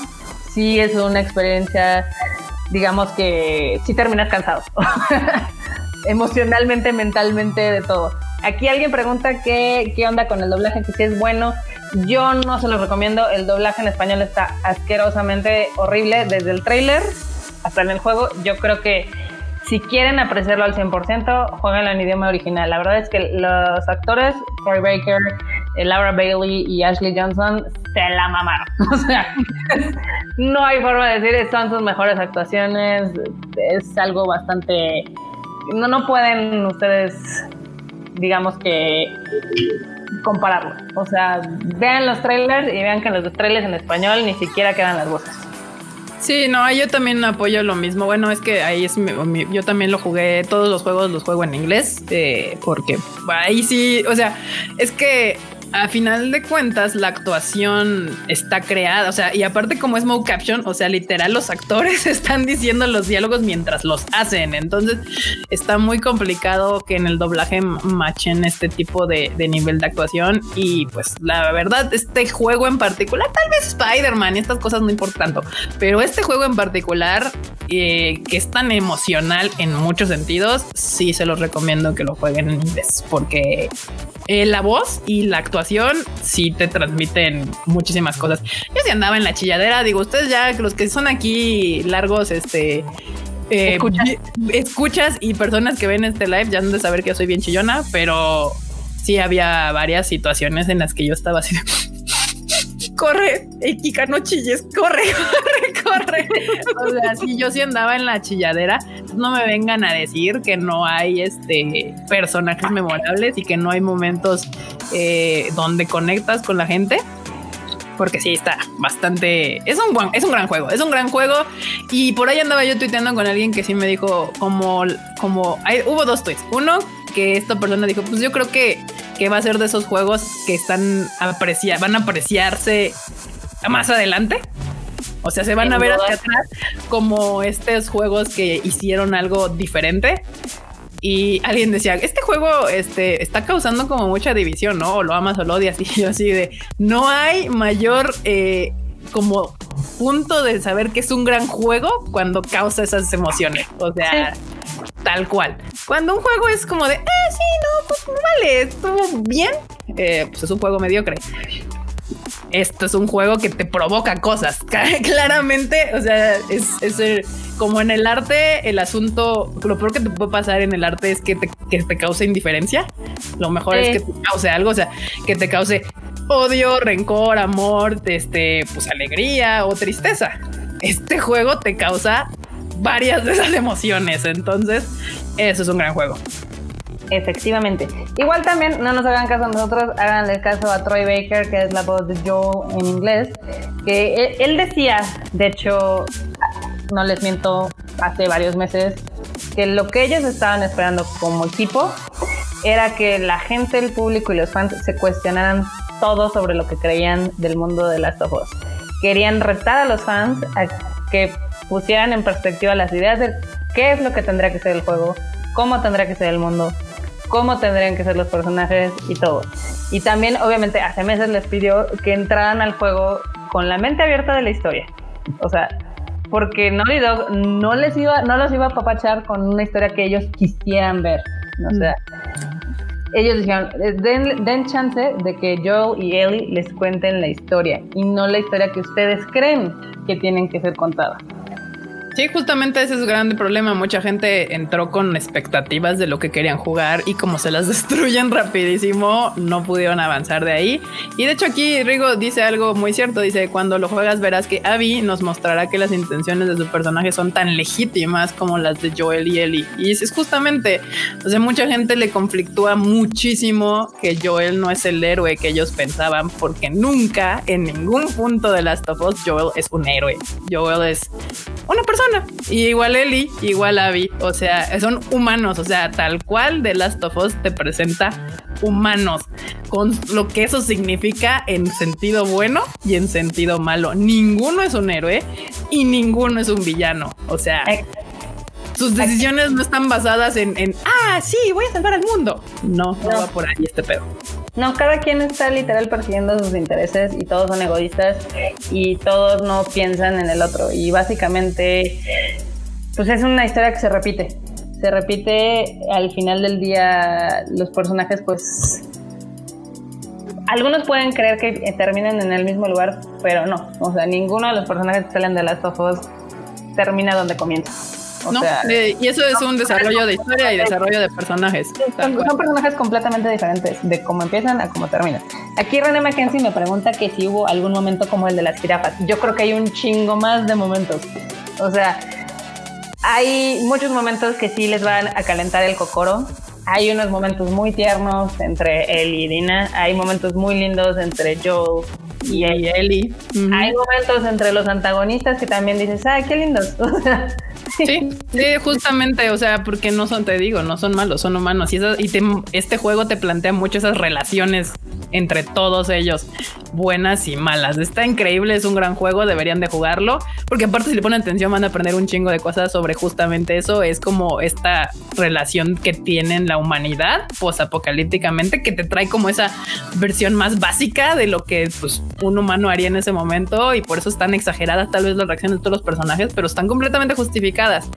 sí es una experiencia, digamos que sí terminas cansado. Emocionalmente, mentalmente, de todo. Aquí alguien pregunta qué, qué onda con el doblaje, que si es bueno. Yo no se lo recomiendo. El doblaje en español está asquerosamente horrible desde el trailer hasta en el juego. Yo creo que si quieren apreciarlo al 100%, jueguenlo en idioma original. La verdad es que los actores, Troy Baker, eh, Laura Bailey y Ashley Johnson, se la mamaron. O sea, no hay forma de decir, son sus mejores actuaciones. Es algo bastante... No, no pueden ustedes, digamos que compararlo. O sea, vean los trailers y vean que en los trailers en español ni siquiera quedan las voces. Sí, no, yo también apoyo lo mismo. Bueno, es que ahí es mi, yo también lo jugué, todos los juegos los juego en inglés, eh, porque ahí sí, o sea, es que a final de cuentas la actuación está creada, o sea, y aparte como es mode caption, o sea, literal los actores están diciendo los diálogos mientras los hacen, entonces está muy complicado que en el doblaje machen este tipo de, nivel de actuación. Y pues la verdad este juego en particular, tal vez Spider-Man y estas cosas no importan tanto, pero este juego en particular eh, que es tan emocional en muchos sentidos, sí se los recomiendo que lo jueguen en inglés porque eh, la voz y la actuación sí te transmiten muchísimas cosas. Yo sí andaba en la chilladera, digo, ustedes ya, los que son aquí largos, este... Eh, escuchas. y personas que ven este live ya han de saber que yo soy bien chillona, pero sí había varias situaciones en las que yo estaba así corre, Kika, no chilles, corre, corre, corre. O sea, si yo sí andaba en la chilladera, no me vengan a decir que no hay este personajes memorables y que no hay momentos eh, donde conectas con la gente porque sí está bastante. Es un buen, es un gran juego, es un gran juego. Y por ahí andaba yo tuiteando con alguien que sí me dijo como, como hay, hubo dos tweets. Uno que esta persona dijo, pues yo creo que que va a ser de esos juegos que están apreciar, van a apreciarse más adelante. O sea, se van a ver hacia atrás como estos juegos que hicieron algo diferente. Y alguien decía, este juego este, está causando como mucha división, ¿no? O lo amas o lo odias. Y yo así de, no hay mayor eh, como punto de saber que es un gran juego cuando causa esas emociones. O sea, tal cual. Cuando un juego es como de, eh, sí, no, pues vale, estuvo bien, eh, pues es un juego mediocre. Esto es un juego que te provoca cosas. Claramente, o sea, es, es como en el arte, el asunto, lo peor que te puede pasar en el arte es que te, que te cause indiferencia. Lo mejor es que te cause algo, o sea, que te cause odio, rencor, amor, este, pues alegría o tristeza. Este juego te causa varias de esas emociones. Entonces, eso es un gran juego. Efectivamente. Igual también no nos hagan caso a nosotros, háganle caso a Troy Baker, que es la voz de Joel en inglés, que él, decía, de hecho, no les miento, hace varios meses, que lo que ellos estaban esperando como equipo era que la gente, el público y los fans se cuestionaran todo sobre lo que creían del mundo de Last of. Querían retar a los fans a que pusieran en perspectiva las ideas de qué es lo que tendría que ser el juego, cómo tendría que ser el mundo, cómo tendrían que ser los personajes y todo. Y también, obviamente, hace meses les pidió que entraran al juego con la mente abierta de la historia. O sea, porque Naughty Dog no les iba, no los iba a papachar con una historia que ellos quisieran ver. O sea, ellos dijeron, eh, den, den, chance de que Joel y Ellie les cuenten la historia y no la historia que ustedes creen que tienen que ser contada. Sí, justamente ese es el grande problema. Mucha gente entró con expectativas de lo que querían jugar y como se las destruyen rapidísimo, no pudieron avanzar de ahí. Y de hecho aquí Rigo dice algo muy cierto. Dice, cuando lo juegas verás que Abby nos mostrará que las intenciones de su personaje son tan legítimas como las de Joel y Ellie. Y es justamente, o sea, mucha gente le conflictúa muchísimo que Joel no es el héroe que ellos pensaban porque nunca en ningún punto de Last of Us Joel es un héroe. Joel es una persona y igual Eli, igual Abby. O sea, son humanos. O sea, tal cual de Last of Us te presenta humanos con lo que eso significa en sentido bueno y en sentido malo. Ninguno es un héroe y ninguno es un villano. O sea, sus decisiones no están basadas en, ah, sí, voy a salvar al mundo. No, no va por ahí este pedo. No, cada quien está literal persiguiendo sus intereses y todos son egoístas y todos no piensan en el otro. Y básicamente, pues es una historia que se repite. Se repite al final del día, los personajes pues algunos pueden creer que terminan en el mismo lugar, pero no. O sea, ninguno de los personajes que salen de las of termina donde comienza. No, y eso es un desarrollo de historia y desarrollo de personajes. Son, personajes completamente diferentes de cómo empiezan a cómo terminan. Aquí René Mackenzie me pregunta que si hubo algún momento como el de las jirafas. Yo creo que hay un chingo más de momentos. O sea, hay muchos momentos que sí les van a calentar el cocoro hay unos momentos muy tiernos entre él y Dina. Hay momentos muy lindos entre Joel y, Ellie. Hay momentos entre los antagonistas que también dices, ¡ay, qué lindos! sí, sí, justamente, o sea, porque no son, te digo, no son malos, son humanos. Y, y este juego te plantea mucho esas relaciones entre todos ellos, buenas y malas. Está increíble, es un gran juego, deberían de jugarlo, porque aparte si le ponen atención van a aprender un chingo de cosas sobre justamente eso. Es como esta relación que tienen la humanidad posapocalípticamente, que te trae como esa versión más básica de lo que pues, un humano haría en ese momento y por eso están exageradas tal vez las reacciones de todos los personajes, pero están completamente justificadas.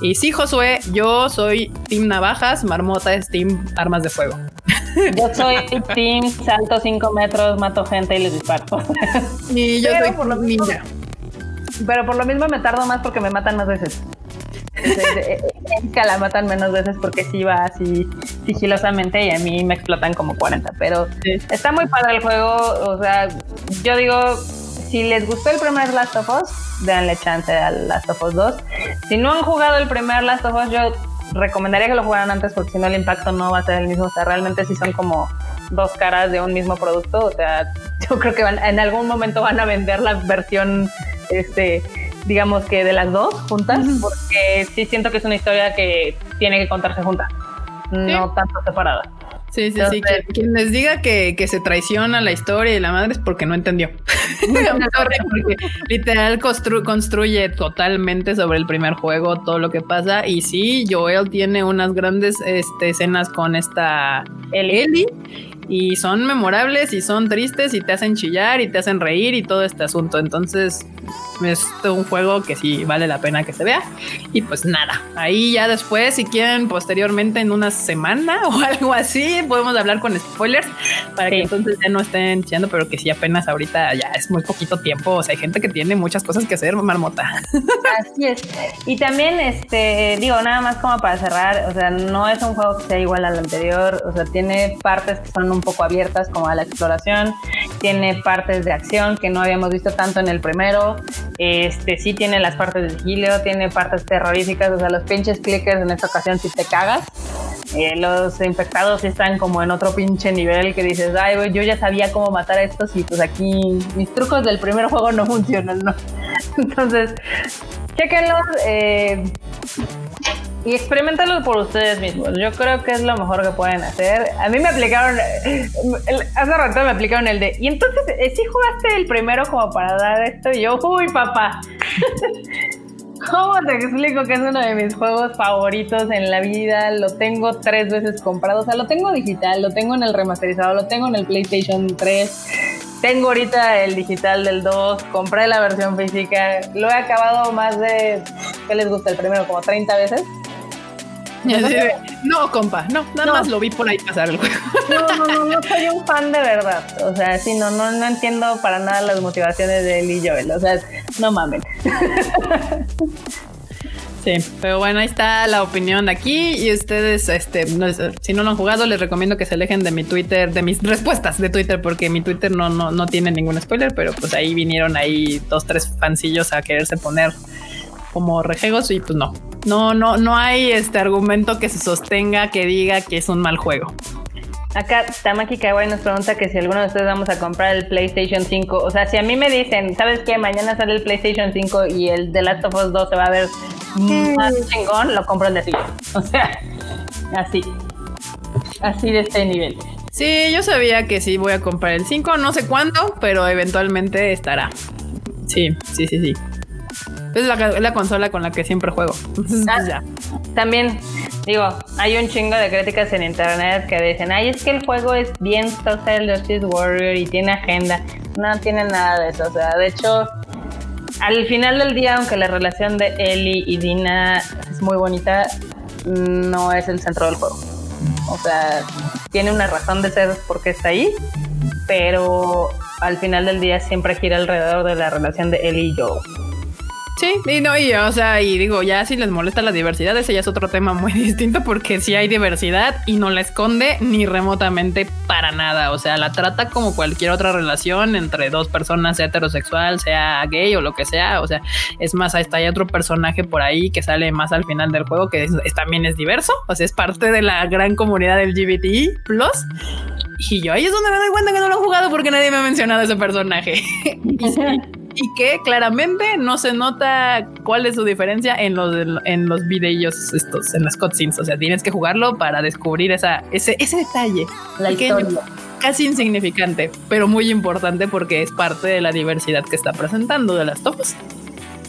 Y sí, Josué, yo soy Team Navajas, Marmota es Team Armas de Fuego. Yo soy Team salto 5 metros, mato gente y les disparo. Y yo soy por lo mismo, Pero por lo mismo me tardo más porque me matan más veces. Erika la matan menos veces porque sí va así sigilosamente y a mí me explotan como 40. Pero está muy padre el juego. O sea, yo digo, si les gustó el primer Last of Us, denle chance al Last of Us 2. Si no han jugado el primer Last of Us, yo recomendaría que lo jugaran antes porque si no el impacto no va a ser el mismo. O sea, realmente sí son como dos caras de un mismo producto. O sea, yo creo que en algún momento van a vender la versión, este, digamos que de las dos juntas, porque sí siento que es una historia que tiene que contarse junta, no tanto separada. Sí, sí, sí. Quien, les diga que, se traiciona la historia y la madre es porque no entendió. porque literal construye totalmente sobre el primer juego todo lo que pasa. Y sí, Joel tiene unas grandes este, escenas con esta Ellie y son memorables y son tristes y te hacen chillar y te hacen reír y todo este asunto. Entonces es un juego que sí vale la pena que se vea. Y pues nada, ahí ya después, si quieren, posteriormente en una semana o algo así, podemos hablar con spoilers para que entonces ya no estén chillando, pero que sí apenas ahorita ya es muy poquito tiempo. O sea, hay gente que tiene muchas cosas que hacer, marmota. Así es. Y también, este, digo, nada más como para cerrar, o sea, no es un juego que sea igual al anterior, o sea, tiene partes que son un poco abiertas como a la exploración, tiene partes de acción que no habíamos visto tanto en el primero, este sí tiene las partes de vigilio, tiene partes terroríficas, o sea, los pinches clickers en esta ocasión si te cagas. Eh, los infectados están como en otro pinche nivel que dices, ay, yo ya sabía cómo matar a estos y pues aquí mis trucos del primer juego no funcionan, ¿no? Entonces, chequenlos. Eh, y experimentarlo por ustedes mismos. Yo creo que es lo mejor que pueden hacer. A mí me aplicaron, hace rato me aplicaron el de, y entonces, eh, ¿sí jugaste el primero como para dar esto? Y yo, uy, papá. ¿Cómo te explico que es uno de mis juegos favoritos en la vida? Lo tengo tres veces comprado. O sea, lo tengo digital, lo tengo en el remasterizado, lo tengo en el PlayStation 3. Tengo ahorita el digital del 2, compré la versión física, lo he acabado más de, ¿qué les gusta? El primero, como 30 veces. No, compa, no, nada más lo vi por ahí pasar el juego. No, no, no, no soy un fan de verdad. O sea, sí, no, no, no entiendo para nada las motivaciones de él y Joel. O sea, no mamen. Sí, pero bueno, ahí está la opinión de aquí y ustedes, este, si no lo han jugado, les recomiendo que se alejen de mi Twitter, de mis respuestas de Twitter, porque mi Twitter no, no, no tiene ningún spoiler, pero pues ahí vinieron ahí dos, tres fancillos a quererse poner como rejegos y pues no, no, no, no hay este argumento que se sostenga que diga que es un mal juego. Acá Tamaki Kawaii nos pregunta que si alguno de ustedes vamos a comprar el PlayStation 5. O sea, si a mí me dicen, ¿sabes qué? Mañana sale el PlayStation 5 y el The Last of Us 2 se va a ver más chingón, lo compro el de O sea, así. Así de este nivel. Sí, yo sabía que sí voy a comprar el 5, no sé cuándo, pero eventualmente estará. Sí, sí, sí, sí. Es la, consola con la que siempre juego. Ah, también, Digo, hay un chingo de críticas en internet que dicen, ay, es que el juego es bien social Justice Warrior y tiene agenda. No tiene nada de eso. O sea, de hecho, al final del día, aunque la relación de Ellie y Dina es muy bonita, no es el centro del juego. O sea, tiene una razón de ser porque está ahí, pero al final del día siempre gira alrededor de la relación de Ellie y Joe. Sí, y no, y o sea, y digo, ya si les molesta la diversidad, ese ya es otro tema muy distinto porque si hay diversidad y no la esconde ni remotamente para nada. O sea, la trata como cualquier otra relación entre dos personas, sea heterosexual, sea gay o lo que sea. O sea, es más, hasta hay otro personaje por ahí que sale más al final del juego que también es diverso. O sea, es parte de la gran comunidad LGBT plus. Y yo ahí es donde me doy cuenta que no lo he jugado porque nadie me ha mencionado ese personaje. y que claramente no se nota cuál es su diferencia en los en los videos estos, en las cutscenes. O sea, tienes que jugarlo para descubrir esa, ese, ese detalle. La historia. Casi insignificante, pero muy importante porque es parte de la diversidad que está presentando de las topas.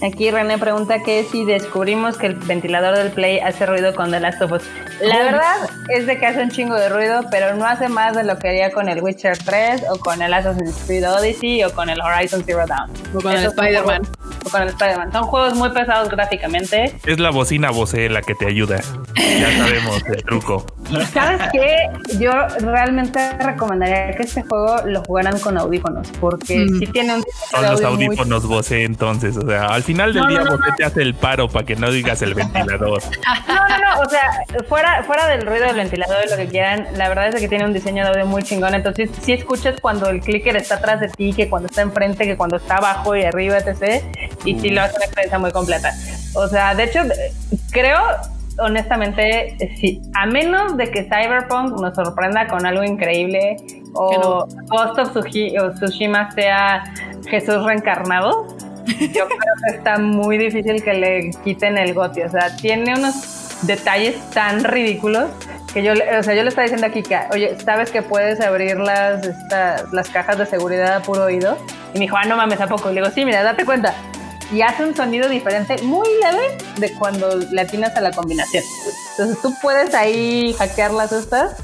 Aquí René pregunta que si descubrimos que el ventilador del Play hace ruido con The Last of Us. La verdad es de que hace un chingo de ruido, pero no hace más de lo que haría con el Witcher 3 o con el Assassin's Creed Odyssey o con el Horizon Zero Dawn. O con el Spider-Man. O con el Spider-Man. Son juegos muy pesados gráficamente. Es la bocina voce la que te ayuda. Ya sabemos el truco. ¿Sabes qué? Yo realmente recomendaría que este juego lo jugaran con audífonos, porque si tiene un... Son los audífonos voce entonces, o sea, al final final del día, no, te hace el paro para que no digas el ventilador. No, no, no, o sea, fuera, fuera del ruido del ventilador y lo que quieran, la verdad es que tiene un diseño de audio muy chingón. Entonces, si escuchas cuando el clicker está atrás de ti, que cuando está enfrente, que cuando está abajo y arriba, etc. Y sí lo hace una experiencia muy completa. O sea, de hecho, creo honestamente, sí, a menos de que Cyberpunk nos sorprenda con algo increíble o Ghost of Tsushima sea Jesús reencarnado, yo creo que está muy difícil que le quiten el goti. O sea, tiene unos detalles tan ridículos que yo, o sea, yo le estaba diciendo aquí que, oye, ¿sabes que puedes abrir las, las cajas de seguridad a puro oído? Y me dijo, ah, no mames, ¿a poco? Y le digo, sí, mira, date cuenta. Y hace un sonido diferente, muy leve, de cuando le atinas a la combinación. Entonces tú puedes ahí hackear las estas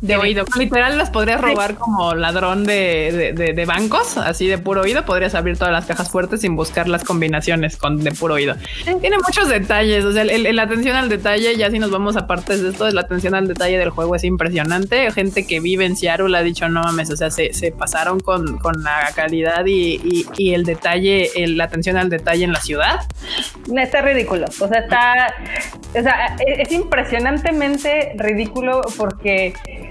de oído. Literal las podrías robar como ladrón de, de, bancos, así de puro oído. Podrías abrir todas las cajas fuertes sin buscar las combinaciones con de puro oído. Tiene muchos detalles. O sea, la atención al detalle, ya si nos vamos a partes de esto, la atención al detalle del juego es impresionante. Gente que vive en Seattle ha dicho, no mames, o sea, se, pasaron con, la calidad y, el detalle, la atención al detalle en la ciudad. Está ridículo. O sea, está. O sea, es impresionantemente ridículo porque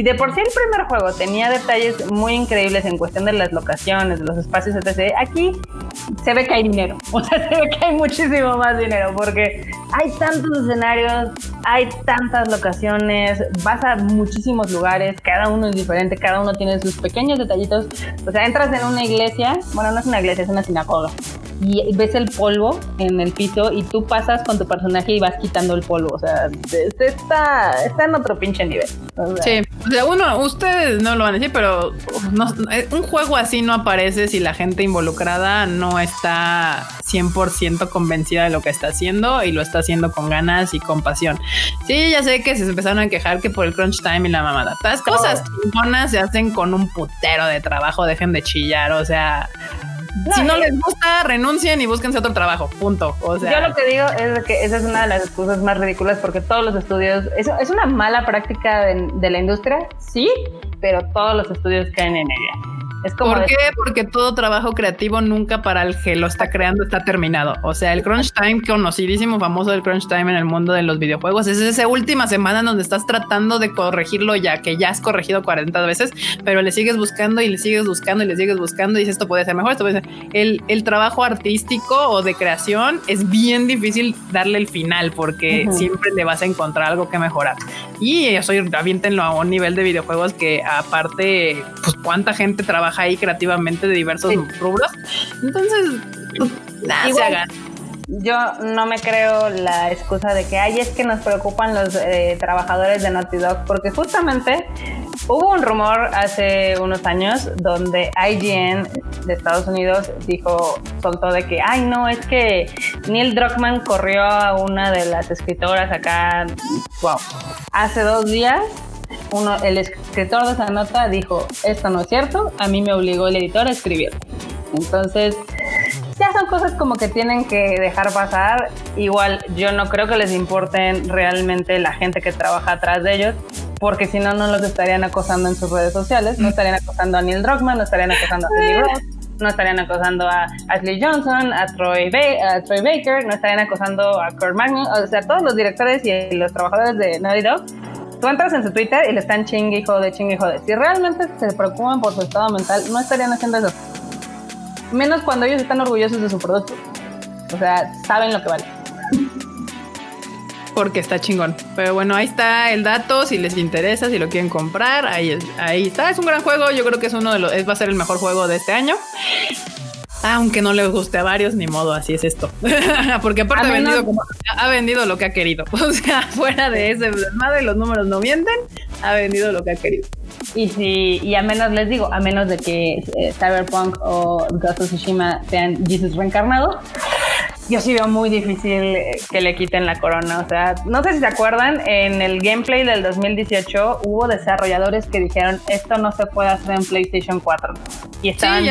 si de por sí el primer juego tenía detalles muy increíbles en cuestión de las locaciones, de los espacios, etc., aquí se ve que hay dinero. O sea, se ve que hay muchísimo más dinero porque hay tantos escenarios, hay tantas locaciones, vas a muchísimos lugares, cada uno es diferente, cada uno tiene sus pequeños detallitos. O sea, entras en una iglesia, bueno, no es una iglesia, es una sinagoga y ves el polvo en el piso y tú pasas con tu personaje y vas quitando el polvo. O sea, está, está en otro pinche nivel. sí, o sea, uno, ustedes no lo van a decir, pero eh, un juego así no aparece si la gente involucrada no está 100% convencida de lo que está haciendo y lo está haciendo con ganas y con pasión. Sí, ya sé que se empezaron a quejar que por el crunch time y la mamada. Todas cosas chingonas se hacen con un putero de trabajo, dejen de chillar, o sea, si no les gusta, renuncien y búsquense otro trabajo. Punto. O sea, yo lo que digo es que esa es una de las excusas más ridículas porque todos los estudios, eso es una mala práctica de, la industria, sí, pero todos los estudios caen en ella. ¿Por qué? Porque todo trabajo creativo nunca para el que lo está creando está terminado. O sea, el crunch time, conocidísimo, famoso del crunch time en el mundo de los videojuegos, es esa última semana donde estás tratando de corregirlo ya que ya has corregido 40 veces, pero le sigues buscando y le sigues buscando y le sigues buscando y dices esto puede ser mejor, esto puede ser. El, el trabajo artístico o de creación es bien difícil darle el final porque siempre le vas a encontrar algo que mejorar. Y eso aviéntenlo a un nivel de videojuegos que aparte, pues cuánta gente trabaja ahí creativamente de diversos rubros. Entonces, pues, nada, se hagan. Yo no me creo la excusa de que, ay, es que nos preocupan los eh, trabajadores de Naughty Dog, porque justamente Hubo un rumor hace unos años donde IGN de Estados Unidos dijo, soltó de que, ay no, es que Neil Druckmann corrió a una de las escritoras acá, wow, hace dos días uno, el escritor de esa nota dijo, esto no es cierto, a mí me obligó el editor a escribir. Entonces, ya son cosas como que tienen que dejar pasar. Igual yo no creo que les importen realmente la gente que trabaja atrás de ellos, porque si no, no los estarían acosando en sus redes sociales, no estarían acosando a Neil Druckmann, no estarían acosando a Teddy Ross, no estarían acosando a Ashley Johnson, a Troy, Troy Baker, no estarían acosando a Kurt Magnus, o sea, todos los directores y los trabajadores de Naughty Dog tú entras en su Twitter y le están chingue y jode, chingue y jode. Si realmente se preocupan por su estado mental, no estarían haciendo eso. Menos cuando ellos están orgullosos de su producto. O sea, saben lo que vale. Porque está chingón. Pero bueno, ahí está el dato. Si les interesa, si lo quieren comprar, ahí, ahí está. Es un gran juego. Yo creo que es uno de los. va a ser el mejor juego de este año. Aunque no le guste a varios, ni modo, así es esto. Porque aparte ha vendido, ha vendido lo que ha querido. O sea, fuera de ese madre, los números no mienten, ha vendido lo que ha querido. Y si, y a menos les digo, a menos de que eh, Cyberpunk o Ghost of Tsushima sean Jesus reencarnado, yo sí veo muy difícil que le quiten la corona. O sea, no sé si se acuerdan, en el gameplay del 2018 hubo desarrolladores que dijeron esto no se puede hacer en PlayStation 4. Y estaban sí,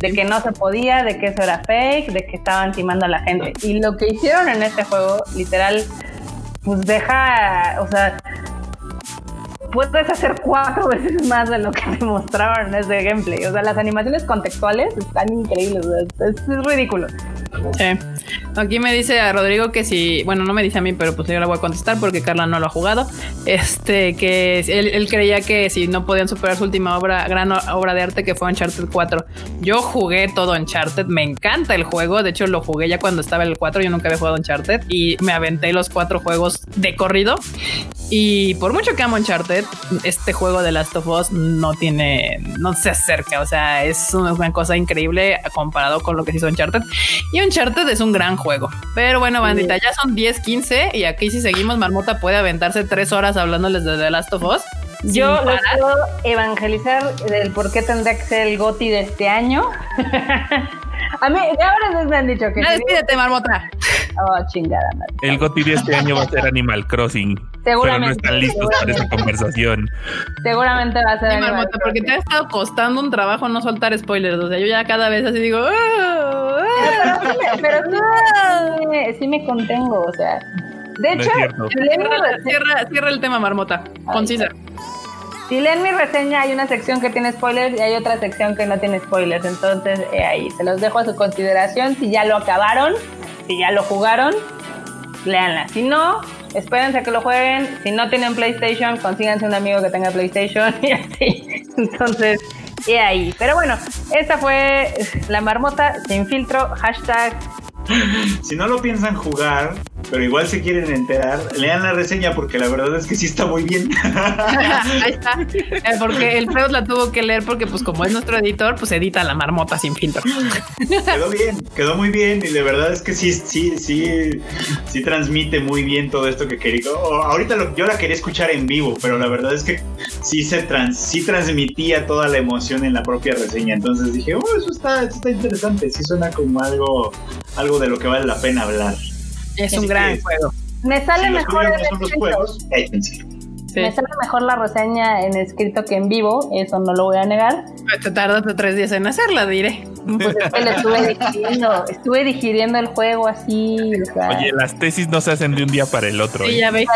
de que no se podía, de que eso era fake, de que estaban timando a la gente. Y lo que hicieron en este juego, literal, pues deja, o sea, puedes hacer cuatro veces más de lo que te mostraron en ese gameplay. O sea, las animaciones contextuales están increíbles. es ridículo. Aquí me dice a Rodrigo que si, bueno, no me dice a mí, pero pues yo le voy a contestar porque Carla no lo ha jugado. Este, que él, creía que si no podían superar su última obra, gran obra de arte que fue Uncharted 4. Yo jugué todo Uncharted, me encanta el juego. De hecho, lo jugué ya cuando estaba el 4. Yo nunca había jugado Uncharted y me aventé los cuatro juegos de corrido. Y por mucho que amo Uncharted, este juego de Last of Us no tiene, no se acerca. O sea, es una cosa increíble comparado con lo que se hizo Uncharted. Y Uncharted es un gran juego. Pero bueno, bandita, ya son 10, 15 y aquí si seguimos, Marmota puede aventarse tres horas hablándoles de The Last of Us. Yo lo puedo evangelizar del por qué tendría que ser el GOTI de este año. A mí, ya ahora me han dicho que. No, despídete, marmota. Oh, chingada, madre. El GOTI de este año va a ser Animal Crossing. Pero no están listos para esa conversación. Seguramente va a ser. Sí, marmota, porque te ha estado costando un trabajo no soltar spoilers. O sea, yo ya cada vez así digo. Ah, ah". Pero, sí, me, sí me contengo, o sea. De hecho, cierra, cierra, el tema, marmota. Concisa. Si leen mi reseña, hay una sección que tiene spoilers y hay otra sección que no tiene spoilers. Entonces, eh, ahí se los dejo a su consideración. Si ya lo acabaron, si ya lo jugaron, leanla. Si no, espérense a que lo jueguen. Si no tienen PlayStation, consíganse un amigo que tenga PlayStation y así. Entonces, y ahí. Pero bueno, esta fue la marmota sin filtro. Hashtag si no lo piensan jugar, pero igual se quieren enterar, lean la reseña porque la verdad es que sí está muy bien. Ahí está. Eh, porque el Freud la tuvo que leer porque pues como es nuestro editor, pues edita la marmota sin filtro. Quedó bien, quedó muy bien y la verdad es que sí, sí, sí, sí transmite muy bien todo esto que quería. ahorita yo la quería escuchar en vivo, pero la verdad es que sí se trans, sí transmitía toda la emoción en la propia reseña. Entonces dije, oh, eso está, eso está interesante, sí suena como algo, algo de lo que vale la pena hablar. Es un gran juego. Me sale mejor Me sale mejor la reseña en escrito que en vivo, eso no lo voy a negar. Te tardaste tres días en hacerla, diré. Pues es que lo estuve digiriendo, estuve digiriendo el juego así. Oye, las tesis no se hacen de un día para el otro. Sí, ¿eh? ya veis,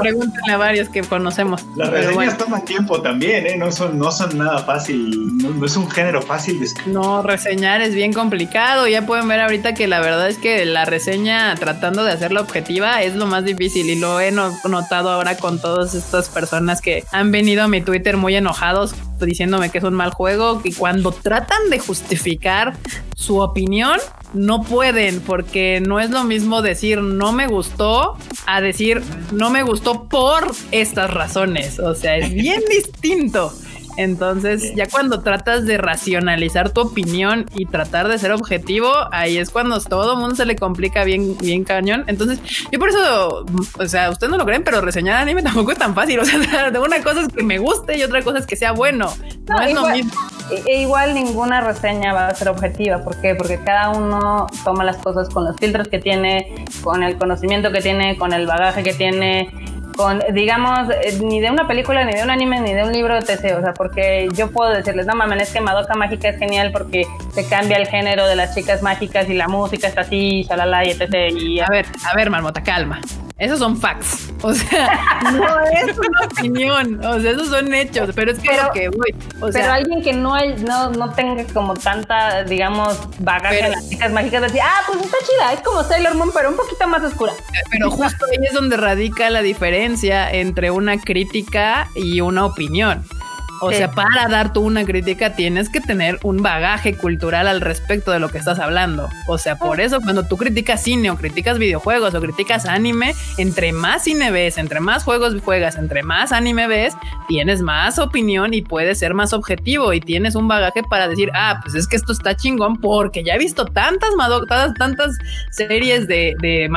pregúntenle a varios que conocemos. Las reseñas toman tiempo también, ¿eh? No son, no son nada fácil, no, es un género fácil de escribir. No, reseñar es bien complicado. Ya pueden ver ahorita que la verdad es que la reseña, tratando de hacerla objetiva, es lo más difícil. Y lo he notado ahora con todas personas que han venido a mi Twitter muy enojados diciéndome que es un mal juego y cuando tratan de justificar su opinión no pueden porque no es lo mismo decir no me gustó a decir no me gustó por estas razones. O sea, es bien distinto. Entonces, ya cuando tratas de racionalizar tu opinión y tratar de ser objetivo, ahí es cuando todo el mundo se le complica bien, bien cañón. Entonces, yo por eso, o sea, ustedes no lo creen, pero reseñar anime tampoco es tan fácil. O sea, de una cosa es que me guste y otra cosa es que sea bueno. No, es lo mismo. E, e igual ninguna reseña va a ser objetiva. ¿Por qué? Porque cada uno toma las cosas con los filtros que tiene, con el conocimiento que tiene, con el bagaje que tiene con, digamos, eh, ni de una película, ni de un anime, ni de un libro, etc. O sea, porque yo puedo decirles, no mames, es que Madoka Mágica es genial porque se cambia el género de las chicas mágicas y la música está así, shalala, y etc. Y a ver, a ver, Marmota, calma. Esos son facts. O sea, no es una opinión. O sea, esos son hechos. Pero es que pero, que voy. O pero alguien que no, hay, no, no tenga como tanta, digamos, bagaje en las chicas mágicas, decir, ah, pues está chida. Es como Sailor Moon, pero un poquito más oscura. Pero justo ahí es donde radica la diferencia entre una crítica y una opinión. O sea, para dar tú una crítica tienes que tener un bagaje cultural al respecto de lo que estás hablando. O sea, por eso cuando tú criticas cine o criticas videojuegos o criticas anime, entre más cine ves, entre más juegos juegas, entre más anime ves, tienes más opinión y puedes ser más objetivo y tienes un bagaje para decir, ah, pues es que esto está chingón porque ya he visto tantas, tantas, tantas series de, de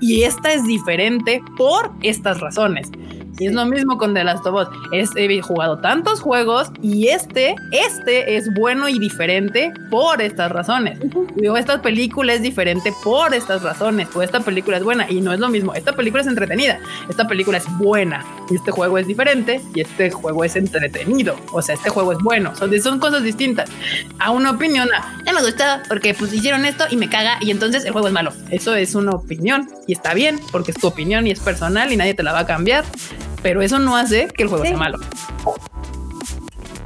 y esta es diferente por estas razones. Y es lo mismo con The Last of Us. he jugado tantos juegos y este, este es bueno y diferente por estas razones. Digo, esta película es diferente por estas razones. O esta película es buena y no es lo mismo. Esta película es entretenida. Esta película es buena. Este juego es diferente y este juego es entretenido. O sea, este juego es bueno. Son, son cosas distintas. A una opinión, a, no me gusta porque pues hicieron esto y me caga y entonces el juego es malo. Eso es una opinión y está bien porque es tu opinión y es personal y nadie te la va a cambiar pero eso no hace que el juego sea malo.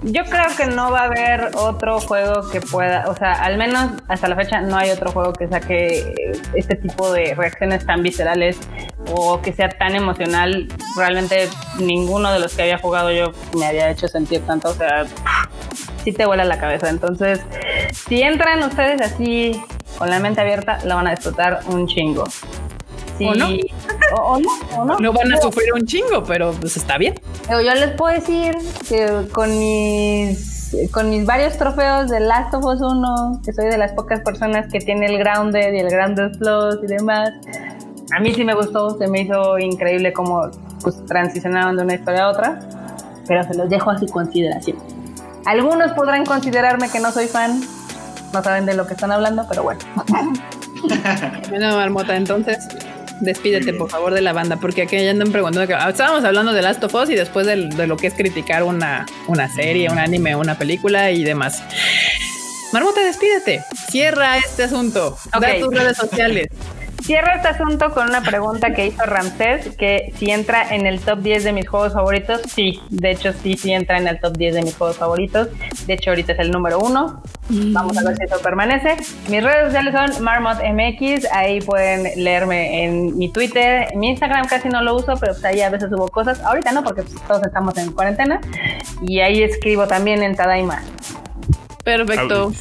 Yo creo que no va a haber otro juego que pueda, o sea, al menos hasta la fecha no hay otro juego que saque este tipo de reacciones tan viscerales o que sea tan emocional. Realmente ninguno de los que había jugado yo me había hecho sentir tanto, o sea, sí te vuela la cabeza. Entonces, si entran ustedes así con la mente abierta, la van a disfrutar un chingo. ¿O no? ¿O, no? no? van a sufrir un chingo, pero pues está bien. yo les puedo decir que con mis con mis varios trofeos de Last of Us 1, que soy de las pocas personas que tiene el Grounded y el Grounded Plus y demás, a mí sí me gustó, se me hizo increíble cómo pues, transicionaron de una historia a otra, pero se los dejo a su consideración. Algunos podrán considerarme que no soy fan, no saben de lo que están hablando, pero bueno. bueno, Marmota, entonces despídete por favor de la banda, porque aquí ya andan preguntando que ah, estábamos hablando de Last of Us y después de, lo que es criticar una, una serie, un anime, una película y demás. Marmota, despídete. Cierra este asunto. Da tus redes sociales. Cierro este asunto con una pregunta que hizo Ramsés, que si entra en el top 10 de mis juegos favoritos, sí, de hecho sí, sí entra en el top 10 de mis juegos favoritos, de hecho ahorita es el número uno, vamos a ver si eso permanece. Mis redes sociales son MarmotMX, ahí pueden leerme en mi Twitter, mi Instagram casi no lo uso, pero pues ahí a veces subo cosas, ahorita no, porque pues, todos estamos en cuarentena, y ahí escribo también en Tadaima. Perfecto.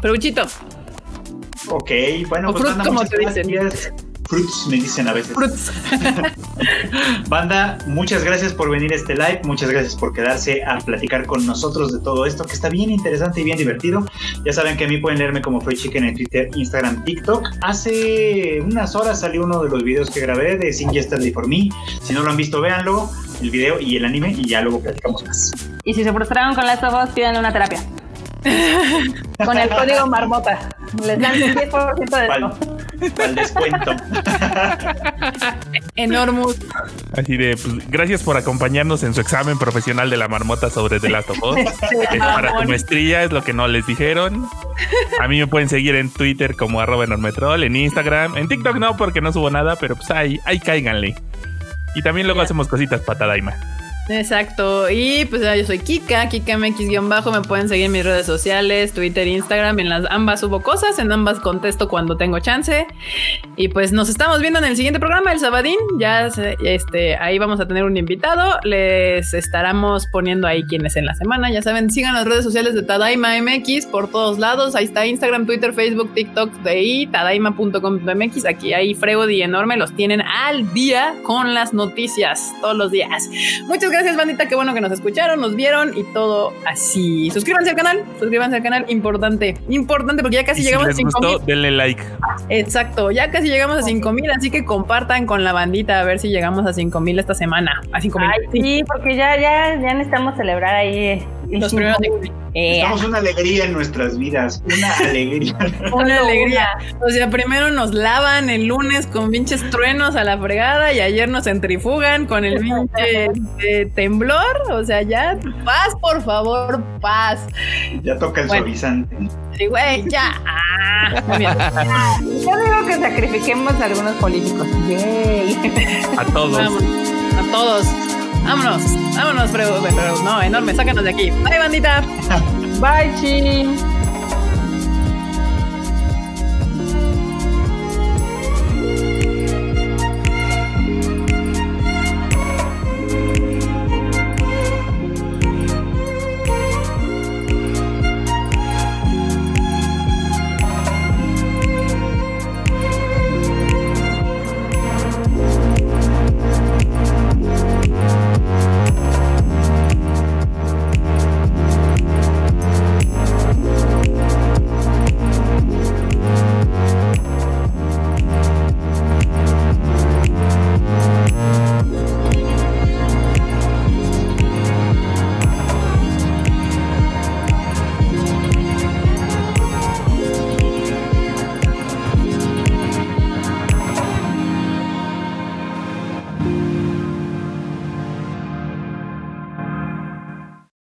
Peruchito. Ok, bueno, pues banda, como te dicen. Fruits me dicen a veces. Fruits. banda, muchas gracias por venir a este live, muchas gracias por quedarse a platicar con nosotros de todo esto, que está bien interesante y bien divertido. Ya saben que a mí pueden leerme como Fruit Chicken en Twitter, Instagram, TikTok. Hace unas horas salió uno de los videos que grabé de Sing Yesterday for Me. Si no lo han visto, véanlo, el video y el anime, y ya luego platicamos más. Y si se frustraron con las voz, pídanle una terapia. Con el código marmota. Les dan el 10% de descuento. el descuento. Enormous. Así de, pues, gracias por acompañarnos en su examen profesional de la marmota sobre The Last of Us. para tu maestría, es lo que no les dijeron. A mí me pueden seguir en Twitter como arroba enormetrol, en Instagram, en TikTok no, porque no subo nada, pero pues ahí, ahí cáiganle. Y también luego hacemos cositas para Tadaima. Exacto. Y pues yo soy Kika, KikaMX-bajo. Me pueden seguir en mis redes sociales, Twitter, Instagram. En las ambas subo cosas, en ambas contesto cuando tengo chance. Y pues nos estamos viendo en el siguiente programa, el Sabadín. Ya este, ahí vamos a tener un invitado. Les estaremos poniendo ahí quienes en la semana. Ya saben, sigan las redes sociales de Tadaima MX por todos lados. Ahí está Instagram, Twitter, Facebook, TikTok de ahí, tadaima.com.mx. Aquí hay Frego y enorme. Los tienen al día con las noticias todos los días. Muchas gracias gracias, bandita. Qué bueno que nos escucharon, nos vieron y todo así. Suscríbanse al canal, suscríbanse al canal. Importante, importante, porque ya casi llegamos a 5 mil. Denle like. Exacto, ya casi llegamos a 5 mil, así que compartan con la bandita a ver si llegamos a 5 mil esta semana. A 5 mil. Sí, porque ya, ya, ya necesitamos celebrar ahí los primeros eh, Estamos una alegría en nuestras vidas, una alegría. una alegría. O sea, primero nos lavan el lunes con pinches truenos a la fregada y ayer nos centrifugan con el pinche temblor. O sea, ya, paz, por favor, paz. Ya toca el suavizante. Güey, ya. Yo digo que sacrifiquemos a algunos políticos. A todos. a todos. Vámonos, vámonos, pero, pero no, enorme, sácanos de aquí. Bye, bandita. Bye, chi.